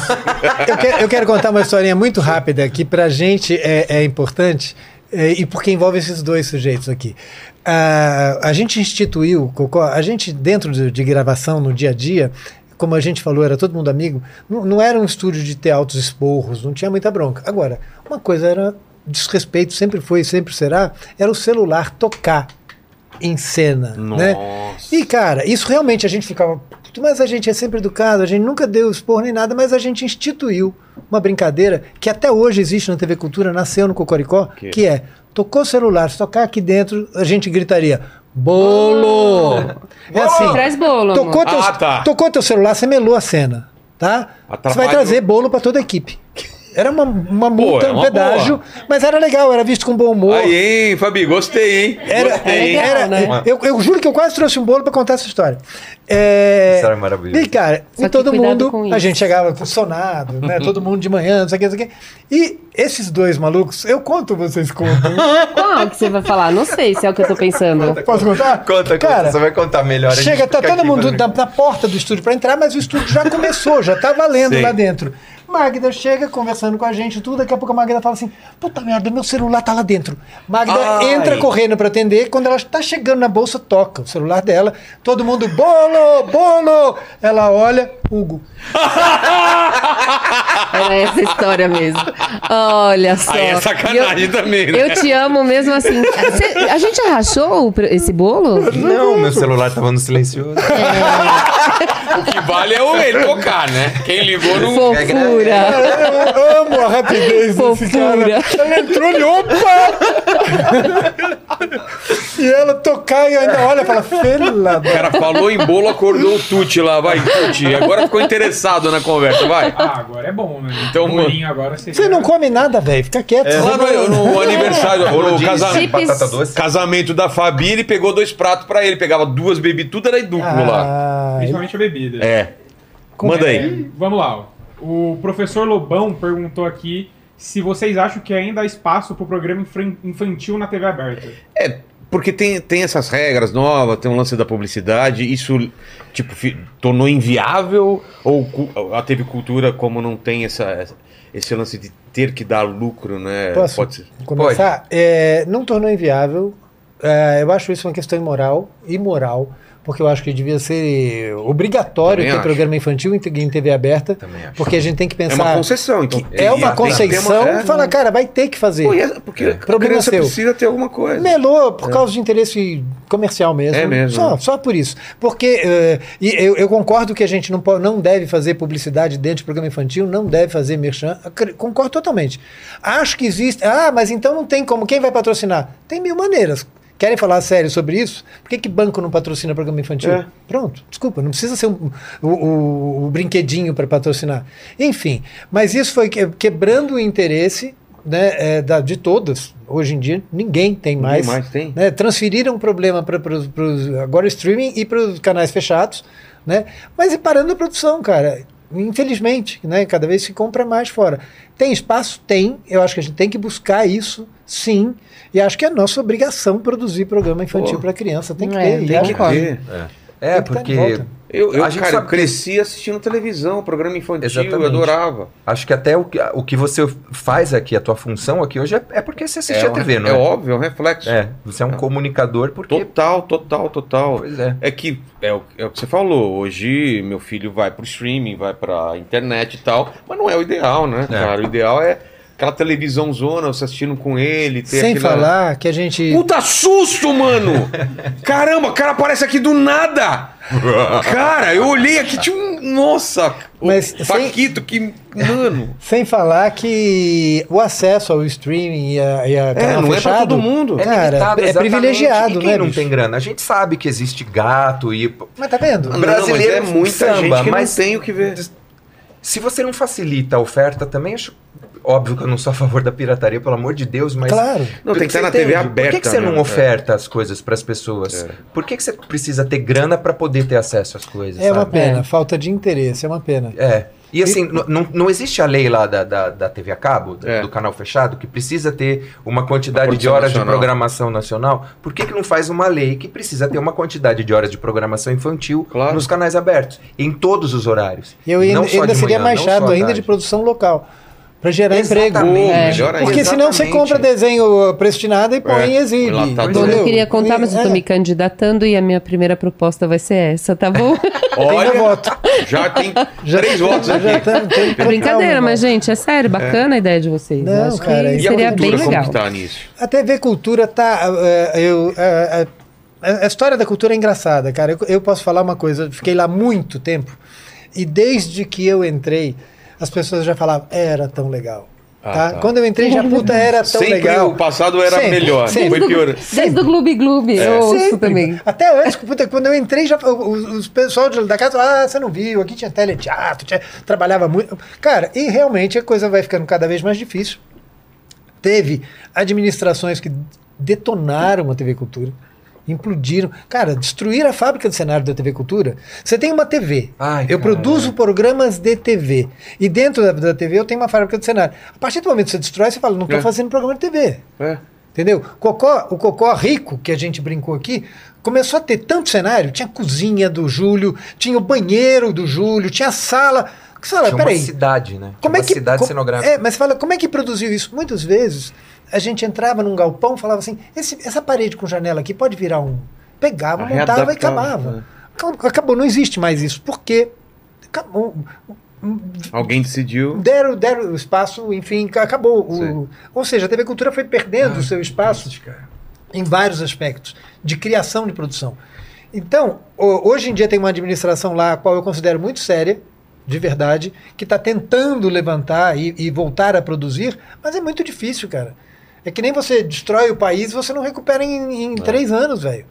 [SPEAKER 5] Eu quero, eu quero contar uma historinha muito rápida que pra gente é, é importante é, e porque envolve esses dois sujeitos aqui. Ah, a gente instituiu, o Cocó, a gente dentro de, de gravação no dia a dia, como a gente falou, era todo mundo amigo, não, não era um estúdio de ter altos esporros, não tinha muita bronca. Agora, uma coisa era desrespeito, sempre foi e sempre será, era o celular tocar em cena, né?
[SPEAKER 1] Nossa.
[SPEAKER 5] E, cara, isso realmente a gente ficava. "Puto, Mas a gente é sempre educado, a gente nunca deu expor nem nada, mas a gente instituiu uma brincadeira que até hoje existe na TV Cultura, nasceu no Cocoricó,
[SPEAKER 1] Que?
[SPEAKER 5] que, é: tocou celular, se tocar aqui dentro, a gente gritaria. Bolo! É assim.
[SPEAKER 6] Traz bolo,
[SPEAKER 5] Tocou
[SPEAKER 6] amor.
[SPEAKER 5] teu,
[SPEAKER 1] Ah, tá.
[SPEAKER 5] tocou teu celular, você melou a cena, tá? Você vai
[SPEAKER 1] Atrapalhou.
[SPEAKER 5] trazer bolo pra toda a equipe. Era uma, uma multa,
[SPEAKER 1] é uma
[SPEAKER 5] um pedágio, mas era legal, era visto com bom humor.
[SPEAKER 1] Aí, hein, Fabi, gostei, hein?
[SPEAKER 5] Era,
[SPEAKER 1] gostei, hein?
[SPEAKER 6] legal,
[SPEAKER 5] era-
[SPEAKER 6] né?
[SPEAKER 5] eu, eu juro que eu quase trouxe um bolo pra contar essa história. É,
[SPEAKER 7] História maravilhosa.
[SPEAKER 5] E, cara,
[SPEAKER 6] Só
[SPEAKER 5] e todo mundo, a
[SPEAKER 6] isso.
[SPEAKER 5] gente chegava sonado, né? <laughs> todo mundo de manhã, não sei o que, não sei o que. E esses dois malucos, eu conto, vocês contam. <laughs>
[SPEAKER 6] Qual que você vai falar? Não sei se é o que eu tô pensando.
[SPEAKER 5] Posso contar?
[SPEAKER 7] Conta, conta.
[SPEAKER 5] Cara,
[SPEAKER 7] Você vai contar melhor.
[SPEAKER 5] Chega, tá todo
[SPEAKER 7] aqui
[SPEAKER 5] mundo na, na porta do estúdio pra entrar, mas o estúdio já começou, já tá valendo
[SPEAKER 1] Sei.
[SPEAKER 5] lá dentro. Magda chega conversando com a gente, tudo. Daqui a pouco a Magda fala assim: Puta merda, meu celular tá lá dentro. Magda
[SPEAKER 1] Ai.
[SPEAKER 5] entra correndo pra atender. Quando ela tá chegando na bolsa, toca o celular dela. Todo mundo, bolo, bolo. Ela olha, Hugo. <laughs>
[SPEAKER 6] Era essa história mesmo. Olha só.
[SPEAKER 1] Aí é sacanagem
[SPEAKER 6] eu,
[SPEAKER 1] também, né?
[SPEAKER 6] Eu te amo mesmo assim. Cê- a gente rachou o pre- esse bolo?
[SPEAKER 7] Não, meu celular tava no silencioso. <laughs>
[SPEAKER 1] O que vale é o ele tocar, né? Quem ligou não.
[SPEAKER 6] Fofura.
[SPEAKER 5] Eu amo a rapidez desse cara.
[SPEAKER 6] Fofura.
[SPEAKER 5] Ela entrou e opa! e ela tocar e ainda olha e fala: Fela
[SPEAKER 1] O cara falou em bolo, acordou o Tuti lá, vai, Tuti. Agora ficou interessado na conversa, vai.
[SPEAKER 8] Ah, agora é bom, né?
[SPEAKER 1] Então,
[SPEAKER 8] Um agora seria...
[SPEAKER 5] Você não come nada, velho. Fica quieto.
[SPEAKER 1] É, Lá no, no aniversário, no
[SPEAKER 7] de
[SPEAKER 1] casamento,
[SPEAKER 6] Chips.
[SPEAKER 7] batata doce.
[SPEAKER 1] casamento da Fabi, ele pegou dois pratos pra ele. Pegava duas bebidas, tudo era em duplo lá.
[SPEAKER 5] Ah,
[SPEAKER 8] Principalmente a bebida.
[SPEAKER 1] É. Manda
[SPEAKER 8] É,
[SPEAKER 1] aí.
[SPEAKER 8] vamos lá. O professor Lobão perguntou aqui se vocês acham que ainda há espaço pro programa infran- infantil na TV aberta.
[SPEAKER 1] É, porque tem, tem essas regras novas, tem um lance da publicidade, isso, tipo, tornou inviável? Ou a TV Cultura, como não tem essa, esse lance de ter que dar lucro, né?
[SPEAKER 5] Posso
[SPEAKER 1] Pode ser.
[SPEAKER 5] começar? É, não tornou inviável. É, eu acho isso uma questão imoral, imoral, porque eu acho que devia ser obrigatório
[SPEAKER 1] Também
[SPEAKER 5] ter
[SPEAKER 1] acho.
[SPEAKER 5] programa infantil em, em TV aberta, porque a gente tem que
[SPEAKER 1] É
[SPEAKER 5] pensar.
[SPEAKER 1] uma concessão, então.
[SPEAKER 5] É uma concessão,
[SPEAKER 1] uma- é.
[SPEAKER 5] fala, cara, vai ter que fazer.
[SPEAKER 1] Pô, é- porque a
[SPEAKER 5] Problema seu.
[SPEAKER 1] precisa ter alguma coisa.
[SPEAKER 5] Melou por causa de interesse comercial mesmo.
[SPEAKER 1] É mesmo,
[SPEAKER 5] Só,
[SPEAKER 1] né?
[SPEAKER 5] só por isso. Porque eh, e eu, eu concordo que a gente não, pode, não deve fazer publicidade dentro de programa infantil, não deve fazer merchan. Concordo totalmente. Acho que existe. Ah, mas então não tem como. Quem vai patrocinar? Tem mil maneiras. Querem falar sério sobre isso? Por que, que banco não patrocina programa infantil?
[SPEAKER 1] É.
[SPEAKER 5] Pronto, desculpa, não precisa ser um- o, o- o brinquedinho para patrocinar. Enfim, mas isso foi que- quebrando o interesse né, é, da- de todas. Hoje em dia, ninguém tem
[SPEAKER 1] Ninguém
[SPEAKER 5] mais.
[SPEAKER 1] mais tem.
[SPEAKER 5] né? Transferiram o problema para agora o streaming e para os canais fechados, né? mas e parando a produção, cara. Infelizmente, né? cada vez se compra mais fora. Tem espaço? Tem. Eu acho que a gente tem que buscar isso, sim. E acho que é nossa obrigação produzir programa infantil para criança. Tem que
[SPEAKER 6] É,
[SPEAKER 5] ter.
[SPEAKER 6] tem
[SPEAKER 1] que ter.
[SPEAKER 7] É,
[SPEAKER 5] tá de
[SPEAKER 7] porque.
[SPEAKER 1] Eu, eu,
[SPEAKER 7] A gente
[SPEAKER 1] cara, eu
[SPEAKER 7] sabe que-
[SPEAKER 1] cresci assistindo televisão, programa infantil,
[SPEAKER 7] Exatamente.
[SPEAKER 1] eu adorava.
[SPEAKER 7] Acho que até o que, o que você faz aqui, a tua função aqui hoje é, é porque você assiste a
[SPEAKER 1] um-
[SPEAKER 7] TV, não
[SPEAKER 1] é
[SPEAKER 7] é?
[SPEAKER 1] óbvio, é um reflexo.
[SPEAKER 7] É, você é um comunicador porque.
[SPEAKER 1] Total, total, total.
[SPEAKER 7] Pois é.
[SPEAKER 1] É que é o, é o que você falou. Hoje meu filho vai pro streaming, vai pra internet e tal, mas não é o ideal, né,
[SPEAKER 7] É.
[SPEAKER 1] cara? O ideal é aquela televisão zona, você assistindo com ele, ter
[SPEAKER 5] Sem
[SPEAKER 1] aquela-
[SPEAKER 5] falar que a gente.
[SPEAKER 1] Puta susto, mano! Caramba, o cara aparece aqui do nada! Cara, eu olhei aqui, tinha um. Nossa!
[SPEAKER 5] Mas
[SPEAKER 1] o
[SPEAKER 5] sem-
[SPEAKER 1] Paquito, que. Mano!
[SPEAKER 5] Sem falar que o acesso ao streaming e a, e a canal
[SPEAKER 1] não é pra
[SPEAKER 5] fechado,
[SPEAKER 1] todo mundo.
[SPEAKER 7] É
[SPEAKER 5] Cara,
[SPEAKER 7] limitado,
[SPEAKER 5] é
[SPEAKER 7] exatamente.
[SPEAKER 5] privilegiado,
[SPEAKER 7] e quem
[SPEAKER 5] né,
[SPEAKER 7] não
[SPEAKER 5] bicho?
[SPEAKER 7] tem grana? A gente sabe que existe gato e.
[SPEAKER 5] Mas tá vendo?
[SPEAKER 1] Não,
[SPEAKER 7] Brasileiro
[SPEAKER 1] mas é muita
[SPEAKER 7] samba,
[SPEAKER 1] gente que
[SPEAKER 7] mas-
[SPEAKER 1] não tem o que ver.
[SPEAKER 7] Se você não facilita a oferta também, acho. Óbvio que eu não sou a favor da pirataria, pelo amor de Deus, mas.
[SPEAKER 5] Claro.
[SPEAKER 1] Não, tem que estar na TV
[SPEAKER 7] entende?
[SPEAKER 1] aberta.
[SPEAKER 7] Por que, que você
[SPEAKER 1] né?
[SPEAKER 7] não oferta as coisas para as pessoas?
[SPEAKER 1] É.
[SPEAKER 7] Por que, que você precisa ter grana para poder ter acesso às coisas?
[SPEAKER 5] É uma
[SPEAKER 7] sabe?
[SPEAKER 5] pena, falta de interesse, é uma pena.
[SPEAKER 7] É. E assim, não, não existe a lei lá da, da, da TV a cabo, da-
[SPEAKER 1] É.
[SPEAKER 7] do canal fechado, que precisa ter uma quantidade
[SPEAKER 1] Uma
[SPEAKER 7] de horas de
[SPEAKER 1] nacional.
[SPEAKER 7] programação nacional. Por que, que não faz uma lei que precisa ter uma quantidade de horas de programação infantil
[SPEAKER 1] Claro.
[SPEAKER 7] nos canais abertos, em todos os horários?
[SPEAKER 5] E eu ainda,
[SPEAKER 7] não só
[SPEAKER 5] ainda
[SPEAKER 7] de
[SPEAKER 5] seria
[SPEAKER 7] manhã,
[SPEAKER 5] mais chato ainda de produção local. Pra gerar emprego.
[SPEAKER 7] Exatamente.
[SPEAKER 6] É.
[SPEAKER 1] Melhor ainda.
[SPEAKER 5] Porque senão você
[SPEAKER 7] Exatamente.
[SPEAKER 5] compra desenho prestinado e põe
[SPEAKER 1] É,
[SPEAKER 5] e exibe.
[SPEAKER 6] Bom,
[SPEAKER 5] entendeu?
[SPEAKER 6] eu queria contar, mas eu tô
[SPEAKER 5] É,
[SPEAKER 6] me candidatando e a minha primeira proposta vai ser essa, tá bom? <laughs>
[SPEAKER 1] Olha,
[SPEAKER 5] voto.
[SPEAKER 1] já tem <laughs>
[SPEAKER 5] Já-
[SPEAKER 1] três votos aqui.
[SPEAKER 5] já tá- tem <laughs>
[SPEAKER 6] É brincadeira,
[SPEAKER 5] total,
[SPEAKER 6] mas, gente, é sério, bacana a ideia de vocês.
[SPEAKER 5] Não,
[SPEAKER 6] acho
[SPEAKER 5] cara,
[SPEAKER 6] que
[SPEAKER 1] a
[SPEAKER 6] seria
[SPEAKER 1] cultura,
[SPEAKER 6] bem legal.
[SPEAKER 1] tá nisso?
[SPEAKER 5] A TV Cultura tá. eh, eu, eh, eh, a história da cultura é engraçada, cara. Eu, eu posso falar uma coisa, eu fiquei lá muito tempo. E desde que eu entrei, as pessoas já falavam, era tão legal.
[SPEAKER 1] Ah,
[SPEAKER 5] tá?
[SPEAKER 1] tá.
[SPEAKER 5] Quando eu entrei, já puta, era tão
[SPEAKER 1] Sempre
[SPEAKER 5] legal.
[SPEAKER 1] o passado era
[SPEAKER 5] Sempre,
[SPEAKER 1] melhor,
[SPEAKER 5] sempre.
[SPEAKER 1] foi pior.
[SPEAKER 6] Desde o Gloob Gloob, eu ouço
[SPEAKER 5] Sempre.
[SPEAKER 6] também.
[SPEAKER 5] Até antes, puta, quando eu entrei, já, os, os pessoal de- da casa, ah, você não viu, aqui tinha teleteatro, tinha, trabalhava muito. Cara, e realmente a coisa vai ficando cada vez mais difícil. Teve administrações que detonaram a TV Cultura, implodiram. Cara, destruíram a fábrica do cenário da TV Cultura. Você tem uma TV.
[SPEAKER 7] Ai,
[SPEAKER 5] eu
[SPEAKER 7] cara.
[SPEAKER 5] produzo programas de TV. E dentro da, da TV eu tenho uma fábrica de cenário. A partir do momento que você destrói, você fala, não estou
[SPEAKER 1] É.
[SPEAKER 5] fazendo programa de TV.
[SPEAKER 1] É.
[SPEAKER 5] Entendeu? Cocó, o Cocó rico, que a gente brincou aqui, começou a ter tanto cenário. Tinha a cozinha do Júlio, tinha o banheiro do Júlio, tinha a sala. Que sala,
[SPEAKER 7] Tinha uma
[SPEAKER 5] peraí.
[SPEAKER 7] cidade, né? Tinha
[SPEAKER 5] Como é
[SPEAKER 7] uma
[SPEAKER 5] que,
[SPEAKER 7] cidade cenográfica.
[SPEAKER 5] É, mas fala, como é que produziu isso? Muitas vezes a gente entrava num galpão e falava assim: "Esse- essa parede com janela aqui pode virar um. Pegava, montava e acabava. Acabou- Acabou, não existe mais isso. Por quê? Acabou.
[SPEAKER 1] Alguém decidiu.
[SPEAKER 5] Deram, deram o espaço, enfim, ca- acabou. O- ou seja, a TV Cultura foi perdendo o seu espaço em vários aspectos de criação de produção. Então, ho- hoje em dia tem uma administração lá, a qual eu considero muito séria, de verdade, que está tentando levantar e, e voltar a produzir, mas é muito difícil, cara. É que nem você destrói o país, você não recupera em, em três anos, velho.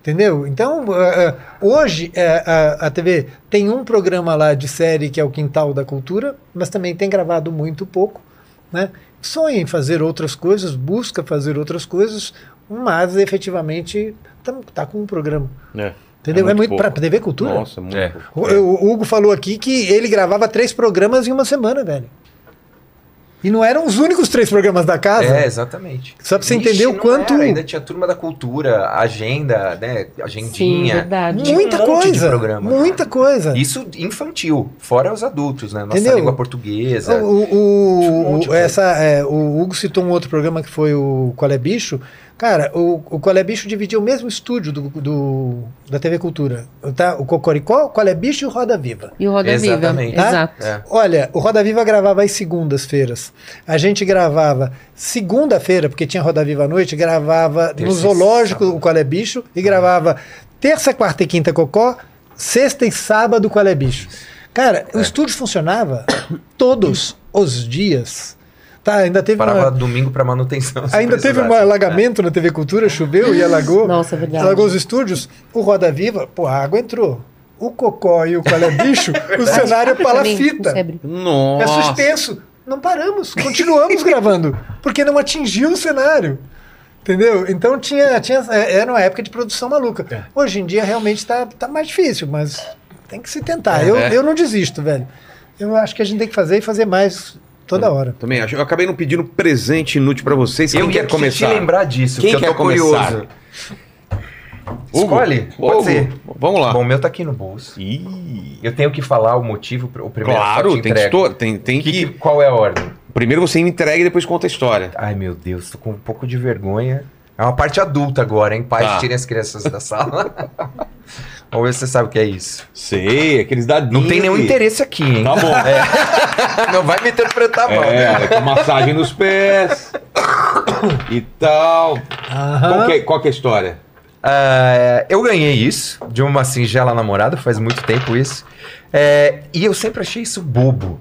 [SPEAKER 5] Entendeu? Então, eh, eh, hoje a, a TV tem um programa lá de série que é o Quintal da Cultura, mas também tem gravado muito pouco. Né? Sonha em fazer outras coisas, busca fazer outras coisas, mas efetivamente está com um programa.
[SPEAKER 1] É.
[SPEAKER 5] Entendeu? É muito,
[SPEAKER 1] pouco.
[SPEAKER 5] para TV Cultura.
[SPEAKER 1] Nossa, muito.
[SPEAKER 7] É.
[SPEAKER 5] O, o Hugo falou aqui que ele gravava três programas em uma semana, velho. E não eram os únicos três programas da casa.
[SPEAKER 7] É, exatamente.
[SPEAKER 5] Só pra você
[SPEAKER 7] Vixe,
[SPEAKER 5] entender o quanto-
[SPEAKER 7] era, ainda tinha turma da cultura, agenda, né?
[SPEAKER 6] Sim,
[SPEAKER 7] Agendinha.
[SPEAKER 6] verdade.
[SPEAKER 7] Tinha
[SPEAKER 5] muita
[SPEAKER 7] um monte de
[SPEAKER 5] coisa.
[SPEAKER 7] programa.
[SPEAKER 5] Muita coisa.
[SPEAKER 7] Isso infantil, fora os adultos, né? Nossa
[SPEAKER 5] Entendeu?
[SPEAKER 7] língua portuguesa.
[SPEAKER 5] O, o-
[SPEAKER 7] um
[SPEAKER 5] essa, é, o Hugo citou um outro programa que foi o Qual é Bicho. Cara, o, o Qual é Bicho dividia o mesmo estúdio do, do- da TV Cultura. Tá? O Cocoricó, o Qual é Bicho e o Roda Viva.
[SPEAKER 6] E o Roda Viva.
[SPEAKER 7] Exatamente.
[SPEAKER 5] Tá?
[SPEAKER 6] Exato.
[SPEAKER 7] É.
[SPEAKER 5] Olha, o Roda Viva gravava às segundas-feiras. A gente gravava segunda-feira, porque tinha Roda Viva à noite, gravava no
[SPEAKER 7] Terça
[SPEAKER 5] zoológico
[SPEAKER 7] sábado.
[SPEAKER 5] o Qual é Bicho e gravava terça, quarta e quinta Cocó, sexta e sábado o Qual é Bicho. Cara,
[SPEAKER 7] É.
[SPEAKER 5] o estúdio funcionava todos os dias. Tá, ainda teve
[SPEAKER 7] Parava
[SPEAKER 5] uma,
[SPEAKER 7] domingo para manutenção. <laughs>
[SPEAKER 5] Ainda teve um alagamento na TV Cultura, choveu e alagou.
[SPEAKER 6] Nossa, é verdade.
[SPEAKER 5] Alagou os estúdios. O Roda Viva, pô, a água entrou. O Cocó e o Qual é Bicho, <laughs> o cenário é palafita.
[SPEAKER 6] Febre.
[SPEAKER 5] É
[SPEAKER 1] Nossa.
[SPEAKER 5] suspenso. Não paramos, continuamos gravando, porque não atingiu o cenário. Entendeu? Então tinha, tinha, é, era uma época de produção maluca.
[SPEAKER 1] É.
[SPEAKER 5] Hoje em dia realmente está tá mais difícil, mas tem que se tentar. eu,
[SPEAKER 1] É.
[SPEAKER 5] eu não desisto, velho. Eu acho que a gente tem que fazer e fazer mais toda hora.
[SPEAKER 1] Também acho. Eu acabei não pedindo presente inútil pra vocês. Quem
[SPEAKER 7] Eu
[SPEAKER 1] quer
[SPEAKER 7] ia
[SPEAKER 1] começar?
[SPEAKER 7] te lembrar disso,
[SPEAKER 1] Quem
[SPEAKER 7] porque eu
[SPEAKER 1] quer
[SPEAKER 7] tô
[SPEAKER 1] começar?
[SPEAKER 7] curioso. Escolhe? Pode
[SPEAKER 1] Hugo,
[SPEAKER 7] ser.
[SPEAKER 1] Vamos lá.
[SPEAKER 7] Bom, o meu tá aqui no bolso.
[SPEAKER 1] Ih,
[SPEAKER 7] Eu tenho que falar o motivo, o primeiro
[SPEAKER 1] claro,
[SPEAKER 7] te
[SPEAKER 1] tem que, tem, tem
[SPEAKER 7] Que-
[SPEAKER 1] que...
[SPEAKER 7] que- Qual é a ordem?
[SPEAKER 1] Primeiro você me entrega e depois conta a história.
[SPEAKER 7] Ai, meu Deus, tô com um pouco de vergonha. É uma parte adulta agora, hein? Pais,
[SPEAKER 1] Tá.
[SPEAKER 7] tirem as crianças da sala. <laughs> Vamos ver se você sabe o que é isso.
[SPEAKER 1] Sei, aqueles dadinhos.
[SPEAKER 7] Não tem nenhum interesse aqui, hein?
[SPEAKER 1] Tá bom. <laughs>
[SPEAKER 7] Não vai me interpretar mal.
[SPEAKER 1] É, com massagem nos pés e tal. Qual que, é, qual que é a história?
[SPEAKER 7] Ah, eu ganhei isso de uma singela namorada, faz muito tempo isso. É, e eu sempre achei isso bobo.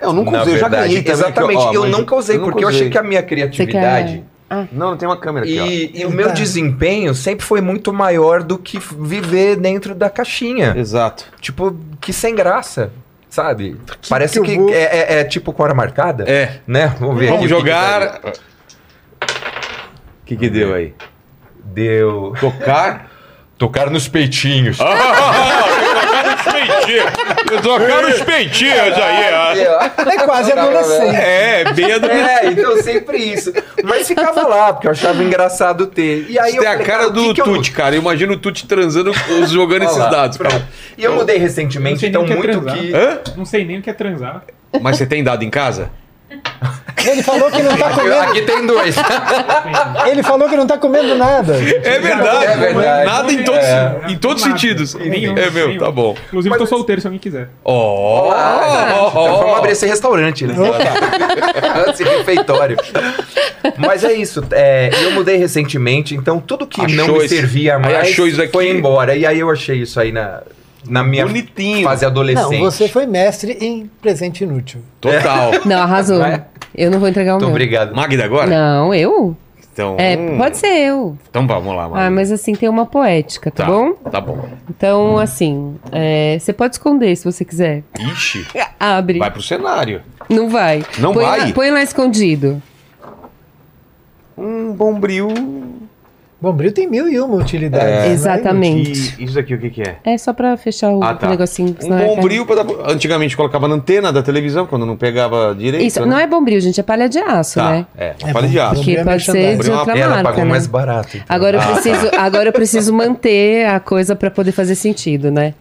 [SPEAKER 1] Eu nunca usei, eu já ganhei.
[SPEAKER 7] Exatamente,
[SPEAKER 1] que, ó,
[SPEAKER 7] eu nunca usei, porque eu achei que a minha criatividade
[SPEAKER 1] Não, não tem uma câmera aqui,
[SPEAKER 7] e, e o meu desempenho sempre foi muito maior do que viver dentro da caixinha.
[SPEAKER 1] Exato.
[SPEAKER 7] Tipo, que sem graça, sabe? Parece
[SPEAKER 5] que
[SPEAKER 7] que,
[SPEAKER 5] vou-
[SPEAKER 7] é, é- é tipo com hora marcada.
[SPEAKER 1] É.
[SPEAKER 7] Né? Vamos ver aqui
[SPEAKER 1] Vamos
[SPEAKER 7] o que que
[SPEAKER 1] jogar... O que que deu aí?
[SPEAKER 7] Deu.
[SPEAKER 1] Tocar... <laughs>
[SPEAKER 7] Tocar nos peitinhos. <laughs>
[SPEAKER 1] peitinhos. Tocar nos peitinhos aí,
[SPEAKER 5] É quase adolescente.
[SPEAKER 1] É, bêbado.
[SPEAKER 7] É, então sempre isso. Mas ficava lá, porque eu achava engraçado ter. E aí
[SPEAKER 1] Isso
[SPEAKER 7] eu
[SPEAKER 1] tem a
[SPEAKER 7] falei,
[SPEAKER 1] cara
[SPEAKER 7] o
[SPEAKER 1] do
[SPEAKER 7] que que eu-
[SPEAKER 1] Tuti, cara. Eu imagino o Tuti transando, jogando esses
[SPEAKER 7] lá,
[SPEAKER 1] dados,
[SPEAKER 7] pronto.
[SPEAKER 1] cara.
[SPEAKER 7] E eu mudei recentemente, então
[SPEAKER 8] que é
[SPEAKER 7] muito que.
[SPEAKER 1] Hã?
[SPEAKER 8] Não sei nem o que é transar.
[SPEAKER 1] Mas você tem dado em casa?
[SPEAKER 5] Ele falou que não tá comendo.
[SPEAKER 7] Aqui tem dois.
[SPEAKER 5] Ele falou que não tá comendo nada.
[SPEAKER 1] É verdade.
[SPEAKER 7] É verdade.
[SPEAKER 1] Nada em todos,
[SPEAKER 8] É.
[SPEAKER 1] em todos os sentidos.
[SPEAKER 8] Nenhum,
[SPEAKER 1] é meu,
[SPEAKER 8] nenhum.
[SPEAKER 1] tá bom.
[SPEAKER 8] Inclusive, eu tô solteiro se alguém quiser.
[SPEAKER 1] Ó,
[SPEAKER 7] Ah,
[SPEAKER 1] ó,
[SPEAKER 7] então vamos abrir esse restaurante, né? <laughs> esse refeitório. Mas é isso. é, eu mudei recentemente, então tudo que não
[SPEAKER 1] Achou
[SPEAKER 7] me
[SPEAKER 1] esse-
[SPEAKER 7] servia mais
[SPEAKER 1] achou isso aqui.
[SPEAKER 7] foi embora. E aí eu achei isso aí na, na minha
[SPEAKER 1] Bonitinho.
[SPEAKER 7] fase adolescente.
[SPEAKER 5] Não, você foi mestre em presente inútil.
[SPEAKER 1] Total. <laughs>
[SPEAKER 6] Não, arrasou.
[SPEAKER 7] Vai.
[SPEAKER 6] Eu não vou entregar o
[SPEAKER 7] Muito
[SPEAKER 6] meu.
[SPEAKER 7] obrigado.
[SPEAKER 1] Magda agora?
[SPEAKER 6] Não, eu?
[SPEAKER 1] Então,
[SPEAKER 6] É,
[SPEAKER 1] hum,
[SPEAKER 6] pode ser eu.
[SPEAKER 1] Então vamos lá, Magda.
[SPEAKER 6] Ah, mas assim, tem uma poética, tá, bom?
[SPEAKER 1] Tá bom.
[SPEAKER 6] Então, assim, é, você pode esconder se você quiser.
[SPEAKER 1] Ixi,
[SPEAKER 6] Abre.
[SPEAKER 1] vai pro cenário.
[SPEAKER 6] Não vai.
[SPEAKER 1] Não
[SPEAKER 6] põe
[SPEAKER 1] vai?
[SPEAKER 6] Lá, põe lá escondido.
[SPEAKER 1] Um bombril.
[SPEAKER 5] Bombril tem mil e uma utilidades.
[SPEAKER 1] É.
[SPEAKER 5] né?
[SPEAKER 6] Exatamente.
[SPEAKER 1] E isso aqui, o que que é?
[SPEAKER 6] É só pra fechar o
[SPEAKER 1] Ah, tá.
[SPEAKER 6] negocinho.
[SPEAKER 1] Um
[SPEAKER 6] é
[SPEAKER 1] bombril pra dar... Antigamente colocava na antena da televisão, quando não pegava direito.
[SPEAKER 6] Isso,
[SPEAKER 1] né?
[SPEAKER 6] não é bombril, gente, é palha de aço,
[SPEAKER 1] Tá,
[SPEAKER 6] né?
[SPEAKER 1] é.
[SPEAKER 5] É
[SPEAKER 1] Palha de aço.
[SPEAKER 5] Bombril
[SPEAKER 6] Que
[SPEAKER 5] é
[SPEAKER 6] pode ser de outra marca,
[SPEAKER 7] pagou
[SPEAKER 6] né?
[SPEAKER 7] mais barato. então.
[SPEAKER 6] Agora eu,
[SPEAKER 1] Ah,
[SPEAKER 6] preciso, agora eu preciso manter a coisa pra poder fazer sentido, né?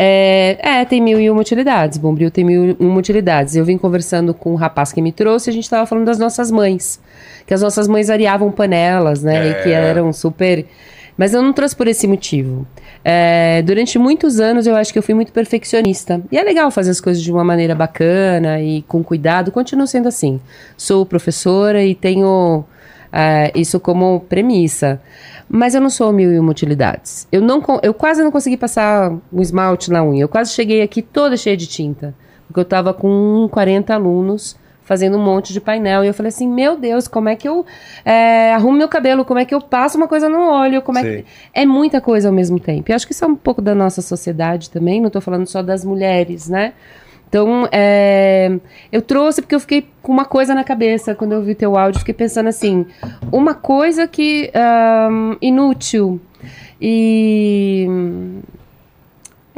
[SPEAKER 6] É, é, tem mil e uma utilidades. Bombril tem mil e uma utilidades. Eu vim conversando com um rapaz que me trouxe e a gente tava falando das nossas mães. Que as nossas mães areavam panelas, né? E que
[SPEAKER 1] É.
[SPEAKER 6] eram super. Mas eu não trouxe por esse motivo. É, durante muitos anos eu acho que eu fui muito perfeccionista. E é legal fazer as coisas de uma maneira bacana e com cuidado. Continuo sendo assim. Sou professora e tenho é, isso como premissa. Mas eu não sou mil e uma utilidades. Eu, não, eu quase não consegui passar um esmalte na unha. Eu quase cheguei aqui toda cheia de tinta. Porque eu tava com 40 alunos fazendo um monte de painel. E eu falei assim, meu Deus, como é que eu é, arrumo meu cabelo? Como é que eu passo uma coisa no olho? Como é, que... é muita coisa ao mesmo tempo. E acho que isso é um pouco da nossa sociedade também. Não tô falando só das mulheres, né? Então, é, eu trouxe porque eu fiquei com uma coisa na cabeça quando eu vi teu áudio. Fiquei pensando assim, uma coisa que ahn, inútil e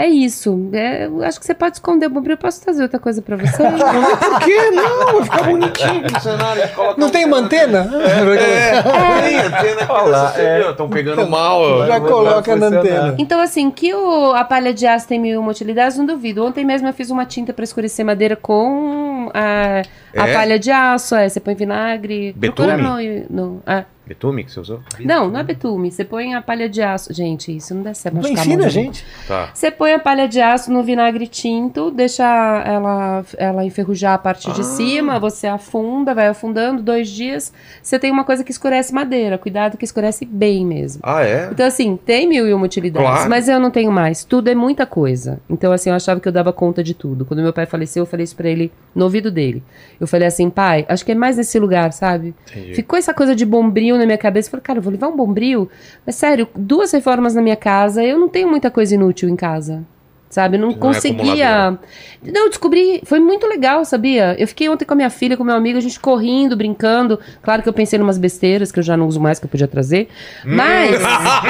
[SPEAKER 6] é isso. É, eu acho que você pode esconder o bombril. Eu posso trazer outra coisa pra você? <laughs>
[SPEAKER 1] Por que não? Vai ficar bonitinho no cenário.
[SPEAKER 5] Não tem uma antena?
[SPEAKER 1] É, tem antena aqui.
[SPEAKER 7] Olha lá,
[SPEAKER 1] você
[SPEAKER 7] é.
[SPEAKER 1] Estão pegando mal.
[SPEAKER 5] Já coloca na antena.
[SPEAKER 6] Então, assim, que o, a palha de aço tem mil e uma utilidades, não duvido. Ontem mesmo eu fiz uma tinta pra escurecer madeira com a, a
[SPEAKER 1] É?
[SPEAKER 6] palha de aço. É, você põe vinagre.
[SPEAKER 1] Betume?
[SPEAKER 6] Procura no, no, ah,
[SPEAKER 1] Betume que você usou?
[SPEAKER 6] Não, não é betume. Você põe a palha de aço. Gente, isso não dá certo.
[SPEAKER 5] Não
[SPEAKER 6] machucar a
[SPEAKER 5] ensina, gente.
[SPEAKER 1] Tá.
[SPEAKER 6] Você põe a palha de aço no vinagre tinto, deixa ela, ela enferrujar a parte
[SPEAKER 1] Ah.
[SPEAKER 6] de cima, você afunda, vai afundando, dois dias, você tem uma coisa que escurece madeira. Cuidado que escurece bem mesmo.
[SPEAKER 1] Ah, é?
[SPEAKER 6] Então, assim, tem mil e uma utilidades,
[SPEAKER 1] Claro.
[SPEAKER 6] mas eu não tenho mais. Tudo é muita coisa. Então, assim, eu achava que eu dava conta de tudo. Quando meu pai faleceu, eu falei isso pra ele no ouvido dele. Eu falei assim, pai, acho que é mais nesse lugar, sabe?
[SPEAKER 1] Entendi.
[SPEAKER 6] Ficou essa coisa de bombril na minha cabeça. Eu falei, cara, eu vou levar um bombril. Mas sério, duas reformas na minha casa, eu não tenho muita coisa inútil em casa. Sabe? Eu não,
[SPEAKER 1] Não é
[SPEAKER 6] conseguia.
[SPEAKER 1] acumuladora.
[SPEAKER 6] Não, eu descobri. Foi muito legal, sabia? Eu fiquei ontem com a minha filha, com meu amigo, a gente correndo, brincando. Claro que eu pensei em umas besteiras que eu já não uso mais, que eu podia trazer. Mas.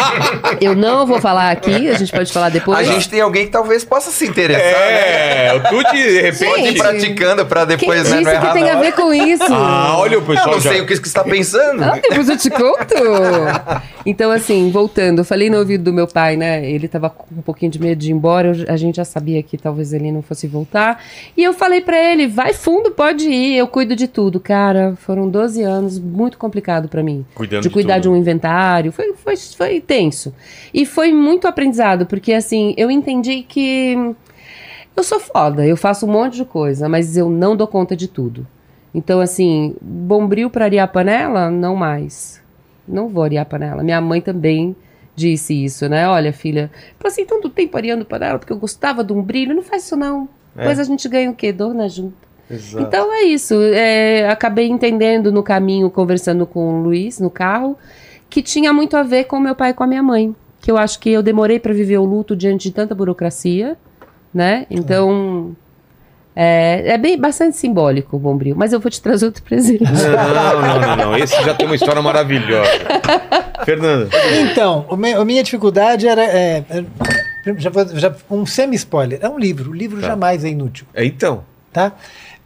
[SPEAKER 6] <laughs> eu não vou falar aqui, a gente pode falar depois.
[SPEAKER 7] A gente tem alguém que talvez possa se interessar, né?
[SPEAKER 1] É, o Tuti, de repente.
[SPEAKER 6] Gente,
[SPEAKER 7] praticando pra
[SPEAKER 6] Quem
[SPEAKER 7] depois, né?
[SPEAKER 6] disse
[SPEAKER 7] Não
[SPEAKER 6] que tem a ver com isso?
[SPEAKER 1] Ah, olha o
[SPEAKER 7] Eu
[SPEAKER 1] pessoal
[SPEAKER 7] não
[SPEAKER 1] já.
[SPEAKER 7] sei o que você está pensando.
[SPEAKER 6] Ah, depois eu te conto. <laughs> Então, assim, voltando, eu falei no ouvido do meu pai, né? Ele tava com um pouquinho de medo de ir embora, eu- a gente já sabia que talvez ele não fosse voltar. E eu falei pra ele: vai fundo, pode ir, eu cuido de tudo. Cara, foram 12 anos muito complicado pra mim.
[SPEAKER 1] Cuidando
[SPEAKER 6] de
[SPEAKER 1] de
[SPEAKER 6] cuidar
[SPEAKER 1] tudo.
[SPEAKER 6] de um inventário. Foi, foi, foi tenso. E foi muito aprendizado, porque assim, eu entendi que eu sou foda, eu faço um monte de coisa, mas eu não dou conta de tudo. Então, assim, bombril pra arear a panela, não mais. Não vou arear panela. Minha mãe também disse isso, né? Olha, filha, passei tanto tempo areando panela porque eu gostava de um brilho. Não faz isso, não. Depois a gente ganha o quê? Dor na junta. Então é isso. É, acabei entendendo no caminho, conversando com o Luiz no carro, que tinha muito a ver com meu pai e com a minha mãe. Que eu acho que eu demorei para viver o luto diante de tanta burocracia, né? Então. É, é bem bastante simbólico o Bombril, mas eu vou te trazer outro presente.
[SPEAKER 1] Não, não, não, não. Esse já tem uma história maravilhosa. <laughs> Fernanda.
[SPEAKER 5] Então, o me- a minha dificuldade era. é, é, já já- um semi-spoiler. É um livro. O livro
[SPEAKER 1] Tá.
[SPEAKER 5] jamais é inútil,
[SPEAKER 1] É, então.
[SPEAKER 5] tá?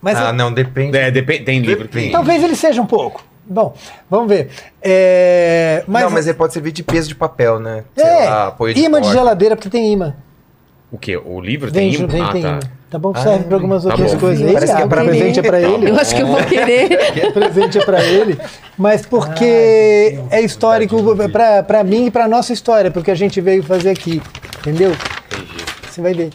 [SPEAKER 5] Mas
[SPEAKER 7] ah,
[SPEAKER 5] eu-
[SPEAKER 7] não, depende.
[SPEAKER 1] É, depende, tem livro, tem.
[SPEAKER 5] talvez ele seja um pouco. Bom, vamos ver. É, mas,
[SPEAKER 7] não, mas ele pode servir de peso de papel, né? Sei
[SPEAKER 5] é,
[SPEAKER 7] lá, apoio de
[SPEAKER 5] imã de
[SPEAKER 7] porta.
[SPEAKER 5] geladeira, porque tem imã.
[SPEAKER 1] O quê? O livro
[SPEAKER 5] Vem,
[SPEAKER 1] tem imã?
[SPEAKER 5] vem,
[SPEAKER 1] Ah,
[SPEAKER 5] tem
[SPEAKER 1] tá.
[SPEAKER 5] Tá bom? Serve para algumas
[SPEAKER 1] tá
[SPEAKER 5] outras
[SPEAKER 1] bom.
[SPEAKER 5] coisas aí.
[SPEAKER 7] Parece que é
[SPEAKER 5] Ah,
[SPEAKER 7] pra
[SPEAKER 5] presente é para ele.
[SPEAKER 6] Eu acho que eu vou querer.
[SPEAKER 5] O <laughs> presente é para ele, mas porque é histórico para mim e para nossa história, porque a gente veio fazer aqui, entendeu? Você vai ver.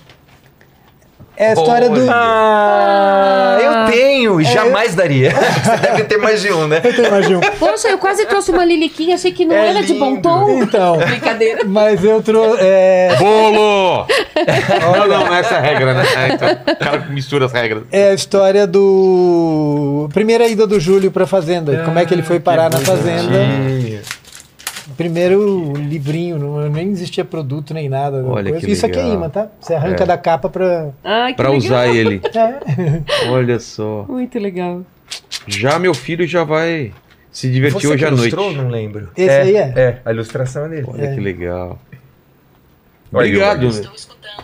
[SPEAKER 5] É a história do.
[SPEAKER 7] Olha.
[SPEAKER 5] Ah,
[SPEAKER 7] Eu tenho, jamais daria. <laughs> Você deve ter mais de um, né?
[SPEAKER 5] Eu tenho mais de um.
[SPEAKER 6] Poxa, eu quase trouxe uma liliquinha, achei que não
[SPEAKER 7] É
[SPEAKER 6] era de bom
[SPEAKER 7] lindo.
[SPEAKER 6] tom.
[SPEAKER 5] Então,
[SPEAKER 6] Brincadeira.
[SPEAKER 5] mas eu trouxe. É,
[SPEAKER 1] Bolo! não, não, não é essa a regra, né? É, então, o cara mistura as regras.
[SPEAKER 5] é a história do. Primeira ida do Júlio para fazenda. como é que ele foi parar na fazenda. Primeiro livrinho, não, nem existia produto nem nada.
[SPEAKER 1] Olha
[SPEAKER 5] coisa.
[SPEAKER 1] que
[SPEAKER 5] Isso aqui é
[SPEAKER 1] legal.
[SPEAKER 5] imã, tá? Você arranca da capa
[SPEAKER 6] que
[SPEAKER 1] Pra
[SPEAKER 6] legal.
[SPEAKER 1] usar ele. <laughs>
[SPEAKER 5] É.
[SPEAKER 1] Olha só.
[SPEAKER 6] Muito legal.
[SPEAKER 1] Já meu filho já vai se divertir
[SPEAKER 7] Você
[SPEAKER 1] hoje à noite.
[SPEAKER 7] ilustrou? Não lembro.
[SPEAKER 5] Esse aí é?
[SPEAKER 7] É, a ilustração é dele.
[SPEAKER 1] Olha que legal.
[SPEAKER 7] Olha,
[SPEAKER 1] Obrigado.
[SPEAKER 7] eu-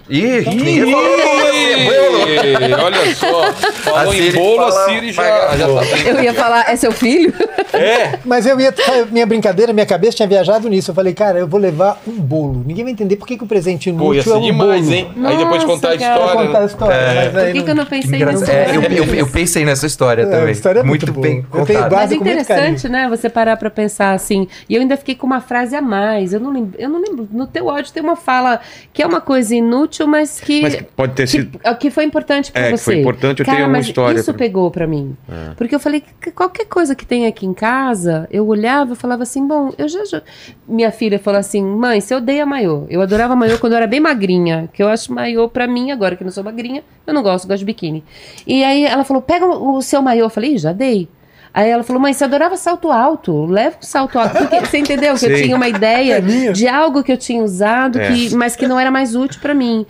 [SPEAKER 7] Ih, ninguém falou você, bolo.
[SPEAKER 1] olha só. Falou
[SPEAKER 7] A
[SPEAKER 1] em bolo, a Siri já, tá <laughs>
[SPEAKER 6] Eu ia falar, é seu filho?
[SPEAKER 1] É,
[SPEAKER 5] Mas eu ia. Minha brincadeira, minha cabeça tinha viajado nisso. Eu falei, cara, eu vou levar um bolo. Ninguém vai entender por que, que o presente
[SPEAKER 1] pô, ia
[SPEAKER 5] inútil
[SPEAKER 1] ser
[SPEAKER 5] é um
[SPEAKER 1] demais,
[SPEAKER 5] bolo.
[SPEAKER 1] hein? Aí depois
[SPEAKER 6] Nossa,
[SPEAKER 1] contar a história.
[SPEAKER 5] contar a história.
[SPEAKER 7] É.
[SPEAKER 5] mas
[SPEAKER 6] Por que, que eu não pensei
[SPEAKER 7] Engraçado.
[SPEAKER 6] nisso?
[SPEAKER 7] É, eu, eu- eu pensei nessa história
[SPEAKER 5] É, a
[SPEAKER 7] também.
[SPEAKER 5] história é muito,
[SPEAKER 7] muito bem contada.
[SPEAKER 6] Mas é interessante, né? Você parar pra pensar assim. E eu ainda fiquei com uma frase a mais. Eu não lembro. Eu não lembro. No teu áudio tem uma fala que é uma coisa inútil, mas que.
[SPEAKER 1] Mas pode ter
[SPEAKER 6] que,
[SPEAKER 1] sido.
[SPEAKER 6] que foi importante pra
[SPEAKER 1] É, que
[SPEAKER 6] você.
[SPEAKER 1] foi importante, eu
[SPEAKER 6] Cara,
[SPEAKER 1] tenho uma
[SPEAKER 6] mas
[SPEAKER 1] história
[SPEAKER 6] Isso
[SPEAKER 1] pra-
[SPEAKER 6] pegou pra mim. Porque eu falei que qualquer coisa que tem aqui em casa, eu olhava e falava assim: bom, eu já, já- Minha filha falou assim: mãe, você odeia maiô. Eu adorava maiô quando eu era bem magrinha. Que eu acho maiô pra mim, agora que eu não sou magrinha, eu não gosto, gosto de biquíni. E aí ela falou: pega o seu maiô. Eu falei: "Ih, já dei. Aí ela falou, mãe, você adorava salto alto, leva um salto alto. Porque você entendeu que eu
[SPEAKER 1] Sei.
[SPEAKER 6] tinha uma ideia de algo que eu tinha usado,
[SPEAKER 1] É.
[SPEAKER 6] que, mas que não era mais útil pra mim.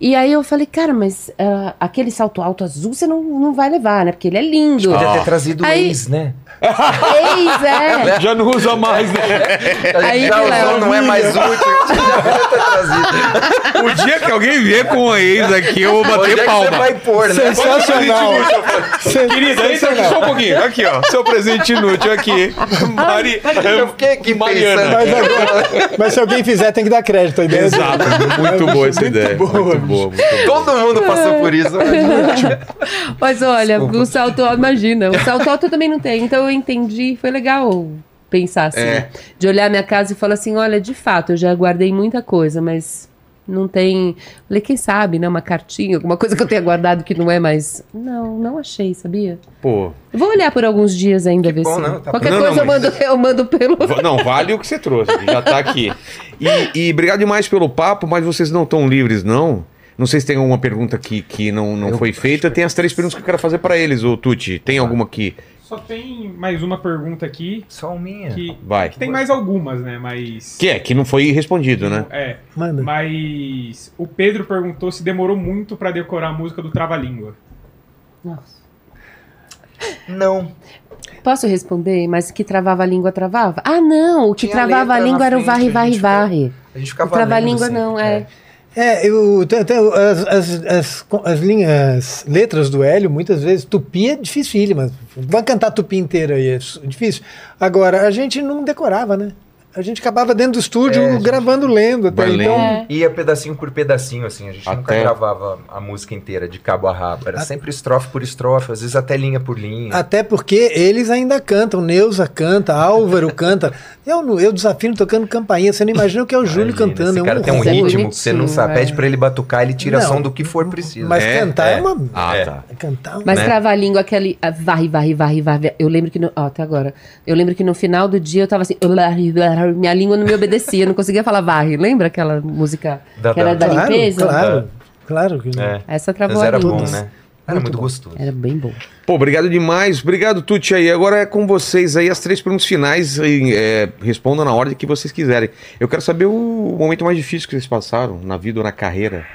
[SPEAKER 6] E aí eu falei, cara, mas ah, aquele salto alto azul você não, não vai levar, né? Porque ele é lindo.
[SPEAKER 7] Podia ter trazido o
[SPEAKER 6] Aí-
[SPEAKER 7] ex, né?
[SPEAKER 6] Eis, é. <laughs>
[SPEAKER 1] Já não usa mais, né?
[SPEAKER 6] Aí
[SPEAKER 7] Já usou,
[SPEAKER 6] Léo-
[SPEAKER 7] não é mais útil. <laughs> Já podia ter trazido.
[SPEAKER 1] O dia que alguém vier com a ex aqui, eu vou
[SPEAKER 7] Onde
[SPEAKER 1] bater
[SPEAKER 7] é que
[SPEAKER 1] palma.
[SPEAKER 7] você vai pôr, né?
[SPEAKER 5] Sensacional.
[SPEAKER 1] Querida, entra aqui só um pouquinho. Aqui, ó. Seu presente inútil aqui. <laughs> Mari...
[SPEAKER 7] Eu fiquei aqui
[SPEAKER 1] Mariana.
[SPEAKER 5] Mas, agora- mas se alguém fizer, tem que dar crédito. A ideia é
[SPEAKER 1] Exato. Muito boa essa ideia.
[SPEAKER 5] boa,
[SPEAKER 1] muito boa, muito boa.
[SPEAKER 7] Todo mundo passou por isso. <laughs>
[SPEAKER 6] Mas olha, o salto alto, imagina, o salto alto eu também não tenho. Então eu entendi, foi legal pensar assim.
[SPEAKER 1] É.
[SPEAKER 6] De olhar minha casa e falar assim: olha, de fato, eu já guardei muita coisa, mas não tem. Falei, quem sabe, né? Uma cartinha, alguma coisa que eu tenha guardado que não é mais. Não, não achei, sabia?
[SPEAKER 1] Pô.
[SPEAKER 6] Vou olhar por alguns dias ainda, ver
[SPEAKER 7] bom,
[SPEAKER 6] se.
[SPEAKER 7] não, tá
[SPEAKER 6] Qualquer.
[SPEAKER 1] Não,
[SPEAKER 6] coisa
[SPEAKER 1] não,
[SPEAKER 6] eu, mando, eu mando pelo.
[SPEAKER 1] Não, vale o que você trouxe, já tá aqui. <laughs> E, e obrigado demais pelo papo, mas vocês não estão livres, não? Não sei se tem alguma pergunta aqui que não, não foi feita. Tem as três perguntas que eu quero fazer pra eles, ô Tuti. Tem alguma aqui?
[SPEAKER 8] Só tem mais uma pergunta aqui.
[SPEAKER 7] Só o minha.
[SPEAKER 8] Que,
[SPEAKER 1] Vai.
[SPEAKER 8] que tem mais algumas, né? Mas.
[SPEAKER 1] Que é, que não foi respondido, né?
[SPEAKER 8] É.
[SPEAKER 5] Manda.
[SPEAKER 8] Mas o Pedro perguntou se demorou muito pra decorar a música do Trava-Língua.
[SPEAKER 6] Nossa.
[SPEAKER 7] Não.
[SPEAKER 6] Posso responder? Mas o que travava a língua travava? Ah, não! O que
[SPEAKER 7] Tinha
[SPEAKER 6] travava a língua era o varre,
[SPEAKER 7] a
[SPEAKER 6] varre,
[SPEAKER 7] gente ficava-
[SPEAKER 6] varre.
[SPEAKER 7] A gente
[SPEAKER 6] O
[SPEAKER 7] ficava
[SPEAKER 6] trava-língua
[SPEAKER 7] lendo
[SPEAKER 6] não,
[SPEAKER 7] sempre,
[SPEAKER 6] é.
[SPEAKER 5] É, eu, tem- tem as, as, as, as linhas, letras do Hélio, muitas vezes, tupi é dificílima. Vai cantar tupi inteira aí, é difícil. Agora, a gente não decorava, né? a gente acabava dentro do estúdio
[SPEAKER 7] É, a gente-
[SPEAKER 5] gravando lendo. Até. Então,
[SPEAKER 6] É.
[SPEAKER 7] Ia pedacinho por pedacinho, assim, a gente nunca
[SPEAKER 1] Até-
[SPEAKER 7] gravava a música inteira, de cabo a rabo. Era sempre estrofe por estrofe, às vezes até linha por linha.
[SPEAKER 5] Até porque eles ainda cantam, Neuza canta, Álvaro canta. Eu, não- eu desafino tocando campainha, você não imagina o que é o Júlio
[SPEAKER 7] Imagina,
[SPEAKER 5] cantando.
[SPEAKER 7] Esse
[SPEAKER 5] é um
[SPEAKER 7] cara tem um ritmo que você não sabe.
[SPEAKER 6] é.
[SPEAKER 7] Pede pra ele batucar, ele tira
[SPEAKER 5] Não,
[SPEAKER 7] som do que for preciso.
[SPEAKER 5] Mas
[SPEAKER 7] É,
[SPEAKER 5] cantar é,
[SPEAKER 7] é.
[SPEAKER 5] uma.
[SPEAKER 1] Ah,
[SPEAKER 7] É.
[SPEAKER 1] tá.
[SPEAKER 5] Cantar
[SPEAKER 6] Mas
[SPEAKER 7] né?
[SPEAKER 6] trava-língua, aquele. ah, Varre, varre, varre, varre. Eu lembro que. No, ó, até agora. Eu lembro que no final do dia eu tava assim. Minha língua não me obedecia, eu não conseguia falar varre. Lembra aquela música
[SPEAKER 7] Da-
[SPEAKER 6] que era
[SPEAKER 7] da-
[SPEAKER 6] da
[SPEAKER 5] Claro,
[SPEAKER 6] limpeza?
[SPEAKER 5] claro, claro que
[SPEAKER 7] É.
[SPEAKER 6] Essa travou
[SPEAKER 7] Mas
[SPEAKER 6] a
[SPEAKER 7] era
[SPEAKER 6] língua.
[SPEAKER 7] bom, né? Era muito,
[SPEAKER 5] bom.
[SPEAKER 7] gostoso.
[SPEAKER 6] Era bem bom.
[SPEAKER 1] Pô, obrigado demais. Obrigado, Tuti aí. Agora é com vocês aí as três perguntas finais. E, é, respondam na ordem que vocês quiserem. Eu quero saber o momento mais difícil que vocês passaram na vida ou na carreira.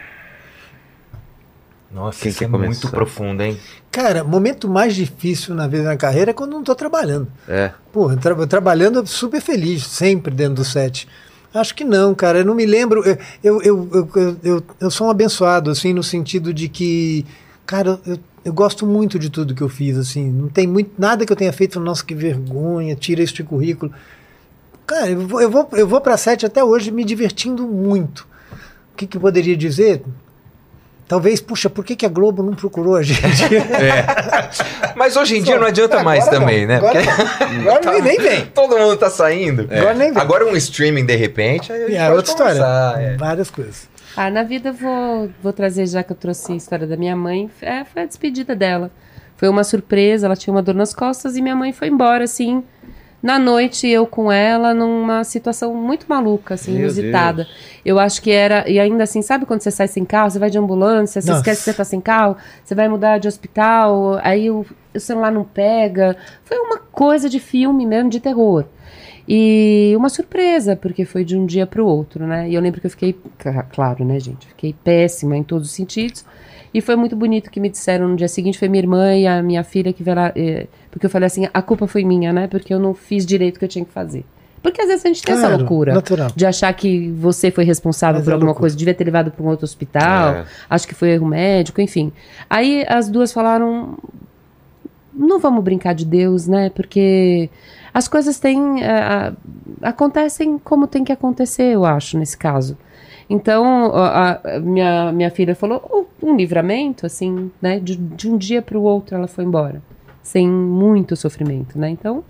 [SPEAKER 7] Nossa,
[SPEAKER 1] Quem
[SPEAKER 7] isso é
[SPEAKER 1] começar?
[SPEAKER 7] muito profundo, hein?
[SPEAKER 5] Cara, momento mais difícil na vida da carreira é quando não tô trabalhando.
[SPEAKER 1] É.
[SPEAKER 5] Pô, eu tra- trabalhando super feliz, sempre dentro do set. Acho que não, cara. Eu não me lembro. Eu, eu, eu, eu- eu sou um abençoado, assim, no sentido de que, cara, eu, eu gosto muito de tudo que eu fiz, assim. Não tem muito, nada que eu tenha feito, nossa, que vergonha, tira este currículo. Cara, eu vou, eu vou, eu vou pra set até hoje me divertindo muito. O que, que poderia dizer? Talvez, puxa, por que, que a Globo não procurou a gente? <laughs>
[SPEAKER 7] Mas hoje em dia não adianta
[SPEAKER 5] Agora
[SPEAKER 7] mais
[SPEAKER 5] não,
[SPEAKER 7] também, né?
[SPEAKER 5] agora. Agora <laughs> nem vem.
[SPEAKER 7] todo mundo tá saindo.
[SPEAKER 5] Agora nem vem.
[SPEAKER 7] Agora um streaming de repente, aí a gente
[SPEAKER 5] É
[SPEAKER 7] pode
[SPEAKER 5] outra história.
[SPEAKER 7] é.
[SPEAKER 5] Várias coisas.
[SPEAKER 6] Ah, na vida eu vou, vou trazer, já que eu trouxe a história da minha mãe, é, foi a despedida dela. Foi uma surpresa, ela tinha uma dor nas costas e minha mãe foi embora, assim, na noite, eu com ela, numa situação muito maluca, assim,
[SPEAKER 1] Meu
[SPEAKER 6] inusitada. Eu acho que era, e ainda assim, sabe quando você sai sem carro, você vai de ambulância, você
[SPEAKER 5] Nossa.
[SPEAKER 6] esquece que você tá sem carro, você vai mudar de hospital, aí o, o celular não pega. Foi uma coisa de filme mesmo, de terror. E uma surpresa, porque foi de um dia para o outro, né? E eu lembro que eu fiquei, claro, né, gente? Fiquei péssima em todos os sentidos. E foi muito bonito que me disseram no dia seguinte, foi minha irmã e a minha filha que veio lá, eh, porque eu falei assim, a culpa foi minha, né? Porque eu não fiz direito o que eu tinha que fazer. Porque às vezes a gente tem essa
[SPEAKER 5] Claro,
[SPEAKER 6] loucura
[SPEAKER 5] natural.
[SPEAKER 6] de achar que você foi responsável
[SPEAKER 5] Mas
[SPEAKER 6] por
[SPEAKER 5] é
[SPEAKER 6] alguma
[SPEAKER 5] loucura.
[SPEAKER 6] coisa, devia ter levado para um outro hospital,
[SPEAKER 1] É.
[SPEAKER 6] acho que foi erro médico, enfim. Aí as duas falaram, não vamos brincar de Deus, né? Porque as coisas têm. eh, a- acontecem como tem que acontecer, eu acho, nesse caso. Então, a, a minha, minha filha falou "Oh, um livramento, assim, né? De, de um dia para o outro ela foi embora. Sem muito sofrimento, né? Então,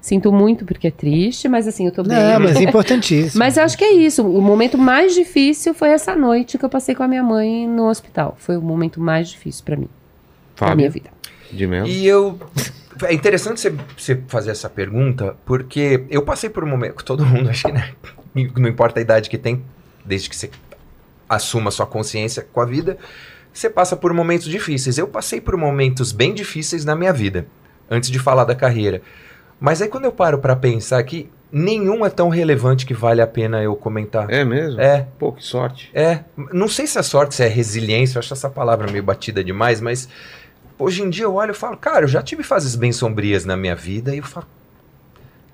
[SPEAKER 6] sinto muito porque é triste, mas assim, eu tô bem.
[SPEAKER 5] Não, mas é <laughs> importantíssimo.
[SPEAKER 6] Mas eu acho que é isso. O momento mais difícil foi essa noite que eu passei com a minha mãe no hospital. Foi o momento mais difícil pra mim, pra minha
[SPEAKER 1] Fábio,
[SPEAKER 6] vida.
[SPEAKER 1] de mesmo.
[SPEAKER 7] E eu. É interessante você, você fazer essa pergunta, porque eu passei por um momento. Todo mundo, <laughs> acho que, né? Não importa a idade que tem, desde que você assuma sua consciência com a vida, você passa por momentos difíceis. Eu passei por momentos bem difíceis na minha vida, antes de falar da carreira. Mas aí quando eu paro pra pensar que nenhum é tão relevante que vale a pena eu comentar.
[SPEAKER 1] É mesmo?
[SPEAKER 7] É,
[SPEAKER 1] Pô, que sorte.
[SPEAKER 7] é, não sei se é sorte, se é resiliência, eu acho essa palavra meio batida demais, mas hoje em dia eu olho e falo, cara, eu já tive fases bem sombrias na minha vida e eu falo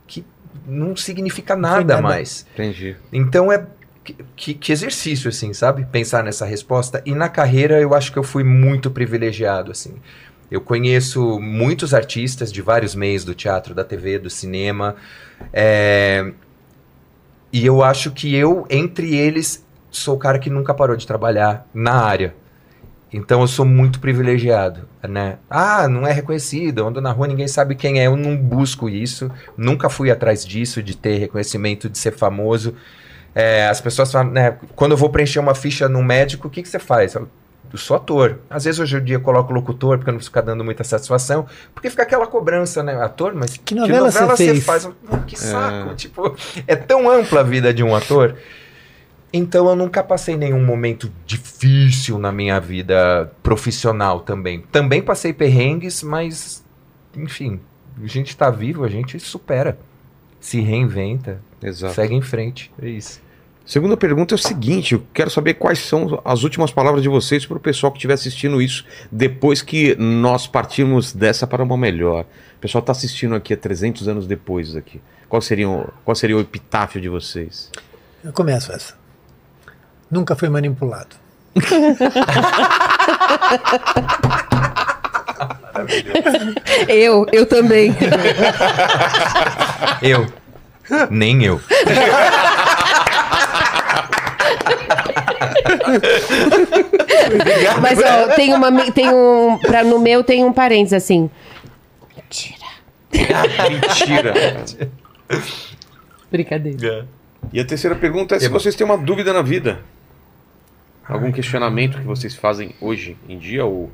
[SPEAKER 7] que não significa nada,
[SPEAKER 5] nada.
[SPEAKER 7] mais.
[SPEAKER 1] Entendi.
[SPEAKER 7] Então é que, que- exercício, assim, sabe? Pensar nessa resposta. E na carreira eu acho que eu fui muito privilegiado, assim. Eu conheço muitos artistas de vários meios do teatro, da TV, do cinema. é, E eu acho que eu, entre eles, sou o cara que nunca parou de trabalhar na área. Então eu sou muito privilegiado, né? Ah, não é reconhecido, ando na rua, ninguém sabe quem é, eu não busco isso, nunca fui atrás disso, de ter reconhecimento, de ser famoso. É, as pessoas falam, né? Quando eu vou preencher uma ficha no médico, o que, que você faz? Eu, eu sou ator. Às vezes hoje em dia eu coloco locutor, porque eu não preciso ficar dando muita satisfação, porque fica aquela cobrança, né? Ator, mas
[SPEAKER 5] Que novela você
[SPEAKER 7] você
[SPEAKER 5] fez?
[SPEAKER 7] faz? Que saco! Tipo, é tão ampla a vida de um ator. Então eu nunca passei nenhum momento difícil na minha vida profissional também. Também passei perrengues, mas enfim, a gente tá vivo, a gente supera, se reinventa,
[SPEAKER 1] Exato.
[SPEAKER 7] segue em frente. É isso.
[SPEAKER 1] Segunda pergunta é o seguinte: eu quero saber quais são as últimas palavras de vocês para o pessoal que estiver assistindo isso depois que nós partimos dessa para uma melhor. O pessoal está assistindo aqui há 300 anos depois aqui. Qual seria, o- qual seria o epitáfio de vocês?
[SPEAKER 5] Eu começo essa. Nunca foi manipulado. <laughs>
[SPEAKER 6] Eu, eu também. <laughs>
[SPEAKER 7] Eu, Nem eu. <laughs>
[SPEAKER 6] Mas ó, tem uma. Tem um. Pra, no meu tem um parênteses assim.
[SPEAKER 1] Mentira.
[SPEAKER 6] Brincadeira.
[SPEAKER 1] E a terceira pergunta é se vocês têm uma dúvida na vida. Algum questionamento que vocês fazem hoje em dia ou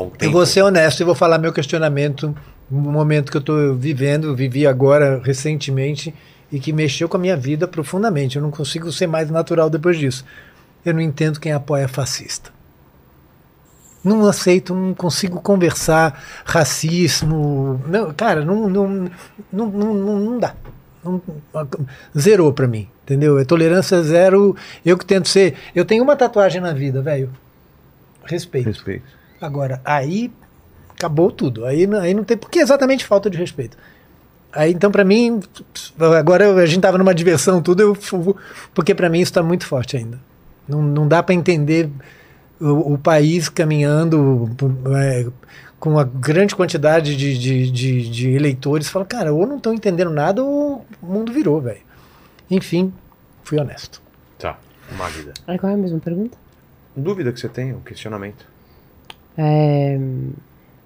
[SPEAKER 1] um tempo?
[SPEAKER 5] Eu vou ser honesto e vou falar meu questionamento, um momento que eu estou vivendo, vivi agora recentemente e que mexeu com a minha vida profundamente. Eu não consigo ser mais natural depois disso. Eu não entendo quem apoia fascista. Não aceito, não consigo conversar racismo. Não, cara, não, não, não, não, não, dá. Não- zerou pra mim, entendeu? É tolerância zero. Eu que tento ser. Eu tenho uma tatuagem na vida, velho. Respeito.
[SPEAKER 1] Respeito.
[SPEAKER 5] Agora, aí acabou tudo. Aí, não- aí não tem. Porque é exatamente falta de respeito. Aí, então, pra mim, agora a gente tava numa diversão, tudo, eu, porque pra mim isso tá muito forte ainda. Não, não dá pra entender o, o país caminhando é, com uma grande quantidade de, de, de, de eleitores. Fala, cara, ou não estão entendendo nada ou o mundo virou, velho. Enfim, fui honesto.
[SPEAKER 1] Tá, uma vida.
[SPEAKER 6] Ah, Qual é a mesma pergunta?
[SPEAKER 1] Dúvida que você tem, um questionamento.
[SPEAKER 6] É,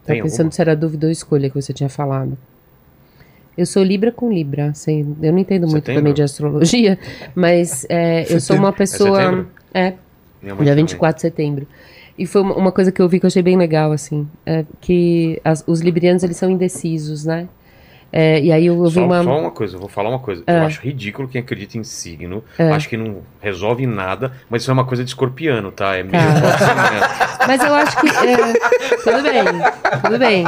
[SPEAKER 1] Tem
[SPEAKER 6] pensando
[SPEAKER 1] alguma?
[SPEAKER 6] se era dúvida ou escolha que você tinha falado. Eu sou Libra com Libra. Sei, eu não entendo muito
[SPEAKER 1] Setembro?
[SPEAKER 6] também de astrologia, <laughs> mas é, eu sou uma pessoa.
[SPEAKER 1] setembro?
[SPEAKER 6] É,
[SPEAKER 1] mãe
[SPEAKER 6] dia
[SPEAKER 1] também.
[SPEAKER 6] 24 de setembro. E foi uma, uma coisa que eu vi que eu achei bem legal, assim. é que as- os librianos, eles são indecisos, né? É, e aí eu ouvi
[SPEAKER 1] Só,
[SPEAKER 6] uma...
[SPEAKER 1] só uma coisa, eu vou falar uma coisa.
[SPEAKER 6] É.
[SPEAKER 1] Eu acho ridículo quem acredita em signo.
[SPEAKER 6] É.
[SPEAKER 1] Acho que não resolve nada, mas isso é uma coisa de escorpiano, tá? É meio
[SPEAKER 6] Tá.
[SPEAKER 1] ser mesmo. <laughs>
[SPEAKER 6] Mas eu acho que... é, tudo bem, tudo bem.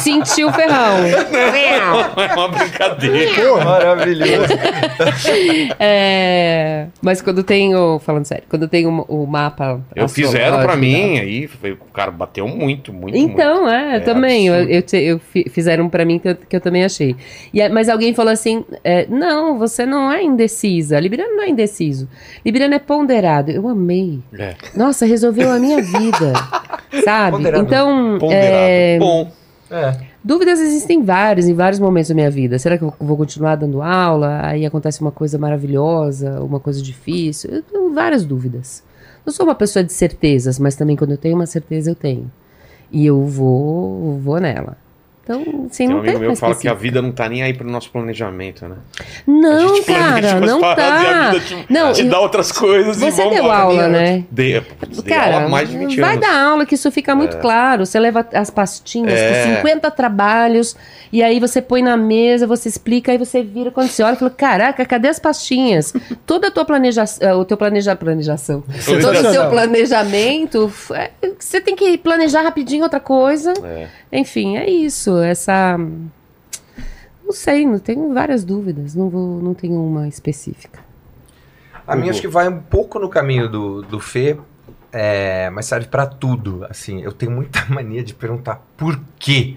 [SPEAKER 6] Sentiu o ferrão. <laughs>
[SPEAKER 1] É uma brincadeira.
[SPEAKER 7] Maravilhoso. <laughs>
[SPEAKER 6] É, mas quando tem o... Falando sério, quando tem o, o mapa...
[SPEAKER 1] Eu fizeram pra mim, aí foi- o cara bateu muito, muito,
[SPEAKER 6] Então, é,
[SPEAKER 1] É
[SPEAKER 6] também. Eu,
[SPEAKER 1] absurdo.
[SPEAKER 6] eu te- eu fi- fizeram pra mim que eu, que eu também achei. E, mas alguém falou assim: é, não, você não é indecisa. Libriano não é indeciso. Libriano é ponderado. Eu amei.
[SPEAKER 1] É.
[SPEAKER 6] Nossa, resolveu a minha vida. <laughs> sabe?
[SPEAKER 7] Ponderado.
[SPEAKER 6] Então,
[SPEAKER 1] Ponderado.
[SPEAKER 6] é,
[SPEAKER 1] Bom,
[SPEAKER 7] É.
[SPEAKER 6] dúvidas existem várias em vários momentos da minha vida. Será que eu vou continuar dando aula? Aí acontece uma coisa maravilhosa, uma coisa difícil. Eu tenho várias dúvidas. Não sou uma pessoa de certezas, mas também quando eu tenho uma certeza, eu tenho. E eu vou, vou nela. Então, assim,
[SPEAKER 1] tem um
[SPEAKER 6] não tem
[SPEAKER 1] amigo meu
[SPEAKER 6] mais
[SPEAKER 1] que fala que a vida não tá nem aí pro nosso planejamento, né?
[SPEAKER 6] Não, cara, não
[SPEAKER 1] e
[SPEAKER 6] tá.
[SPEAKER 1] vida te,
[SPEAKER 6] Não,
[SPEAKER 1] te
[SPEAKER 6] eu-
[SPEAKER 1] dá outras coisas e
[SPEAKER 6] Você
[SPEAKER 1] vamos
[SPEAKER 6] deu aula, né?
[SPEAKER 1] Dei
[SPEAKER 6] Cara,
[SPEAKER 1] aula mais de 20
[SPEAKER 6] vai
[SPEAKER 1] anos.
[SPEAKER 6] dar aula que isso fica muito claro. Você leva as pastinhas
[SPEAKER 1] É.
[SPEAKER 6] com 50 trabalhos e aí você põe na mesa, você explica, aí você vira quando você olha e fala: Caraca, cadê as pastinhas? <laughs> Toda a tua planejação, o teu planeja, planejação, todo o seu planejamento, é, você tem que planejar rapidinho outra coisa.
[SPEAKER 1] É.
[SPEAKER 6] Enfim, é isso. Essa. Não sei, não tenho várias dúvidas. Não vou, não tenho uma específica.
[SPEAKER 7] A minha acho que vai um pouco no caminho do, do Fê, é, mas serve pra tudo. Assim, eu tenho muita <laughs> mania de perguntar por quê.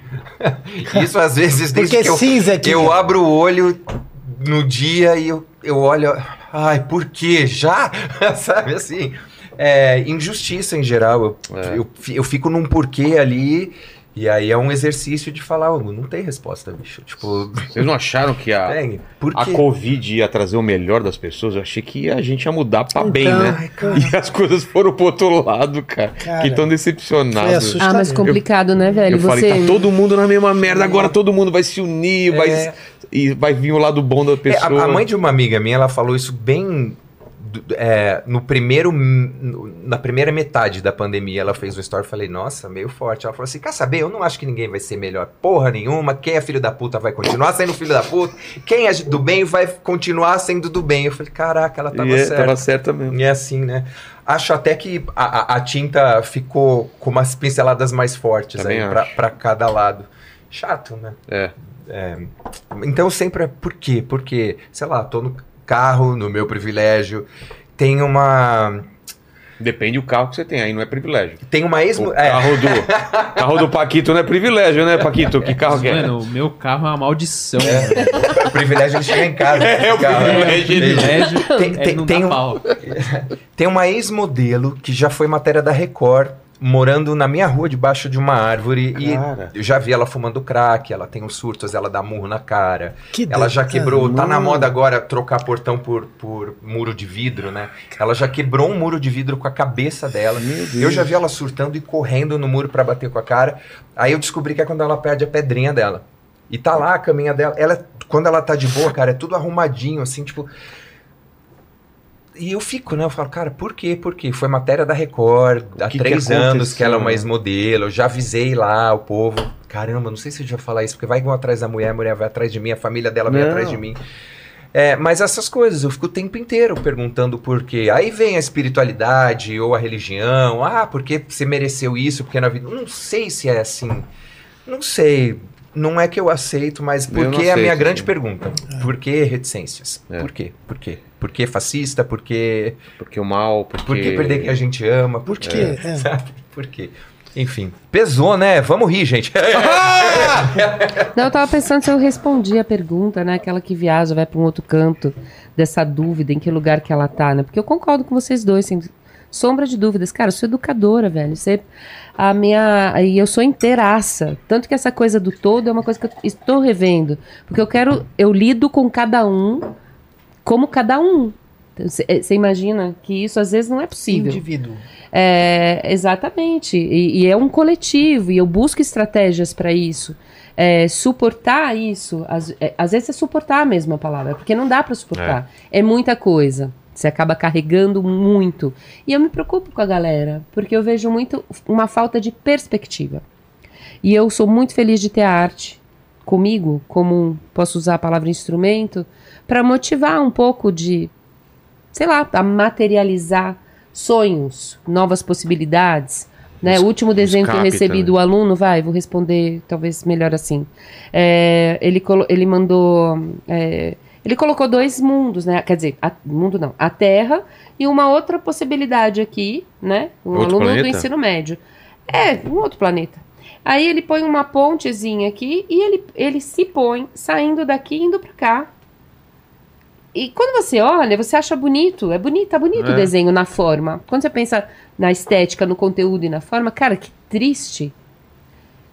[SPEAKER 7] <laughs> Isso às vezes desde
[SPEAKER 5] Porque
[SPEAKER 7] que eu,
[SPEAKER 5] sim, Zequinha.
[SPEAKER 7] eu abro o olho no dia e eu, eu olho, ai, por quê? Já? <laughs> Sabe assim? É, injustiça em geral. Eu,
[SPEAKER 1] É.
[SPEAKER 7] eu, eu fico num porquê ali. E aí é um exercício de falar, "Ô, não tem resposta, bicho. Tipo, <laughs>
[SPEAKER 1] Vocês não acharam que a, <laughs>
[SPEAKER 7] tem.
[SPEAKER 1] A? Covid ia trazer o melhor das pessoas? Eu achei que a gente ia mudar pra bem,
[SPEAKER 5] Então,
[SPEAKER 1] né?
[SPEAKER 5] ai, cara.
[SPEAKER 1] E as coisas foram pro outro lado, cara.
[SPEAKER 5] Cara,
[SPEAKER 1] que tão decepcionados.
[SPEAKER 6] Ah, mas complicado, né, velho?
[SPEAKER 1] Eu
[SPEAKER 6] você...
[SPEAKER 1] falei, tá todo mundo na mesma merda, agora todo mundo vai se unir, vai,
[SPEAKER 7] É.
[SPEAKER 1] e vai vir o lado bom da
[SPEAKER 7] É,
[SPEAKER 1] pessoa.
[SPEAKER 7] a, a mãe de uma amiga minha, ela falou isso bem é, no primeiro na primeira metade da pandemia, ela fez um story, eu falei, nossa, meio forte. Ela falou assim, quer saber? Eu não acho que ninguém vai ser melhor porra nenhuma. Quem é filho da puta vai continuar sendo filho da puta. Quem é do bem vai continuar sendo do bem. Eu falei, caraca, ela tava
[SPEAKER 1] E é,
[SPEAKER 7] certa.
[SPEAKER 1] tava certa mesmo.
[SPEAKER 7] E é assim, né? Acho até que a, a- a tinta ficou com umas pinceladas mais fortes
[SPEAKER 1] Também
[SPEAKER 7] aí pra, pra cada lado. Chato, né?
[SPEAKER 1] É.
[SPEAKER 7] É, então sempre é por quê? Porque, sei lá, tô no carro, no meu privilégio, tem uma.
[SPEAKER 1] Depende do carro que você tem, aí não é privilégio.
[SPEAKER 7] Tem uma ex.
[SPEAKER 1] O
[SPEAKER 7] É,
[SPEAKER 1] carro do, <laughs> carro do Paquito não é privilégio, né, Paquito? Que carro que é?
[SPEAKER 8] Mano, o meu carro é uma maldição.
[SPEAKER 7] o privilégio ele chega em casa. <laughs>
[SPEAKER 1] É, o
[SPEAKER 7] Carro.
[SPEAKER 1] privilégio,
[SPEAKER 8] O privilégio
[SPEAKER 7] Tem-
[SPEAKER 8] é
[SPEAKER 7] tem-
[SPEAKER 8] não
[SPEAKER 7] tem um-. <laughs> Tem uma ex-modelo que já foi matéria da Record morando na minha rua, debaixo de uma árvore.
[SPEAKER 1] Cara.
[SPEAKER 7] E eu já vi ela fumando crack, ela tem uns surtos, ela dá murro na cara.
[SPEAKER 5] Que
[SPEAKER 7] Ela já quebrou, tá na
[SPEAKER 1] mano.
[SPEAKER 7] moda agora trocar portão por, por muro de vidro, né? Ela já quebrou um muro de vidro com a cabeça dela. Eu já vi ela surtando e correndo no muro pra bater com a cara. Aí eu descobri que é quando ela perde a pedrinha dela. E tá lá a caminha dela. Ela, quando ela tá de boa, cara, é tudo arrumadinho, assim, tipo. E eu fico, né? Eu falo, cara, por quê? Por quê? Foi matéria da Record, há
[SPEAKER 1] que que
[SPEAKER 7] três anos que ela é uma ex-modelo. Eu já avisei lá o povo. Caramba, não sei se eu devia falar isso, porque vai um atrás da mulher, a mulher vai atrás de mim, a família dela
[SPEAKER 1] Não.
[SPEAKER 7] atrás de mim. É, mas essas coisas, eu fico o tempo inteiro perguntando por quê. Aí vem a espiritualidade ou a religião. Ah, porque você mereceu isso, porque na vida. Não sei se é assim. Não sei. Não é que eu aceito, mas
[SPEAKER 1] Eu
[SPEAKER 7] por
[SPEAKER 1] não
[SPEAKER 7] que é a minha grande
[SPEAKER 1] sim.
[SPEAKER 7] pergunta? Por que reticências?
[SPEAKER 1] É.
[SPEAKER 7] Por quê? Por quê? Por que fascista? Por que,
[SPEAKER 1] Porque o mal, porque...
[SPEAKER 7] por que perder quem a gente ama? Por
[SPEAKER 5] Por
[SPEAKER 7] quê?
[SPEAKER 5] É.
[SPEAKER 7] Sabe? Por quê? Enfim, pesou, né? Vamos rir, gente. <laughs> <laughs>
[SPEAKER 6] Não, eu tava pensando se eu respondi a pergunta, né? Aquela que viaja, vai pra um outro canto dessa dúvida, em que lugar que ela tá, né? Porque eu concordo com vocês dois, sem sombra de dúvidas. Cara, eu sou educadora, velho. Você, a minha, e eu sou inteiraça. Tanto que essa coisa do todo é uma coisa que eu estou revendo. Porque eu quero, eu lido com cada um como cada um. Você imagina que isso às vezes não é possível.
[SPEAKER 5] Indivíduo.
[SPEAKER 6] É, exatamente. E, e é um coletivo, e eu busco estratégias para isso. É, suportar isso, às, é, às vezes é suportar a mesma palavra, porque não dá para suportar. É. muita coisa. Você acaba carregando muito. E eu me preocupo com a galera, porque eu vejo muito uma falta de perspectiva. E eu sou muito feliz de ter a arte comigo, como posso usar a palavra instrumento, para motivar um pouco de, sei lá, a materializar sonhos, novas possibilidades. Né? O último desenho que eu recebi
[SPEAKER 1] também.
[SPEAKER 6] do aluno, vai, vou responder talvez melhor assim. É, ele, ele mandou. é, ele colocou dois mundos, né? Quer dizer, a- mundo não, a Terra e uma outra possibilidade aqui, né? Um
[SPEAKER 1] Outro
[SPEAKER 6] aluno do
[SPEAKER 1] planeta?
[SPEAKER 6] ensino médio. É, um outro planeta. Aí ele põe uma pontezinha aqui e ele, ele se põe saindo daqui indo pra cá. E quando você olha, você acha bonito. É bonito, tá bonito
[SPEAKER 1] É.
[SPEAKER 6] o desenho na forma. Quando você pensa na estética, no conteúdo e na forma, cara, que triste.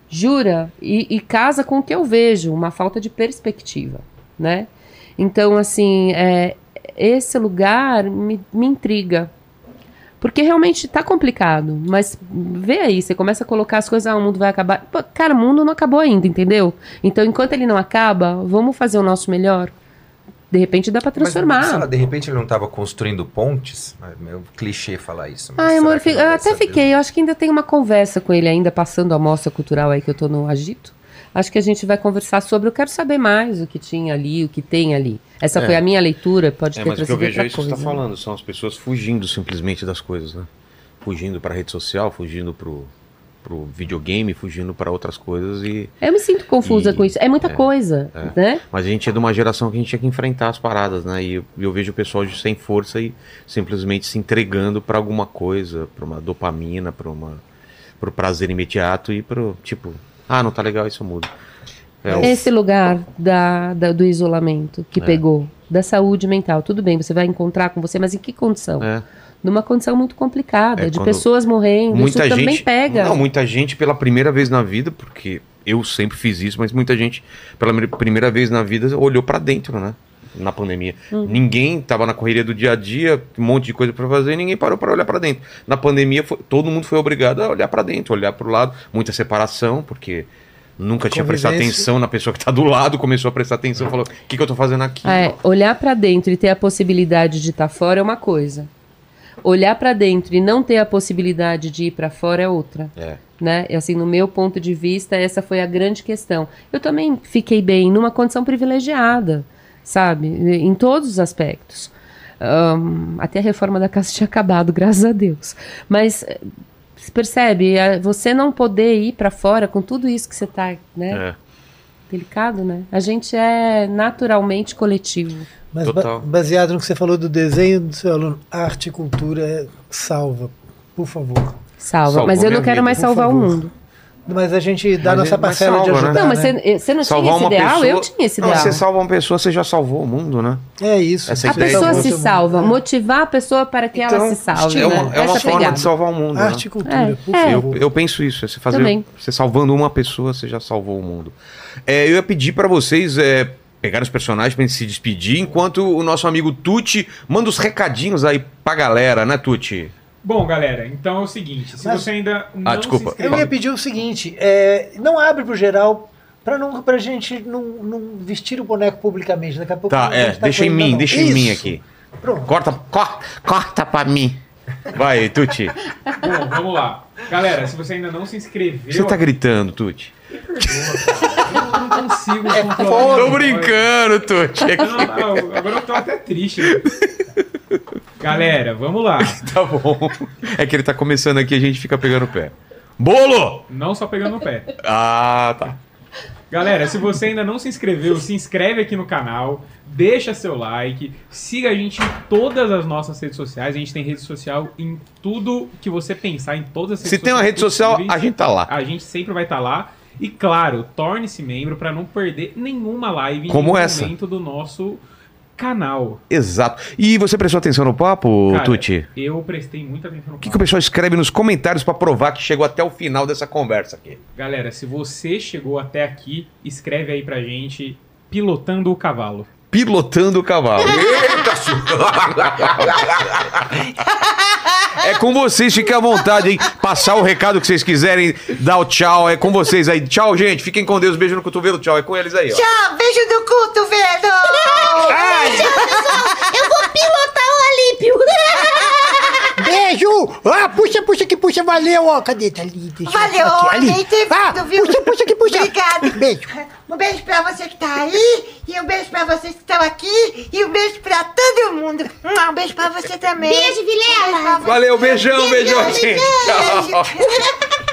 [SPEAKER 6] Jura? E, e casa com o que eu vejo, uma falta de perspectiva, né? Então, assim, é, esse lugar me, me intriga. Porque realmente tá complicado. Mas vê aí, você começa a colocar as coisas, ah, o mundo vai acabar. Pô, cara, o mundo não acabou ainda, entendeu? Então, enquanto ele não acaba, vamos fazer o nosso melhor. De repente dá pra transformar.
[SPEAKER 7] Mas, sei lá, de repente ele não estava construindo pontes? É meio clichê falar isso. mas
[SPEAKER 6] Ai, amor,
[SPEAKER 7] não
[SPEAKER 6] eu até fiquei. Eu acho que ainda tem uma conversa com ele ainda, passando a mostra cultural aí que eu tô no Agito. Acho que a gente vai conversar sobre. Eu quero saber mais o que tinha ali, o que tem ali. Essa
[SPEAKER 1] É.
[SPEAKER 6] foi a minha leitura, pode
[SPEAKER 1] É,
[SPEAKER 6] ter
[SPEAKER 1] mas o que eu vejo é isso que você
[SPEAKER 6] coisa.
[SPEAKER 1] tá falando. São as pessoas fugindo simplesmente das coisas, né? Fugindo pra rede social, fugindo pro, pro videogame, fugindo pra outras coisas e...
[SPEAKER 6] Eu me sinto confusa
[SPEAKER 1] E-
[SPEAKER 6] com isso. É muita
[SPEAKER 1] é,
[SPEAKER 6] coisa, né?
[SPEAKER 1] Mas a gente é de uma geração que a gente tinha que enfrentar as paradas, né? E eu, eu vejo o pessoal de- sem força e simplesmente se entregando pra alguma coisa, pra uma dopamina, pra uma pro prazer imediato e pro tipo, ah, não tá legal, isso muda. É, o-
[SPEAKER 6] Esse lugar da, da- do isolamento que
[SPEAKER 1] É.
[SPEAKER 6] pegou, da saúde mental. Tudo bem, você vai encontrar com você, mas em que condição?
[SPEAKER 1] é.
[SPEAKER 6] Numa condição muito complicada,
[SPEAKER 1] É,
[SPEAKER 6] de pessoas morrendo.
[SPEAKER 1] muita
[SPEAKER 6] isso
[SPEAKER 1] gente
[SPEAKER 6] também pega.
[SPEAKER 1] Não, muita gente pela primeira vez na vida, porque eu sempre fiz isso, mas muita gente pela primeira vez na vida olhou pra dentro, né? Na pandemia.
[SPEAKER 6] Uhum.
[SPEAKER 1] Ninguém tava na correria do dia a dia, um monte de coisa pra fazer, e ninguém parou pra olhar pra dentro. Na pandemia, foi- todo mundo foi obrigado a olhar pra dentro, olhar pro lado, muita separação, porque nunca tinha prestado atenção na pessoa que tá do lado, começou a prestar atenção, falou: "O que que eu tô fazendo aqui?"
[SPEAKER 6] É, olhar pra dentro e ter a possibilidade de estar fora é uma coisa. Olhar pra dentro e não ter a possibilidade de ir pra fora é outra.
[SPEAKER 1] É.
[SPEAKER 6] Né? E assim, no meu ponto de vista, essa foi a grande questão. Eu também fiquei bem numa condição privilegiada, sabe? Em todos os aspectos. Ahn, até a reforma da casa <laughs> tinha acabado, graças a Deus. Mas eh, percebe, você não poder ir pra fora com tudo isso que você tá, né?
[SPEAKER 1] É.
[SPEAKER 6] Delicado, né? A gente é naturalmente coletivo.
[SPEAKER 5] Mas ba-
[SPEAKER 1] Total.
[SPEAKER 5] baseado no que você falou do desenho do seu aluno, arte e cultura é- salva, por favor.
[SPEAKER 6] Salva.
[SPEAKER 1] Salvou
[SPEAKER 6] Mas eu não quero
[SPEAKER 1] vida,
[SPEAKER 6] mais salvar o mundo.
[SPEAKER 5] mas a gente dá
[SPEAKER 1] Mas
[SPEAKER 5] nossa
[SPEAKER 1] é-
[SPEAKER 5] parcela de
[SPEAKER 1] salva, né?
[SPEAKER 5] ajudar.
[SPEAKER 9] Não, mas
[SPEAKER 5] né?
[SPEAKER 9] você, você não
[SPEAKER 1] Salvar
[SPEAKER 9] tinha esse ideal?
[SPEAKER 1] pessoa.
[SPEAKER 9] Eu tinha esse
[SPEAKER 1] Não,
[SPEAKER 9] ideal.
[SPEAKER 1] você salva uma pessoa, você já salvou o mundo, né?
[SPEAKER 5] É isso.
[SPEAKER 1] Essa
[SPEAKER 9] A pessoa
[SPEAKER 1] é
[SPEAKER 9] se salva. Motivar a pessoa para que ela se salve.
[SPEAKER 1] é uma,
[SPEAKER 9] né?
[SPEAKER 1] é uma forma
[SPEAKER 9] pegada.
[SPEAKER 1] de salvar o mundo. né?
[SPEAKER 5] Arte e cultura,
[SPEAKER 9] É,
[SPEAKER 5] por
[SPEAKER 9] é.
[SPEAKER 1] Eu,
[SPEAKER 5] favor.
[SPEAKER 1] eu penso isso, é você fazer,
[SPEAKER 9] Também.
[SPEAKER 1] você salvando uma pessoa, você já salvou o mundo. É, eu ia pedir pra vocês é, pegar os personagens pra gente se despedir, enquanto o nosso amigo Tuti manda os recadinhos aí pra galera, né, Tuti?
[SPEAKER 8] Bom, galera, então é o seguinte, se
[SPEAKER 5] Mas-
[SPEAKER 8] você ainda não
[SPEAKER 1] desculpa.
[SPEAKER 8] se
[SPEAKER 5] Eu ia pedir o seguinte: é, não abre pro geral pra, não, pra gente não, não vestir o boneco publicamente. Daqui a pouco
[SPEAKER 1] Tá, é,
[SPEAKER 5] tá
[SPEAKER 1] deixa em mim, deixa em mim
[SPEAKER 5] Isso.
[SPEAKER 1] aqui.
[SPEAKER 5] Pronto.
[SPEAKER 1] Corta, corta, corta pra mim. Vai, Tuti.
[SPEAKER 8] Bom, vamos lá. Galera, se você ainda não se inscreveu...
[SPEAKER 1] Você tá gritando, Tuti?
[SPEAKER 8] Eu não consigo
[SPEAKER 5] É
[SPEAKER 8] controlar.
[SPEAKER 1] Tô brincando, Tuti.
[SPEAKER 8] Não, não, agora eu tô até triste. Galera, vamos lá. <laughs>
[SPEAKER 1] Tá bom. É que ele tá começando aqui, a gente fica pegando o pé. Bolo!
[SPEAKER 8] Não só pegando o pé.
[SPEAKER 1] Ah, tá.
[SPEAKER 8] Galera, se você ainda não se inscreveu, se inscreve aqui no canal, deixa seu like, siga a gente em todas as nossas redes sociais. A gente tem rede social em tudo que você pensar, em todas as redes
[SPEAKER 1] Se tem uma
[SPEAKER 8] sociais
[SPEAKER 1] rede social, a gente tá lá.
[SPEAKER 8] A gente sempre vai estar lá. E claro, torne-se membro para não perder nenhuma live em
[SPEAKER 1] Como
[SPEAKER 8] nenhum
[SPEAKER 1] essa.
[SPEAKER 8] momento do nosso canal.
[SPEAKER 1] Exato. E você prestou atenção no papo,
[SPEAKER 8] Cara,
[SPEAKER 1] Tuti?
[SPEAKER 8] Eu prestei muita atenção no
[SPEAKER 1] O que, que o pessoal escreve nos comentários pra provar que chegou até o final dessa conversa aqui?
[SPEAKER 8] Galera, se você chegou até aqui, escreve aí pra gente pilotando o cavalo.
[SPEAKER 1] Pilotando o cavalo. <laughs> Eita, <laughs> <laughs> É com vocês, fiquem à vontade, hein? Passar o recado que vocês quiserem, dar o tchau, é com vocês aí. Tchau, gente. Fiquem com Deus, beijo no cotovelo, tchau. É com eles aí, ó.
[SPEAKER 3] Tchau, beijo do cotovelo!
[SPEAKER 4] Eu vou pilotar o Alípio. <laughs>
[SPEAKER 2] Beijo! Ah, puxa, puxa que puxa, valeu, ó. Cadê? Tá ali, deixa eu-
[SPEAKER 3] Valeu,
[SPEAKER 2] aqui, ali.
[SPEAKER 3] ter
[SPEAKER 2] Ah,
[SPEAKER 3] vindo, viu?
[SPEAKER 2] puxa, puxa que puxa.
[SPEAKER 3] Obrigada.
[SPEAKER 2] Beijo.
[SPEAKER 3] Um beijo pra você que tá aí, e um beijo pra vocês que estão aqui, e um beijo pra todo mundo. Um beijo pra você também.
[SPEAKER 4] Beijo, Vilela.
[SPEAKER 3] Um beijo.
[SPEAKER 1] Valeu, beijão, beijão, gente. Tchau.
[SPEAKER 3] Beijo. <laughs>